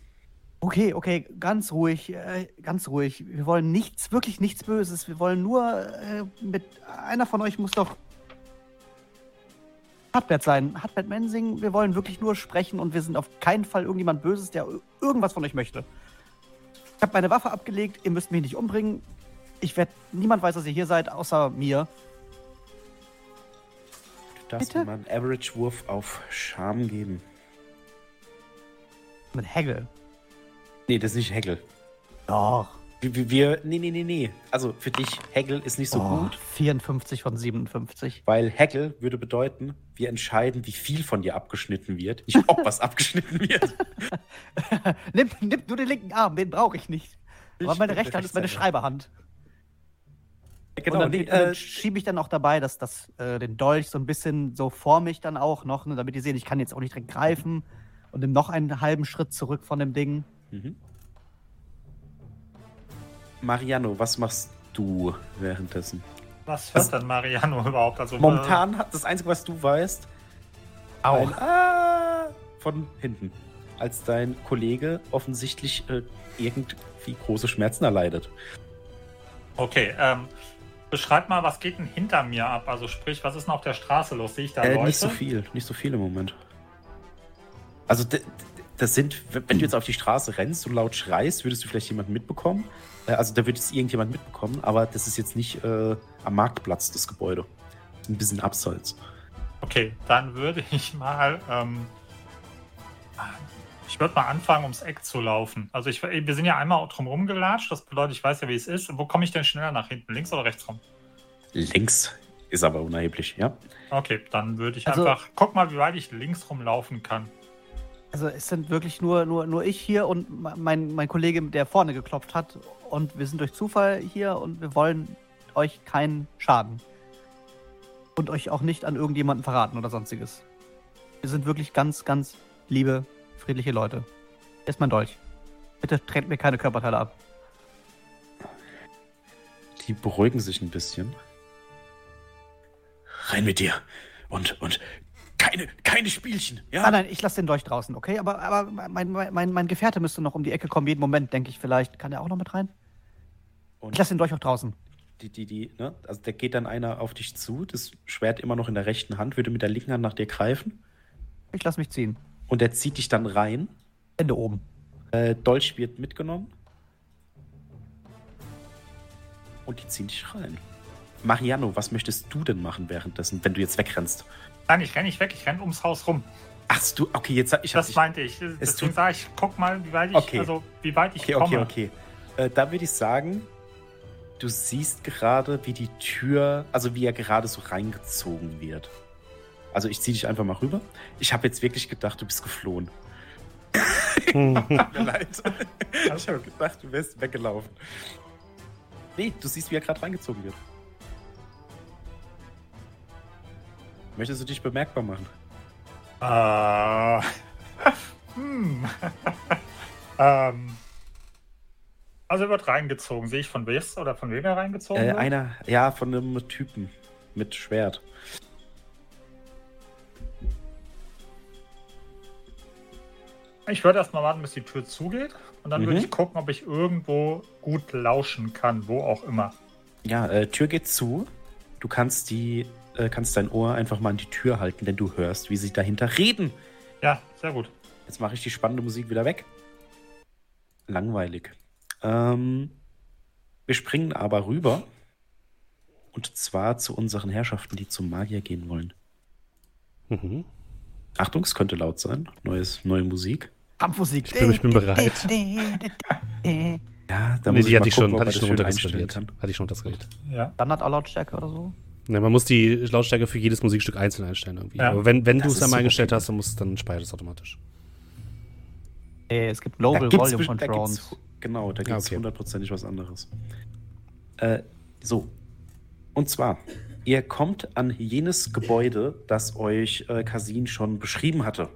Okay, okay, ganz ruhig, äh, ganz ruhig. Wir wollen nichts, wirklich nichts Böses. Wir wollen nur äh, mit. Einer von euch muss doch. Hartbert sein. Hartbert Mensing. Wir wollen wirklich nur sprechen und wir sind auf keinen Fall irgendjemand Böses, der ir- irgendwas von euch möchte. Ich habe meine Waffe abgelegt. Ihr müsst mich nicht umbringen. Ich werde. Niemand weiß, dass ihr hier seid, außer mir. Du darfst Bitte? mir mal einen Average-Wurf auf Charme geben. Mit Hagel. Nee, das ist nicht Hegel. Doch. Wir, wir- nee, nee, nee, nee. Also für dich, Hegel ist nicht so oh, gut, 54 von 57. weil Hegel würde bedeuten, wir entscheiden, wie viel von dir abgeschnitten wird, nicht ob was *laughs* abgeschnitten wird. *laughs* nimm, nimm nur den linken Arm, den brauche ich nicht. Aber Ich- meine *laughs* rechte Hand ist meine. Schreiberhand. Genau, und dann, nee, äh, schiebe ich dann auch dabei, dass das, äh, den Dolch so ein bisschen so vor mich dann auch noch, ne, damit die sehen, ich kann jetzt auch nicht direkt greifen und nimm noch einen halben Schritt zurück von dem Ding. mhm. Mariano, was machst du währenddessen? Was hört Was- denn Mariano *laughs* überhaupt? Also, Momentan hat das Einzige, was du weißt, ein Ah von hinten. Als dein Kollege offensichtlich äh, irgendwie große Schmerzen erleidet. Äh, okay, ähm, beschreib mal, was geht denn hinter mir ab? Also sprich, was ist denn auf der Straße los? Sehe ich da Äh, Leute? nicht so viel, nicht so viel im Moment. Also das sind, wenn du jetzt *clears throat* auf die Straße rennst und laut schreist, würdest du vielleicht jemanden mitbekommen. Äh, Also da wird jetzt irgendjemand mitbekommen, aber das ist jetzt nicht äh, am Marktplatz, das Gebäude. Ein bisschen abseits. Okay, dann würde ich mal, ähm, ich würde mal anfangen, ums Eck zu laufen. Also ich, wir sind ja einmal drumherum gelatscht, das bedeutet, ich weiß ja, wie es ist. Wo komme ich denn schneller nach hinten, links oder rechts rum? Links ist aber unerheblich, ja. Okay, dann würde ich Also- einfach, guck mal, wie weit ich links rumlaufen kann. Also es sind wirklich nur, nur, nur ich hier und me- mein, mein Kollege, der vorne geklopft hat. Und wir sind durch Zufall hier und wir wollen euch keinen Schaden. Und euch auch nicht an irgendjemanden verraten oder sonstiges. Wir sind wirklich ganz, ganz liebe, friedliche Leute. Hier ist mein Dolch. Bitte trennt mir keine Körperteile ab. Die beruhigen sich ein bisschen. Rein mit dir. Und, und keine, keine Spielchen. Ja? Nein, nein, ich lasse den Dolch draußen, okay? Aber, aber mein, mein, mein Gefährte müsste noch um die Ecke kommen, jeden Moment, denke ich vielleicht. Kann der auch noch mit rein? Und Ich lasse den Dolch auch draußen. die, die, die, ne? Also da geht dann einer auf dich zu, das Schwert immer noch in der rechten Hand, würde mit der linken Hand nach dir greifen. Ich lasse mich ziehen. Und der zieht dich dann rein. Ende oben. Äh, Dolch wird mitgenommen. Und die ziehen dich rein. Mariano, was möchtest du denn machen währenddessen, wenn du jetzt wegrennst? Nein, ich renne nicht weg, ich renne ums Haus rum. Ach du, okay, jetzt ich Das dich. meinte ich. Deswegen tut- sage ich, guck mal, wie weit ich, Okay. also, wie weit ich Okay, komme. okay, okay. Äh, da würde ich sagen, du siehst gerade, wie die Tür, also wie er gerade so reingezogen wird. Also ich ziehe dich einfach mal rüber. Ich habe jetzt wirklich gedacht, du bist geflohen. *laughs* *laughs* Tut mir leid. Ich habe gedacht, du wärst weggelaufen. Nee, du siehst, wie er gerade reingezogen wird. Möchtest du dich bemerkbar machen? Äh, *laughs* hm. *laughs* ähm, also er wird reingezogen. Sehe ich von Wes oder von wem er reingezogen Äh, wird? einer, ja, von einem Typen mit Schwert. Ich würde erstmal warten, bis die Tür zugeht. Und dann würde Mhm. ich gucken, ob ich irgendwo gut lauschen kann, wo auch immer. Ja, äh, Tür geht zu. Du kannst die, äh, kannst dein Ohr einfach mal an die Tür halten, denn du hörst, wie sie dahinter reden. Ja, sehr gut. Jetzt mache ich die spannende Musik wieder weg. Langweilig. Ähm, wir springen aber rüber. Und zwar zu unseren Herrschaften, die zum Magier gehen wollen. Mhm. Achtung, es könnte laut sein. Neues, neue Musik. Kampfmusik. Ich bin, ich bin bereit. Ja, da nee, muss die ich hatte mal ich schon, gucken, ob hatte ich schon das schön einstellen runterskaliert. kann. Hatte ich schon runterskaliert. Ja. Standard-Lautstärke oder so? Ne, man muss die Lautstärke für jedes Musikstück einzeln einstellen irgendwie. Ja. Aber wenn, wenn du es einmal eingestellt hast, dann, muss, dann speichert es automatisch. Äh, es gibt Global Volume Controls. Genau, da gibt es okay. hundertprozentig was anderes. Äh, so. Und zwar, ihr kommt an jenes Gebäude, das euch äh, Kasin schon beschrieben hatte.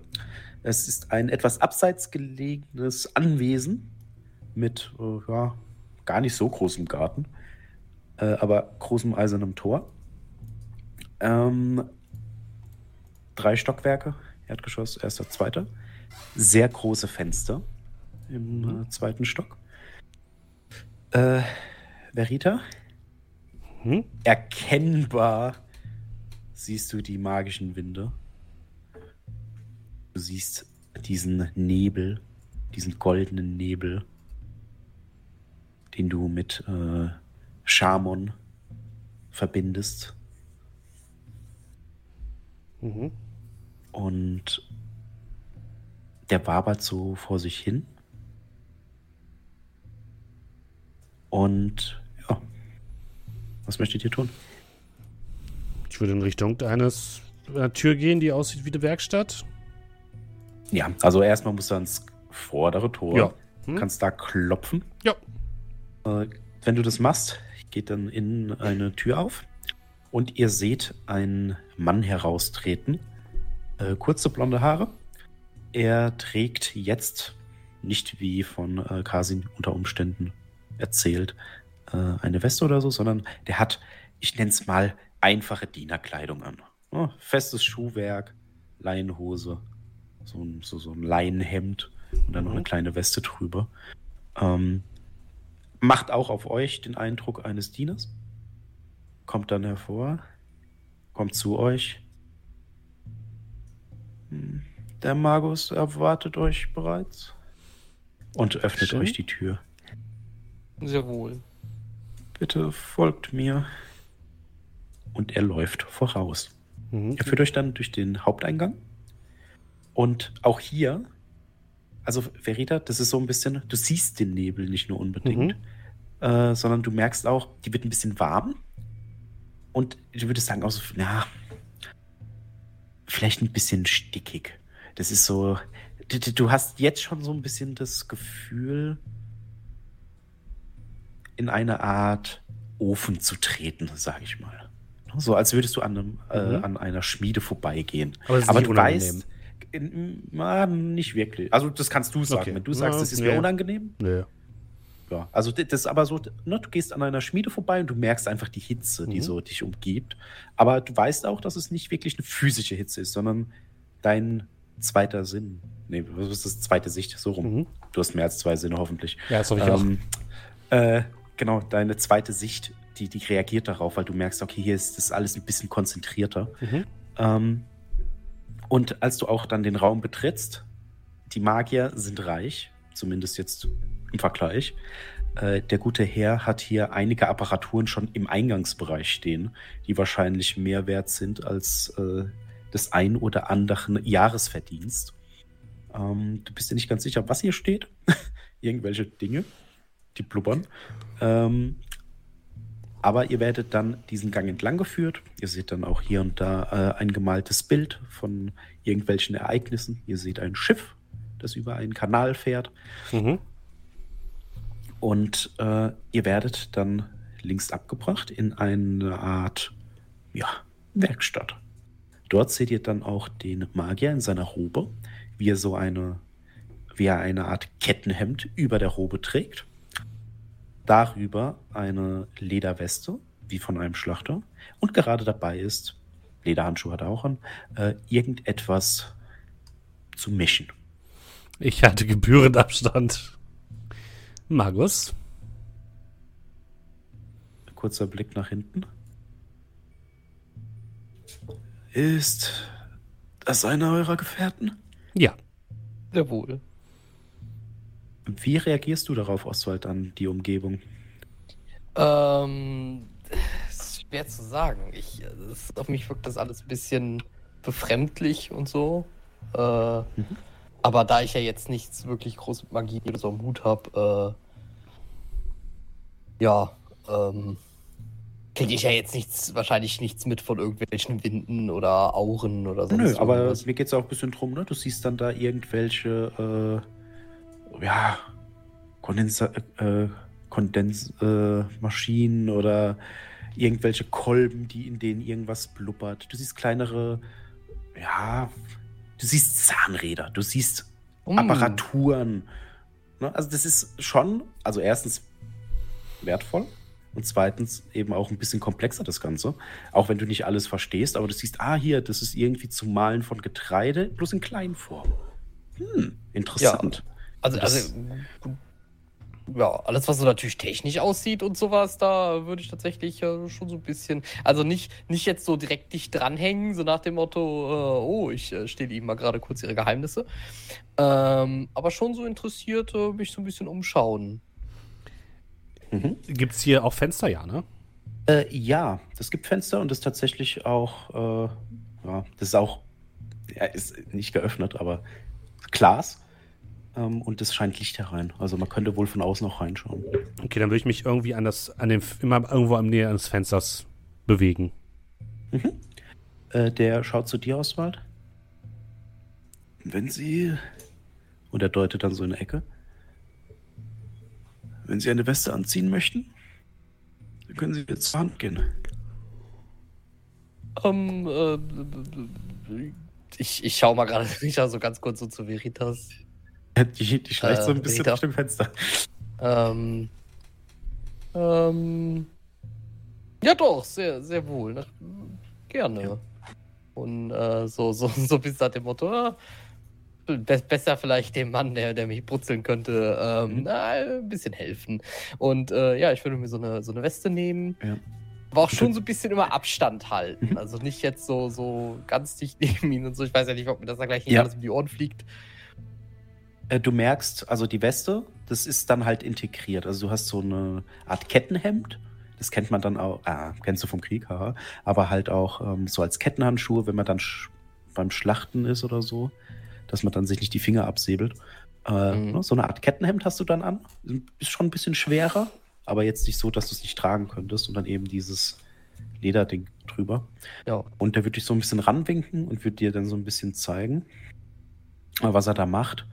Es ist ein etwas abseits gelegenes Anwesen mit äh, ja, gar nicht so großem Garten, äh, aber großem eisernem Tor. Ähm, drei Stockwerke, Erdgeschoss, erster, zweiter. Sehr große Fenster im äh, zweiten Stock. Äh, Verita, Hm? erkennbar siehst du die magischen Winde. Du siehst diesen Nebel, diesen goldenen Nebel, den du mit äh, Schamon verbindest. Mhm. Und der wabert so vor sich hin. Und ja, was möchtet ihr tun? Ich würde in Richtung eines einer Tür gehen, die aussieht wie eine Werkstatt. Ja, also erstmal musst du ans vordere Tor. Ja. Hm? Kannst da klopfen. Ja. Äh, wenn du das machst, geht dann innen eine Tür auf und ihr seht einen Mann heraustreten. Äh, kurze blonde Haare. Er trägt jetzt nicht wie von äh, Kasin unter Umständen erzählt äh, eine Weste oder so, sondern der hat, ich nenne es mal, einfache Dienerkleidung an. Oh, festes Schuhwerk, Leinenhose, so ein, so, so ein Leinenhemd und dann noch Mhm. eine kleine Weste drüber. Ähm, macht auch auf euch den Eindruck eines Dieners. Kommt dann hervor, kommt zu euch. Hm, Der Magus erwartet euch bereits und öffnet Schön. euch die Tür. Sehr wohl. Bitte folgt mir. Und er läuft voraus. Mhm. Er führt euch dann durch den Haupteingang. Und auch hier, also Verita, das ist so ein bisschen, du siehst den Nebel nicht nur unbedingt, äh, sondern du merkst auch, die wird ein bisschen warm. Und ich würde sagen, auch so, na, vielleicht ein bisschen stickig. Das ist so, du, du- hast jetzt schon so ein bisschen das Gefühl, in eine Art Ofen zu treten, sage ich mal. So als würdest du an, einem, äh, Mhm. an einer Schmiede vorbeigehen. Aber ist Aber du unangenehm. weißt, in, na, nicht wirklich. Also das kannst du sagen. Okay. Wenn du sagst, Ja, es ist ja. mir unangenehm, Nö. Ja. Also das ist aber so, ne, du gehst an einer Schmiede vorbei und du merkst einfach die Hitze, die Mhm. so dich umgibt. Aber du weißt auch, dass es nicht wirklich eine physische Hitze ist, sondern dein zweiter Sinn. Nee, was ist das? Zweite Sicht, so rum. Mhm. Du hast mehr als zwei Sinne, hoffentlich. Ja, das hoffe ich auch. Ähm, äh, genau, deine zweite Sicht, die, die reagiert darauf, weil du merkst, okay, hier ist das alles ein bisschen konzentrierter. Mhm. Ähm, und als du auch dann den Raum betrittst, die Magier sind reich, zumindest jetzt im Vergleich. Äh, der gute Herr hat hier einige Apparaturen schon im Eingangsbereich stehen, die wahrscheinlich mehr wert sind als äh, das ein oder andere Jahresverdienst. Ähm, du bist dir nicht ganz sicher, was hier steht. *laughs* Irgendwelche Dinge, die blubbern. Ähm, aber ihr werdet dann diesen Gang entlang geführt. Ihr seht dann auch hier und da äh, ein gemaltes Bild von irgendwelchen Ereignissen. Ihr seht ein Schiff, das über einen Kanal fährt. Mhm. Und äh, ihr werdet dann links abgebracht in eine Art ja, Werkstatt. Dort seht ihr dann auch den Magier in seiner Robe, wie er so eine, wie er eine Art Kettenhemd über der Robe trägt. Darüber eine Lederweste, wie von einem Schlachter. Und gerade dabei ist, Lederhandschuhe hat er auch an, äh, irgendetwas zu mischen. Ich hatte gebührend Abstand. Magus? Kurzer Blick nach hinten. Ist das einer eurer Gefährten? Ja. Jawohl. Wie reagierst du darauf, Oswald, an die Umgebung? Ähm, ist schwer zu sagen. Ich, das, auf mich wirkt das alles ein bisschen befremdlich und so. Äh, Aber da ich ja jetzt nichts wirklich groß mit Magie oder so am Hut habe, äh, ja, ähm, kriege ich ja jetzt nichts, wahrscheinlich nichts mit von irgendwelchen Winden oder Auren oder sonst Nö, aber irgendwas. mir geht es auch ein bisschen drum, ne? Du siehst dann da irgendwelche, äh, ja, Kondensa äh, Kondensmaschinen äh, Maschinen oder irgendwelche Kolben, die in denen irgendwas blubbert. Du siehst kleinere, ja, du siehst Zahnräder, du siehst Mm. Apparaturen. Ne? Also das ist schon, also erstens wertvoll und zweitens eben auch ein bisschen komplexer das Ganze. Auch wenn du nicht alles verstehst, aber du siehst, ah hier, das ist irgendwie zum Malen von Getreide, bloß in Kleinform. Hm, interessant. Also, Das- also, ja, alles, was so natürlich technisch aussieht und sowas, da würde ich tatsächlich äh, schon so ein bisschen, also nicht, nicht jetzt so direkt dicht dranhängen, so nach dem Motto, äh, oh, ich äh, stehle ihm mal gerade kurz ihre Geheimnisse. Ähm, aber schon so interessiert, äh, mich so ein bisschen umschauen. Mhm. Gibt es hier auch Fenster, ja, ne? Äh, ja, das gibt Fenster und das ist tatsächlich auch, äh, ja, das ist auch, ja, ist nicht geöffnet, aber Glas. Ähm, und es scheint Licht herein. Also man könnte wohl von außen auch reinschauen. Okay, dann würde ich mich irgendwie an das, an dem, immer irgendwo am Nähe eines Fensters bewegen. Äh, der schaut zu dir, Oswald. Wenn Sie. Und er deutet dann so in eine Ecke. Wenn Sie eine Weste anziehen möchten, dann können Sie jetzt zur Hand gehen. Ähm, äh, ich, ich schaue mal gerade *laughs* Rita so ganz kurz so zu Veritas. *laughs* Die, die schleicht so ein Äh, bisschen Rita. durch dem Fenster. Ähm, ähm, ja doch, sehr, sehr wohl. Na, gerne. Ja. Und äh, so, so, *laughs* so bis nach dem Motto, ah, be besser vielleicht dem Mann, der, der mich brutzeln könnte, ähm, Mhm. na, ein bisschen helfen. Und äh, ja, ich würde mir so eine, so eine Weste nehmen. Ja. Aber auch schon so ein bisschen immer Abstand halten. Mhm. Also nicht jetzt so, so ganz dicht *laughs* neben ihn und so. Ich weiß ja nicht, ob mir das da gleich nicht Ja. alles um die Ohren fliegt. Äh, du merkst, also die Weste, das ist dann halt integriert. Also du hast so eine Art Kettenhemd. Das kennt man dann auch, ah, kennst du vom Krieg, haha. aber halt auch ähm, so als Kettenhandschuhe, wenn man dann sch beim Schlachten ist oder so, dass man dann sich nicht die Finger absäbelt. Äh, Mhm. ne, so eine Art Kettenhemd hast du dann an. Ist schon ein bisschen schwerer, aber jetzt nicht so, dass du es nicht tragen könntest und dann eben dieses Lederding drüber. Ja. Und der wird dich so ein bisschen ranwinken und wird dir dann so ein bisschen zeigen, was er da macht.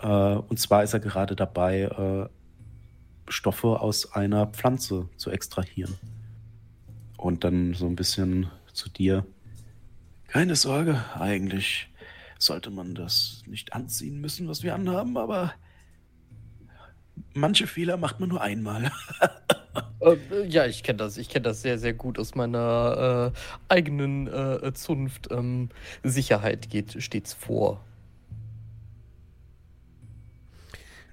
Äh, und zwar ist er gerade dabei, äh, Stoffe aus einer Pflanze zu extrahieren. Und dann so ein bisschen zu dir. Keine Sorge, eigentlich sollte man das nicht anziehen müssen, was wir anhaben, aber manche Fehler macht man nur einmal. *laughs* Äh, ja, ich kenne das. Ich kenne das sehr, sehr gut aus meiner äh, eigenen äh, Zunft. Ähm, Sicherheit geht stets vor.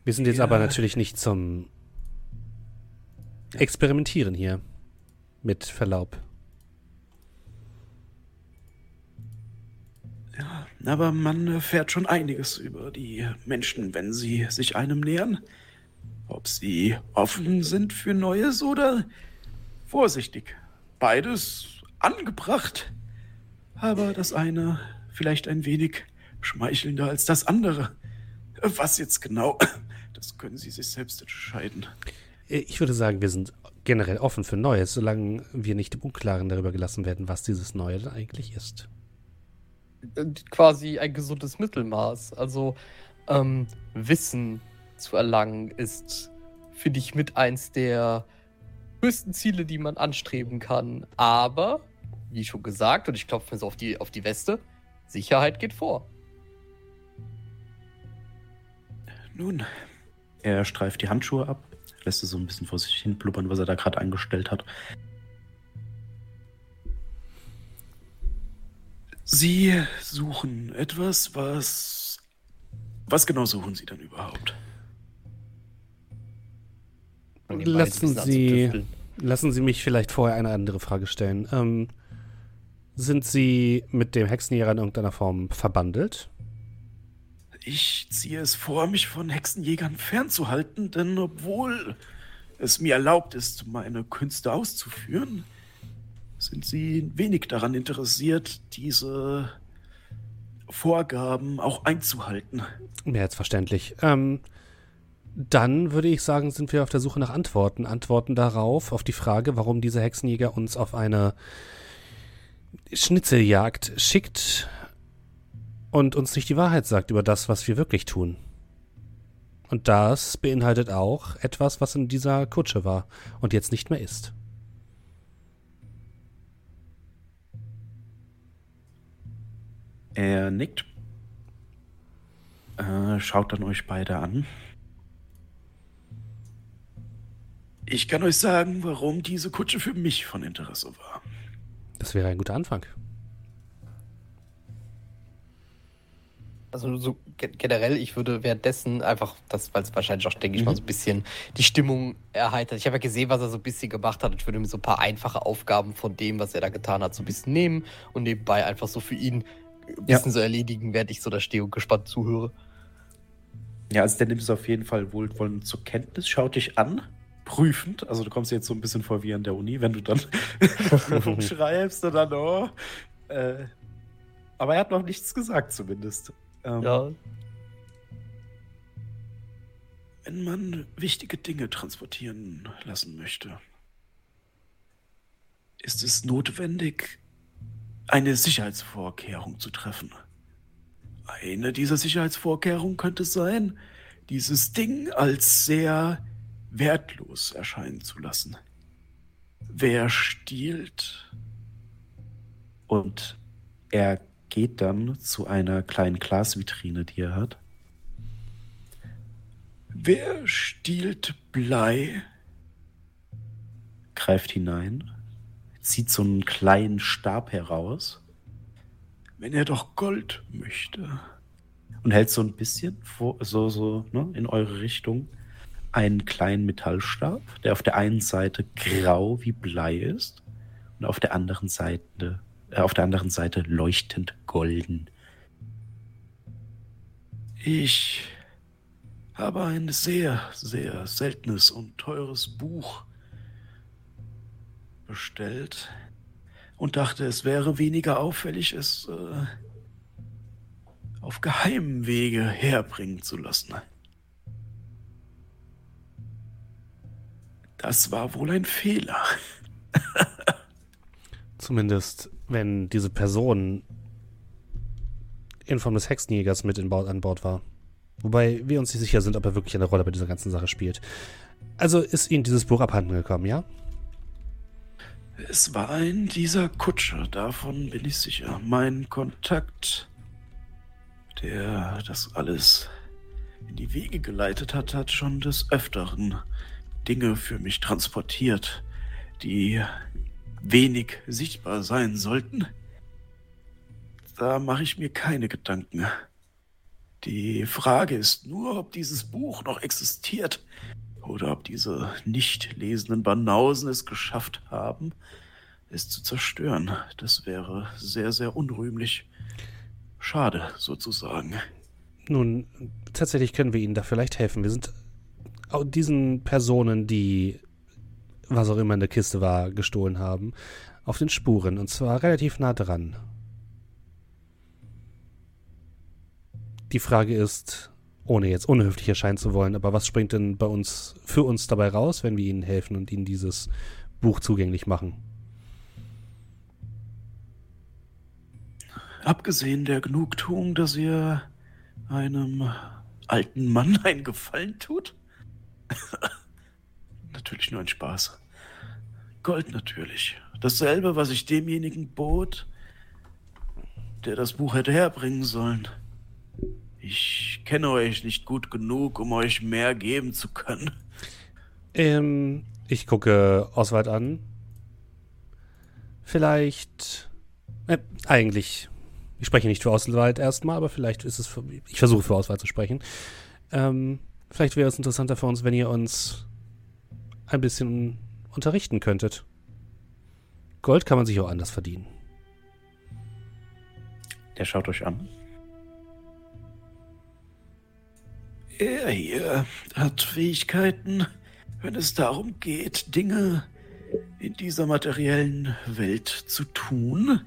Wir sind jetzt Ja. aber natürlich nicht zum Experimentieren hier. Mit Verlaub. Ja, aber man erfährt schon einiges über die Menschen, wenn sie sich einem nähern. Ob sie offen sind für Neues oder vorsichtig. Beides angebracht. Aber das eine vielleicht ein wenig schmeichelnder als das andere. Was jetzt genau, das können Sie sich selbst entscheiden. Äh, Ich würde sagen, wir sind generell offen für Neues, solange wir nicht im Unklaren darüber gelassen werden, was dieses Neue denn eigentlich ist. Quasi ein gesundes Mittelmaß. Also ähm, Wissen zu erlangen ist, finde ich, mit eins der höchsten Ziele, die man anstreben kann. Aber, wie schon gesagt, und ich klopfe mir so auf die, auf die Weste, Sicherheit geht vor. Nun, er streift die Handschuhe ab, lässt es so ein bisschen vor sich hin blubbern, was er da gerade angestellt hat. Sie suchen etwas, was. Was genau suchen Sie denn überhaupt? Lassen Sie-. Lassen Sie mich vielleicht vorher eine andere Frage stellen. Ähm, sind Sie mit dem Hexenjäger in irgendeiner Form verbandelt? Ich ziehe es vor, mich von Hexenjägern fernzuhalten, denn obwohl es mir erlaubt ist, meine Künste auszuführen, sind sie wenig daran interessiert, diese Vorgaben auch einzuhalten. Mehr als verständlich. Ähm, dann würde ich sagen, sind wir auf der Suche nach Antworten. Antworten darauf, auf die Frage, warum dieser Hexenjäger uns auf eine Schnitzeljagd schickt und uns nicht die Wahrheit sagt über das, was wir wirklich tun. Und das beinhaltet auch etwas, was in dieser Kutsche war und jetzt nicht mehr ist. Er nickt, äh, schaut dann euch beide an. Ich kann euch sagen, warum diese Kutsche für mich von Interesse war. Das wäre ein guter Anfang. Also so ge- generell, ich würde währenddessen einfach, das, weil es wahrscheinlich auch, denke ich mal, so ein bisschen die Stimmung erheitert. Ich habe ja gesehen, was er so ein bisschen gemacht hat. Ich würde mir so ein paar einfache Aufgaben von dem, was er da getan hat, so ein bisschen nehmen und nebenbei einfach so für ihn ein Ja. bisschen so erledigen, während ich so da stehe und gespannt zuhöre. Ja, also der nimmt es auf jeden Fall wohlwollend zur Kenntnis, schaut dich an, prüfend. Also du kommst jetzt so ein bisschen vor wie an der Uni, wenn du dann *laughs* *laughs* schreibst und dann, oh. Äh, aber er hat noch nichts gesagt zumindest. Ähm, Ja, Wenn man wichtige Dinge transportieren lassen möchte, ist es notwendig, eine Sicherheitsvorkehrung zu treffen. Eine dieser Sicherheitsvorkehrungen könnte sein, dieses Ding als sehr wertlos erscheinen zu lassen. Wer stiehlt? Und er geht dann zu einer kleinen Glasvitrine, die er hat. Wer stiehlt Blei? Greift hinein, zieht so einen kleinen Stab heraus. Wenn er doch Gold möchte. Und hält so ein bisschen vor, so, so, ne, in eure Richtung einen kleinen Metallstab, der auf der einen Seite grau wie Blei ist und auf der anderen Seite, auf der anderen Seite leuchtend golden. Ich habe ein sehr, sehr seltenes und teures Buch bestellt und dachte, es wäre weniger auffällig, es äh, auf geheimem Wege herbringen zu lassen. Das war wohl ein Fehler. *laughs* Zumindest, wenn diese Person in Form des Hexenjägers mit in Bord, an Bord war. Wobei wir uns nicht sicher sind, ob er wirklich eine Rolle bei dieser ganzen Sache spielt. Also ist Ihnen dieses Buch abhanden gekommen, ja? Es war ein dieser Kutscher, davon bin ich sicher. Mein Kontakt, der das alles in die Wege geleitet hat, hat schon des Öfteren Dinge für mich transportiert, die wenig sichtbar sein sollten, da mache ich mir keine Gedanken. Die Frage ist nur, ob dieses Buch noch existiert oder ob diese nicht lesenden Banausen es geschafft haben, es zu zerstören. Das wäre sehr, sehr unrühmlich. Schade, sozusagen. Nun, tatsächlich können wir Ihnen da vielleicht helfen. Wir sind diesen Personen, die was auch immer in der Kiste war, gestohlen haben, auf den Spuren und zwar relativ nah dran. Die Frage ist, ohne jetzt unhöflich erscheinen zu wollen, aber was springt denn bei uns für uns dabei raus, wenn wir Ihnen helfen und Ihnen dieses Buch zugänglich machen? Abgesehen der Genugtuung, dass ihr einem alten Mann einen Gefallen tut? *laughs* natürlich nur ein Spaß. Gold natürlich. Dasselbe, was ich demjenigen bot, der das Buch hätte herbringen sollen. Ich kenne euch nicht gut genug, um euch mehr geben zu können. Ähm, ich gucke Oswald an. Vielleicht. Äh, eigentlich. Ich spreche nicht für Oswald erstmal, aber vielleicht ist es für. Ich versuche für Oswald zu sprechen. Ähm, vielleicht wäre es interessanter für uns, wenn ihr uns ein bisschen unterrichten könntet. Gold kann man sich auch anders verdienen. Der schaut euch an. Er hier hat Fähigkeiten, wenn es darum geht, Dinge in dieser materiellen Welt zu tun.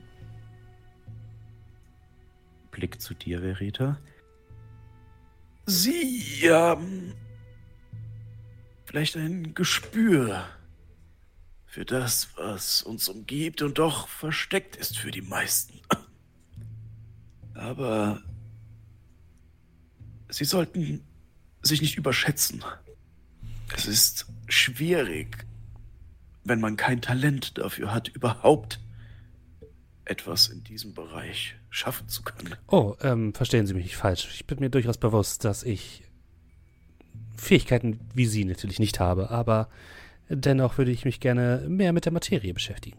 Blick zu dir, Verita. Sie haben vielleicht ein Gespür für das, was uns umgibt und doch versteckt ist für die meisten. Aber sie sollten sich nicht überschätzen. Es ist schwierig, wenn man kein Talent dafür hat, überhaupt etwas in diesem Bereich schaffen zu können. Oh, ähm, verstehen Sie mich nicht falsch. Ich bin mir durchaus bewusst, dass ich Fähigkeiten wie Sie natürlich nicht habe, aber dennoch würde ich mich gerne mehr mit der Materie beschäftigen.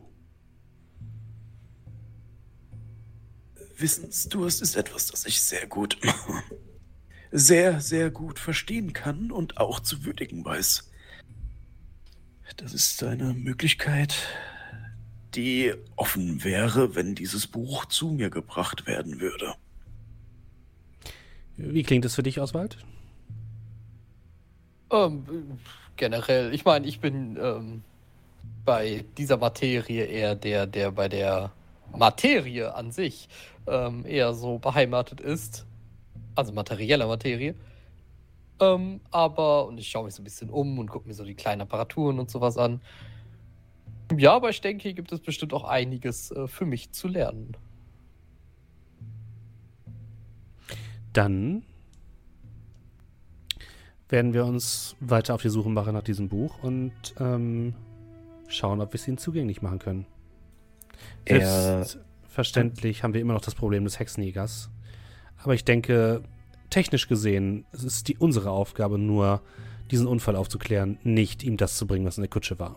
Wissensdurst ist etwas, das ich sehr gut *laughs* sehr, sehr gut verstehen kann und auch zu würdigen weiß. Das ist eine Möglichkeit, die offen wäre, wenn dieses Buch zu mir gebracht werden würde. Wie klingt es für dich, Oswald? Ähm, generell, ich meine, ich bin ähm, bei dieser Materie eher der, der bei der Materie an sich ähm, eher so beheimatet ist also materieller Materie. Ähm, aber, und ich schaue mich so ein bisschen um und gucke mir so die kleinen Apparaturen und sowas an. Ja, aber ich denke, hier gibt es bestimmt auch einiges äh, für mich zu lernen. Dann werden wir uns weiter auf die Suche machen nach diesem Buch und ähm, schauen, ob wir es ihnen zugänglich machen können. Selbstverständlich haben wir immer noch das Problem des Hexenjägers. Aber ich denke, technisch gesehen es ist die unsere Aufgabe nur, diesen Unfall aufzuklären, nicht ihm das zu bringen, was in der Kutsche war.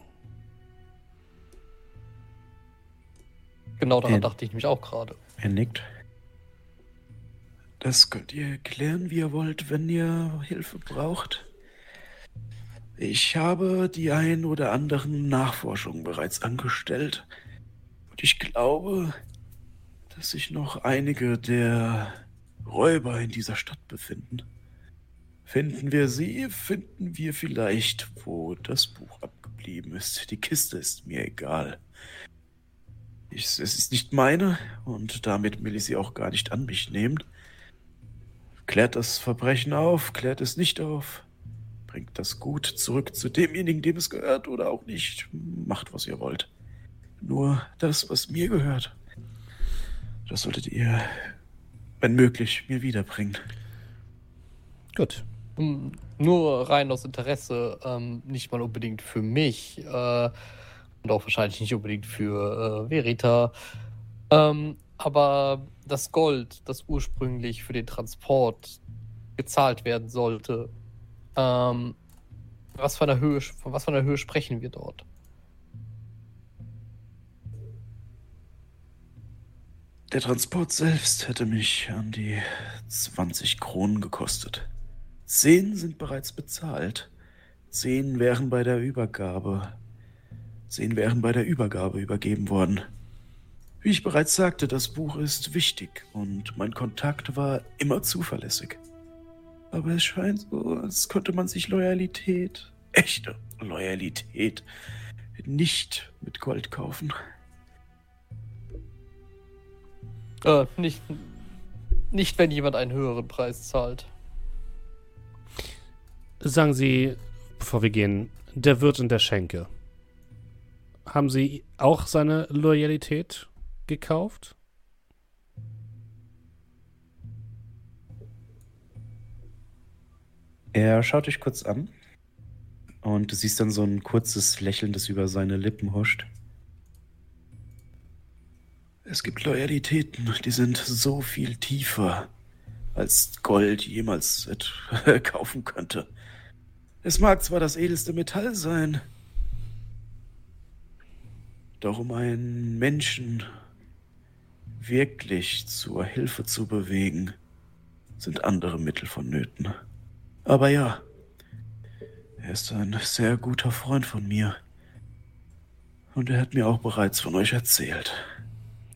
Genau daran er, dachte ich mich auch gerade. Er nickt. Das könnt ihr klären, wie ihr wollt, wenn ihr Hilfe braucht. Ich habe die ein oder anderen Nachforschungen bereits angestellt. Und ich glaube, dass sich noch einige der Räuber in dieser Stadt befinden. Finden wir sie, finden wir vielleicht, wo das Buch abgeblieben ist. Die Kiste ist mir egal. Ich, es ist nicht meine und damit will ich sie auch gar nicht an mich nehmen. Klärt das Verbrechen auf, klärt es nicht auf, bringt das Gut zurück zu demjenigen, dem es gehört oder auch nicht. Macht, was ihr wollt. Nur das, was mir gehört, das solltet ihr wenn möglich, mir wiederbringen. Gut. Nur rein aus Interesse, ähm, nicht mal unbedingt für mich äh, und auch wahrscheinlich nicht unbedingt für äh, Verita. Ähm, aber das Gold, das ursprünglich für den Transport gezahlt werden sollte, ähm, Was von der Höhe, von was von der Höhe sprechen wir dort? Der Transport selbst hätte mich an die 20 Kronen gekostet. Zehn sind bereits bezahlt. Zehn wären bei der Übergabe. Zehn wären bei der Übergabe übergeben worden. Wie ich bereits sagte, das Buch ist wichtig und mein Kontakt war immer zuverlässig. Aber es scheint so, als könnte man sich Loyalität, echte Loyalität, nicht mit Gold kaufen. Äh, nicht, nicht, wenn jemand einen höheren Preis zahlt. Sagen Sie, bevor wir gehen, der Wirt in der Schenke. Haben Sie auch seine Loyalität gekauft? Er schaut dich kurz an und du siehst dann so ein kurzes Lächeln, das über seine Lippen huscht. Es gibt Loyalitäten, die sind so viel tiefer, als Gold jemals *laughs* kaufen könnte. Es mag zwar das edelste Metall sein, doch um einen Menschen wirklich zur Hilfe zu bewegen, sind andere Mittel vonnöten. Aber ja, er ist ein sehr guter Freund von mir. Und er hat mir auch bereits von euch erzählt.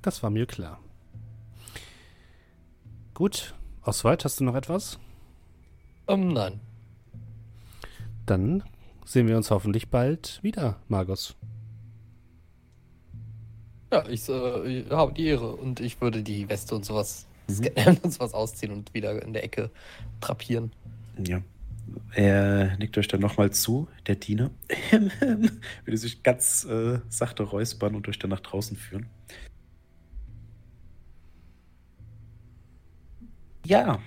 Das war mir klar. Gut, Oswald, hast du noch etwas? Ähm, nein. Dann sehen wir uns hoffentlich bald wieder, Margus. Ja, ich, äh, habe die Ehre und ich würde die Weste und sowas scannen und sowas ausziehen und wieder in der Ecke drapieren. Ja. Er nickt euch dann nochmal zu, der Diener. *laughs* Würde sich ganz äh, sachte räuspern und euch dann nach draußen führen. Ja.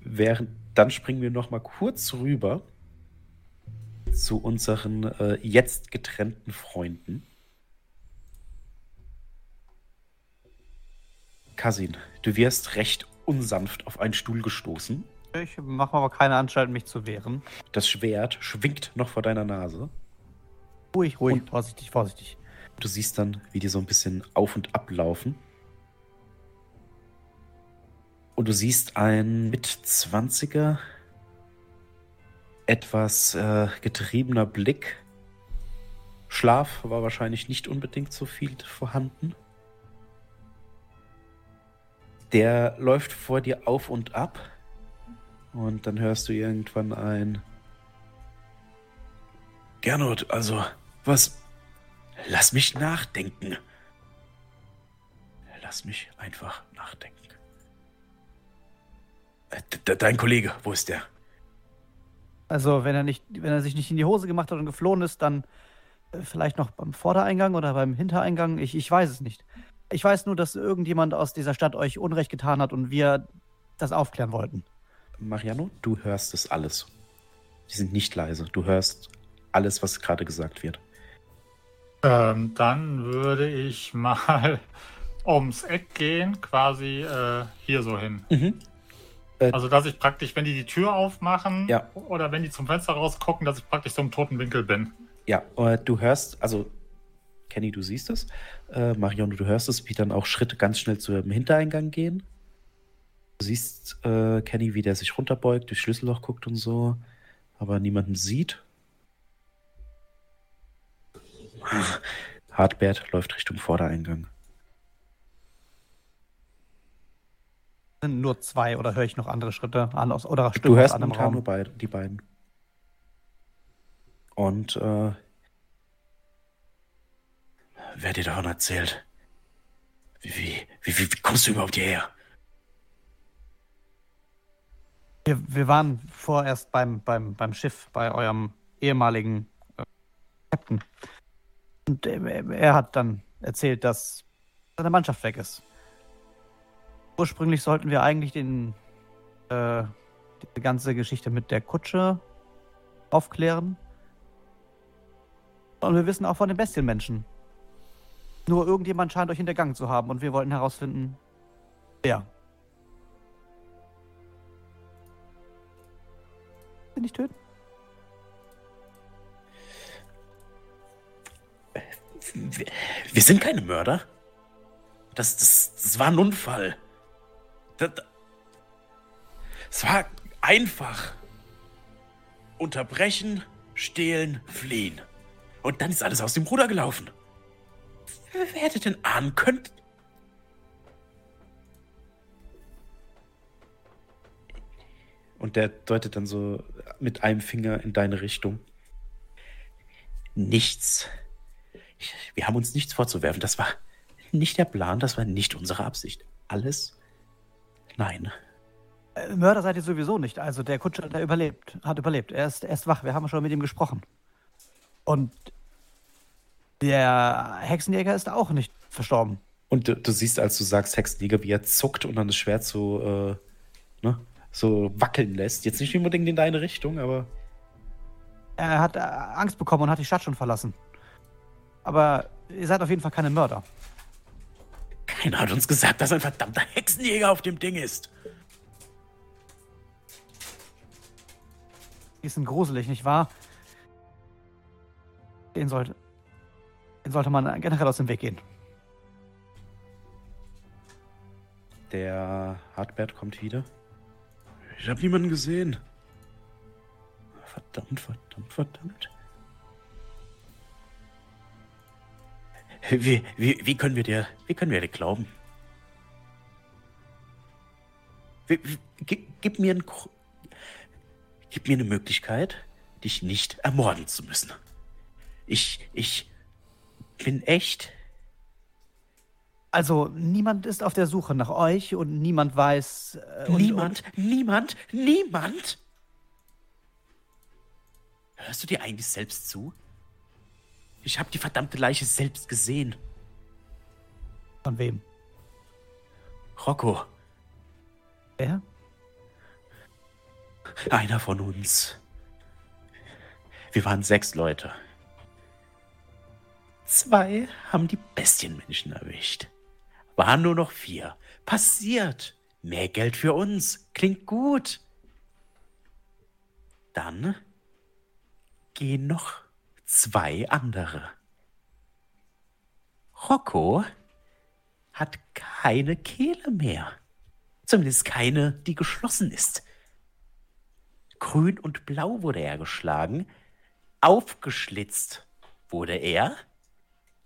Während, dann springen wir nochmal kurz rüber zu unseren äh, jetzt getrennten Freunden. Kasin, du wirst recht unsanft auf einen Stuhl gestoßen. Ich mache aber keine Anstalt, mich zu wehren. Das Schwert schwingt noch vor deiner Nase. Ruhig, ruhig, Und- vorsichtig, vorsichtig. Du siehst dann, wie die so ein bisschen auf und ab laufen. Und du siehst einen Mit-20er, etwas äh, getriebener Blick. Schlaf war wahrscheinlich nicht unbedingt so viel vorhanden. Der läuft vor dir auf und ab. Und dann hörst du irgendwann ein. Gernot, also, was, Lass mich nachdenken. Lass mich einfach nachdenken. Äh, de- Dein Kollege, wo ist der? Also, wenn er, nicht, wenn er sich nicht in die Hose gemacht hat und geflohen ist, dann äh, vielleicht noch beim Vordereingang oder beim Hintereingang. Ich, ich weiß es nicht. Ich weiß nur, dass irgendjemand aus dieser Stadt euch Unrecht getan hat und wir das aufklären wollten. Mariano, du hörst es alles. Die sind nicht leise. Du hörst alles, was gerade gesagt wird. Ähm, dann würde ich mal *laughs* ums Eck gehen, quasi äh, hier so hin. Äh, Also, dass ich praktisch, wenn die die Tür aufmachen Ja. oder wenn die zum Fenster rausgucken, dass ich praktisch so im toten Winkel bin. Ja, äh, du hörst, also Kenny, du siehst es. Äh, Mariano, du hörst es, wie dann auch Schritte ganz schnell zum Hintereingang gehen. Du siehst äh, Kenny, wie der sich runterbeugt, durchs Schlüsselloch guckt und so, aber niemanden sieht. Hartbert läuft Richtung Vordereingang. Sind nur zwei oder höre ich noch andere Schritte an aus, oder Du Stimmen aus hörst anderem momentan nur Raum? beid, die beiden. Und äh, wer dir davon erzählt? Wie, wie, wie, wie, wie kommst du überhaupt hierher? Wir, wir waren vorerst beim, beim, beim Schiff, bei eurem ehemaligen äh, Captain. Und äh, er hat dann erzählt, dass seine Mannschaft weg ist. Ursprünglich sollten wir eigentlich den, äh, die ganze Geschichte mit der Kutsche aufklären. Und wir wissen auch von den Bestienmenschen. Nur irgendjemand scheint euch hintergangen zu haben und wir wollten herausfinden, wer. Bin ich töten? Wir sind keine Mörder. Das, das, das war ein Unfall. Das, das war einfach. Unterbrechen, stehlen, fliehen. Und dann ist alles aus dem Ruder gelaufen. Wer hätte denn ahnen können? Und der deutet dann so mit einem Finger in deine Richtung. Nichts. Ich, wir haben uns nichts vorzuwerfen. Das war nicht der Plan, das war nicht unsere Absicht. Alles? Nein. Äh, Mörder seid ihr sowieso nicht. Also der Kutscher, der überlebt, hat überlebt. Er ist, er ist wach. Wir haben schon mit ihm gesprochen. Und der Hexenjäger ist auch nicht verstorben. Und du, du siehst, als du sagst Hexenjäger, wie er zuckt und dann das Schwert so, äh, ne, so wackeln lässt. Jetzt nicht unbedingt in deine Richtung, aber Er hat äh, Angst bekommen und hat die Stadt schon verlassen. Aber ihr seid auf jeden Fall keine Mörder. keiner hat uns gesagt, dass ein verdammter Hexenjäger auf dem Ding ist. Die sind gruselig, nicht wahr? Den sollte, den sollte man generell aus dem Weg gehen. Der Hartbert kommt wieder. Ich habe niemanden gesehen. Verdammt, verdammt, verdammt. Wie, wie, wie können wir dir, wie können wir dir glauben? Wie, wie, gib, gib mir ein, gib mir eine Möglichkeit, dich nicht ermorden zu müssen. Ich, ich bin echt Also, niemand ist auf der Suche nach euch und niemand weiß. Äh, und, niemand, niemand, niemand. Hörst du dir eigentlich selbst zu? Ich habe die verdammte Leiche selbst gesehen. Und, von wem? Rocco, Wer? einer von uns. Wir waren sechs Leute. Zwei haben die Bestienmenschen erwischt. Waren nur noch vier. Passiert. Mehr Geld für uns. Klingt gut. Dann gehen noch zwei andere. Rocco hat keine Kehle mehr. Zumindest keine, die geschlossen ist. Grün und blau wurde er geschlagen. Aufgeschlitzt wurde er.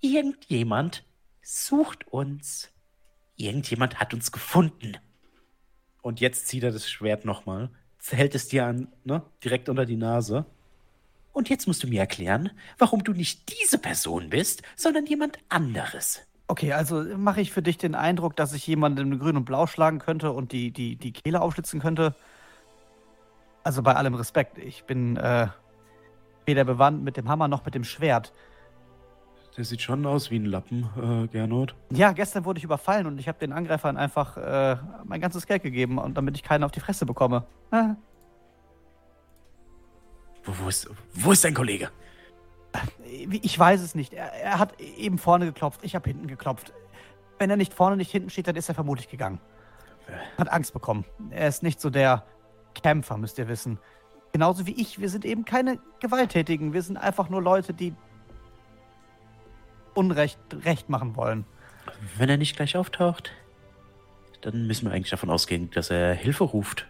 Irgendjemand sucht uns. Irgendjemand hat uns gefunden. Und jetzt zieht er das Schwert nochmal, hält es dir an, ne, direkt unter die Nase. Und jetzt musst du mir erklären, warum du nicht diese Person bist, sondern jemand anderes. Okay, also mache ich für dich den Eindruck, dass ich jemanden in Grün und Blau schlagen könnte und die, die, die Kehle aufschlitzen könnte. Also bei allem Respekt, ich bin äh, weder bewandt mit dem Hammer noch mit dem Schwert. Der sieht schon aus wie ein Lappen, äh, Gernot. Ja, gestern wurde ich überfallen und ich habe den Angreifern einfach äh, mein ganzes Geld gegeben, und damit ich keinen auf die Fresse bekomme. Ah, Wo, wo, ist, wo ist dein Kollege? ich weiß es nicht. Er, er hat eben vorne geklopft, ich habe hinten geklopft. Wenn er nicht vorne, nicht hinten steht, dann ist er vermutlich gegangen. Hat Angst bekommen. Er ist nicht so der Kämpfer, müsst ihr wissen. Genauso wie ich. Wir sind eben keine Gewalttätigen. Wir sind einfach nur Leute, die Unrecht recht machen wollen. Wenn er nicht gleich auftaucht, dann müssen wir eigentlich davon ausgehen, dass er Hilfe ruft.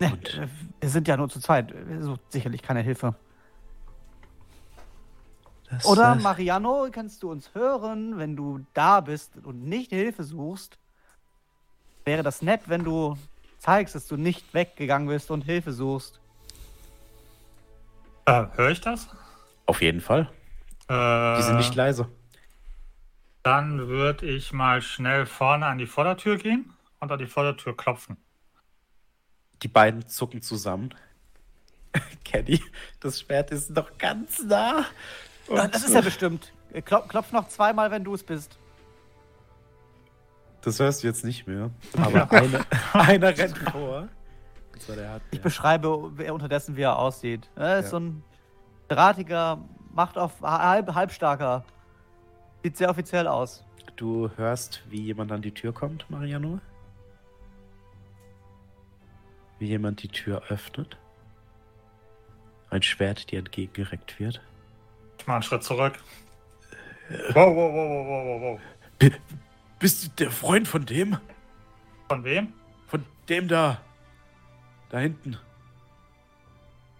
Ne, Und? äh, wir sind ja nur zu zweit. Er sucht sicherlich keine Hilfe. Das, Oder, Mariano, kannst du uns hören, wenn du da bist und nicht Hilfe suchst? Wäre das nett, wenn du zeigst, dass du nicht weggegangen bist und Hilfe suchst? Äh, Höre ich das? Auf jeden Fall. Äh, Die sind nicht leise. Dann würde ich mal schnell vorne an die Vordertür gehen und an die Vordertür klopfen. Die beiden zucken zusammen. *laughs* Caddy, das Schwert ist noch ganz nah. Ja, das ist ja bestimmt. Klop, klopf noch zweimal, wenn du es bist. Das hörst du jetzt nicht mehr. Aber *laughs* eine, einer rennt vor. Und zwar der hat. Ich beschreibe wer unterdessen, wie er aussieht. Er ist Ja. so ein drahtiger, macht auf halb, halbstarker. Sieht sehr offiziell aus. Du hörst, wie jemand an die Tür kommt, Mariano? Wie jemand die Tür öffnet. Ein Schwert dir entgegengereckt wird. Ich mache einen Schritt zurück. Wow, wow, wow, wow, wow, wow, wow. Bi- Bist du der Freund von dem? Von wem? Von dem da. Da hinten.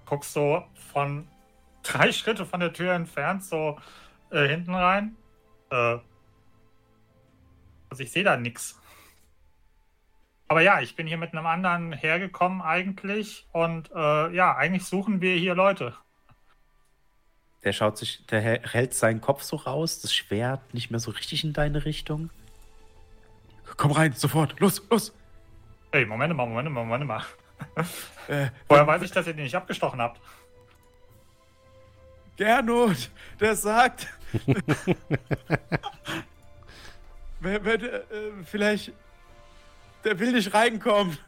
Guckst so von drei Schritte von der Tür entfernt so äh, hinten rein. Äh, also ich sehe da nichts. Aber ja, ich bin hier mit einem anderen hergekommen eigentlich und äh, ja, eigentlich suchen wir hier Leute. Der schaut sich, der hä- hält seinen Kopf so raus, das Schwert nicht mehr so richtig in deine Richtung. Komm rein, sofort, los, los. Ey, Moment mal, Moment mal, Moment mal. Äh, Woher weiß ich, dass ihr den nicht abgestochen habt? Gernot, der sagt, *laughs* wenn, wenn, äh, vielleicht, der will nicht reinkommen.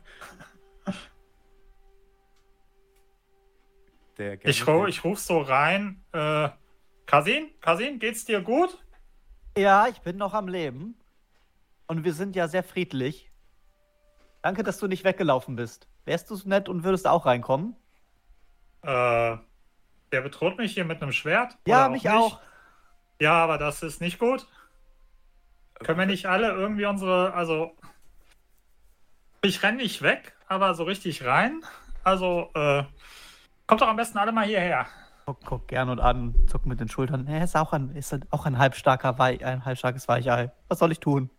Der Ich, Gernot- ru ich ruf so rein. Äh, Kasin? Kasin, geht's dir gut? Ja, ich bin noch am Leben. Und wir sind ja sehr friedlich. Danke, dass du nicht weggelaufen bist. Wärst du so nett und würdest auch reinkommen? Äh, der bedroht mich hier mit einem Schwert? Ja, mich nicht? auch. Ja, aber das ist nicht gut. Können wir nicht alle irgendwie unsere, also ich renne nicht weg, aber so richtig rein. Also äh, kommt doch am besten alle mal hierher. Guck, guck Gernot an, zuck mit den Schultern. Er ist auch ein, ist auch ein halbstarker Weich, ein halbstarkes Weichei. Was soll ich tun?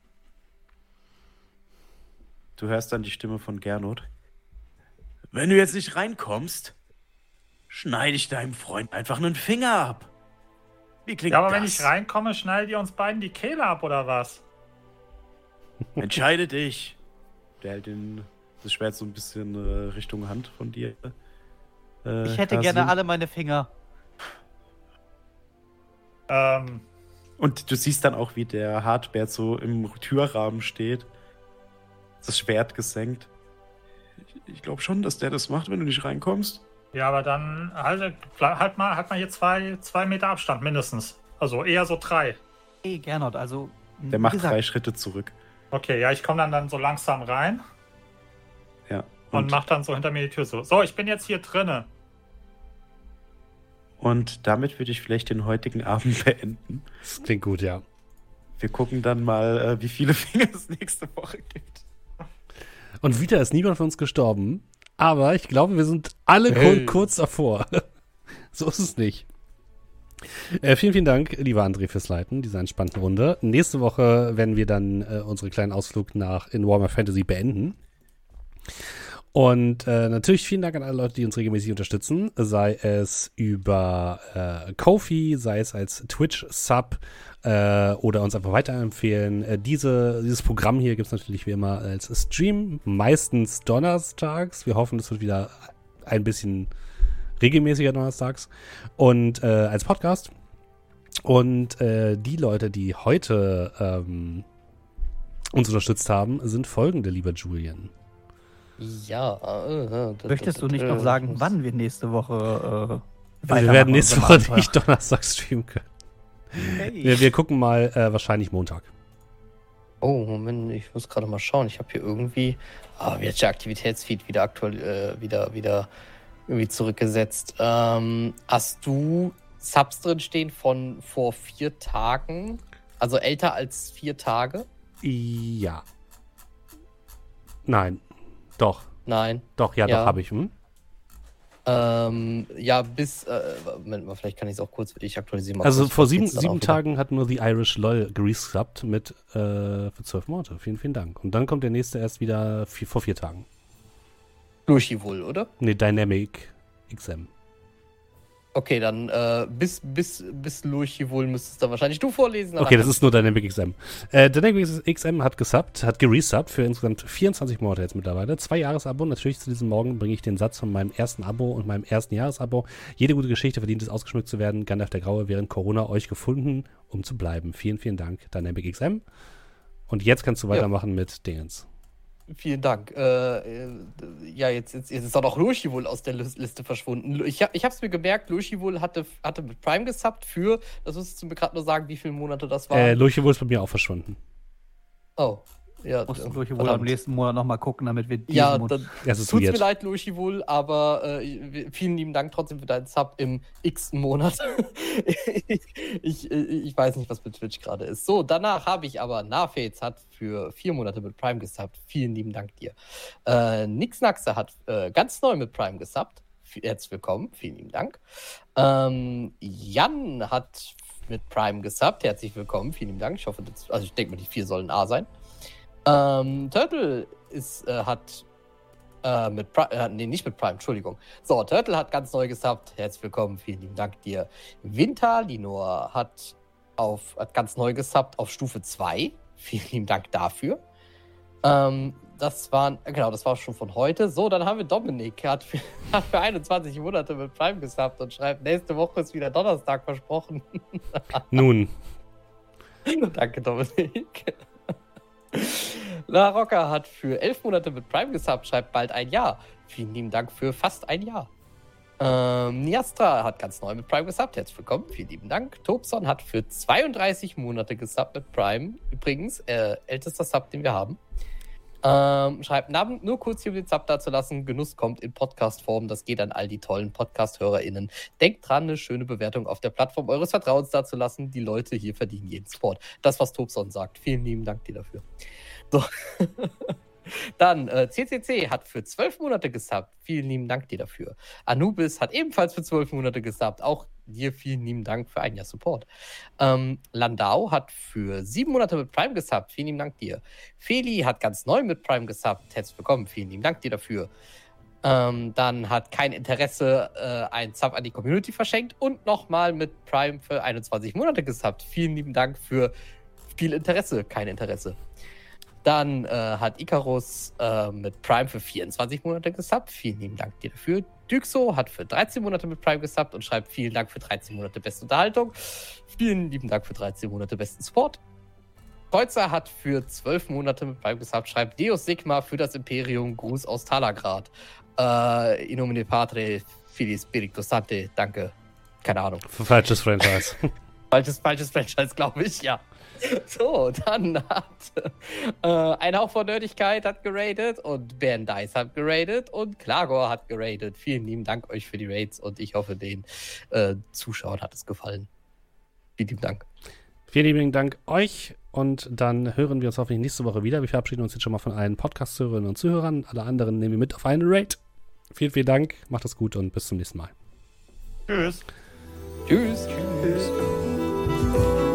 Du hörst dann die Stimme von Gernot. Wenn du jetzt nicht reinkommst, schneide ich deinem Freund einfach einen Finger ab. Wie klingt Ja, aber das? wenn ich reinkomme, schneidet ihr uns beiden die Kehle ab oder was? Entscheide dich. Der hält den, das Schwert so ein bisschen äh, Richtung Hand von dir. Äh, Ich hätte Kasim. gerne alle meine Finger. Ähm, Und du siehst dann auch, wie der Hartbert so im Türrahmen steht. Das Schwert gesenkt. Ich, ich glaube schon, dass der das macht, wenn du nicht reinkommst. Ja, aber dann halt, halt mal, halt mal hier zwei, zwei Meter Abstand mindestens. Also eher so drei. Hey, Gernot, also. Der wie macht gesagt, drei Schritte zurück. Okay, ja, ich komme dann, dann so langsam rein Ja. und, mach dann so hinter mir die Tür so. So, ich bin jetzt hier drinne. und damit würde ich vielleicht den heutigen *laughs* Abend beenden. Das klingt gut, ja. Wir gucken dann mal, äh, wie viele *laughs* Finger es nächste Woche gibt. Und wieder ist niemand von uns gestorben. Aber ich glaube, wir sind alle Hey. kur kurz davor. *laughs* so ist es nicht. Äh, vielen, vielen Dank, lieber André, fürs Leiten dieser entspannten Runde. Nächste Woche werden wir dann äh, unseren kleinen Ausflug nach in Warhammer Fantasy beenden. Und äh, natürlich vielen Dank an alle Leute, die uns regelmäßig unterstützen, sei es über äh, Kofi, sei es als Twitch-Sub äh, oder uns einfach weiterempfehlen. Äh, diese, dieses Programm hier gibt es natürlich wie immer als Stream, meistens donnerstags. Wir hoffen, das wird wieder ein bisschen regelmäßiger donnerstags und äh, als Podcast. Und äh, die Leute, die heute ähm, uns unterstützt haben, sind folgende, lieber Julian. Ja. Äh, äh, Möchtest du nicht noch sagen, wann wir nächste Woche. Äh, wir werden nächste Woche unserem nicht Donnerstag streamen können. Wir, wir gucken mal äh, wahrscheinlich Montag. Oh, Moment, ich muss gerade mal schauen. Ich habe hier irgendwie. Ah, wie hat der Aktivitätsfeed wieder aktuell äh, wieder, wieder irgendwie zurückgesetzt. Ähm, hast du Subs drin stehen von vor vier Tagen? Also älter als vier Tage? Ja. Nein. Doch. Nein. Doch, ja, Ja. doch, habe ich. Hm? Ähm, ja, bis. Äh, Moment mal, vielleicht kann ich es auch kurz. Ich aktualisiere mal. Also kurz, vor sieben, sieben. Tagen hat nur die Irish LOL geresubbt mit äh, für zwölf Monate. Vielen, vielen Dank. Und dann kommt der nächste erst wieder vier, vor vier Tagen. Luchi wohl, oder? Nee, Dynamic XM. Okay, dann äh, bis, bis, bis Luchi wohl müsstest dann wahrscheinlich du vorlesen. Okay, das ist nur Dynamic XM. Äh, Dynamic XM hat gesubbt, hat geresubbt für insgesamt 24 Monate jetzt mittlerweile. Zwei Jahresabo. Natürlich zu diesem Morgen bringe ich den Satz von meinem ersten Abo und meinem ersten Jahresabo. Jede gute Geschichte verdient es, ausgeschmückt zu werden. Gandalf der Graue während Corona euch gefunden, um zu bleiben. Vielen, vielen Dank, Dynamic XM. Und jetzt kannst du Ja. weitermachen mit Dingens. Vielen Dank. Äh, äh, ja, jetzt, jetzt, jetzt ist auch noch Luchi wohl aus der Lis- Liste verschwunden. Ich, hab- ich habe es mir gemerkt, Luchi wohl hatte, hatte mit Prime gesubbt für, das müsstest du mir gerade nur sagen, wie viele Monate das waren. Äh, wohl ist bei mir auch verschwunden. oh, Ja, Mussten äh, Luchi wohl am nächsten Monat nochmal gucken, damit wir diesen Ja, dann tut's mir leid, Luchi wohl, aber äh, vielen lieben Dank trotzdem für deinen Sub im x Monat. *laughs* ich, äh, ich weiß nicht, was mit Twitch gerade ist. So, danach habe ich aber Nafez hat für vier Monate mit Prime gesubbt. Vielen lieben Dank dir. Äh, Nixnaxe hat äh, ganz neu mit Prime gesubbt. Herzlich willkommen, vielen lieben Dank. Ähm, Jan hat mit Prime gesubbt. Herzlich willkommen, vielen lieben Dank. Ich hoffe, das, also ich denke mal, die vier sollen A sein. Ähm, Turtle ist, äh, hat äh, mit Prime, äh, nee, nicht mit Prime, Entschuldigung. So, Turtle hat ganz neu gesubbt. Herzlich willkommen, vielen lieben Dank dir. Winter Linor hat auf, hat ganz neu gesubbt auf Stufe 2. Vielen lieben Dank dafür. Ähm, das waren, genau, das war schon von heute. So, dann haben wir Dominik, hat für, *laughs* hat für 21 Monate mit Prime gesubbt und schreibt, nächste Woche ist wieder Donnerstag versprochen. *laughs* Nun, Danke, Dominik. La Rocca hat für elf Monate mit Prime gesubbt, schreibt bald ein Jahr. Vielen lieben Dank für fast ein Jahr. Ähm, Niastra hat ganz neu mit Prime gesubbt. Herzlich willkommen. Vielen lieben Dank. Tobson hat für 32 Monate gesubbt mit Prime. Übrigens, äh, ältester Sub, den wir haben. Ähm, schreibt Namen nur kurz hier um den Sub da zu lassen. Genuss kommt in Podcast-Form. Das geht an all die tollen Podcast-HörerInnen. Denkt dran, eine schöne Bewertung auf der Plattform eures Vertrauens da zu lassen. Die Leute hier verdienen jeden Support. Das, was Tobson sagt. Vielen lieben Dank dir dafür. So. *laughs* Dann, äh, CCC hat für zwölf Monate gesubbt. Vielen lieben Dank dir dafür. Anubis hat ebenfalls für zwölf Monate gesubbt. Auch dir vielen lieben Dank für ein Jahr Support. Ähm, Landau hat für sieben Monate mit Prime gesubbt. Vielen lieben Dank dir. Feli hat ganz neu mit Prime gesubbt. Herzlich willkommen. Vielen lieben Dank dir dafür. Ähm, dann hat kein Interesse äh, ein Sub an die Community verschenkt und nochmal mit Prime für 21 Monate gesubbt. Vielen lieben Dank für viel Interesse, kein Interesse. Dann äh, hat Icarus äh, mit Prime für 24 Monate gesubbt. Vielen lieben Dank dir dafür. Dyxo hat für 13 Monate mit Prime gesubbt und schreibt vielen Dank für 13 Monate beste Unterhaltung. Vielen lieben Dank für 13 Monate besten Support. Kreuzer hat für 12 Monate mit Prime gesubbt, schreibt Deus Sigma für das Imperium. Gruß aus Talagrad. Äh, in nomine Patre, Fili Spiritus Sante. Danke. Keine Ahnung. falsches Franchise. *laughs* Falsches, falsches Franchise, glaube ich, ja. *laughs* So, dann hat äh, ein Hauch von Nerdigkeit hat geradet und Ben Dice hat geradet und Klagor hat geradet. Vielen lieben Dank euch für die Raids und ich hoffe, den äh, Zuschauern hat es gefallen. Vielen lieben Dank. Vielen lieben Dank euch und dann hören wir uns hoffentlich nächste Woche wieder. Wir verabschieden uns jetzt schon mal von allen Podcast-Hörerinnen und Zuhörern. Alle anderen nehmen wir mit auf einen Raid. Vielen, vielen Dank, macht es gut und bis zum nächsten Mal. Tschüss. Tschüss. Tschüss.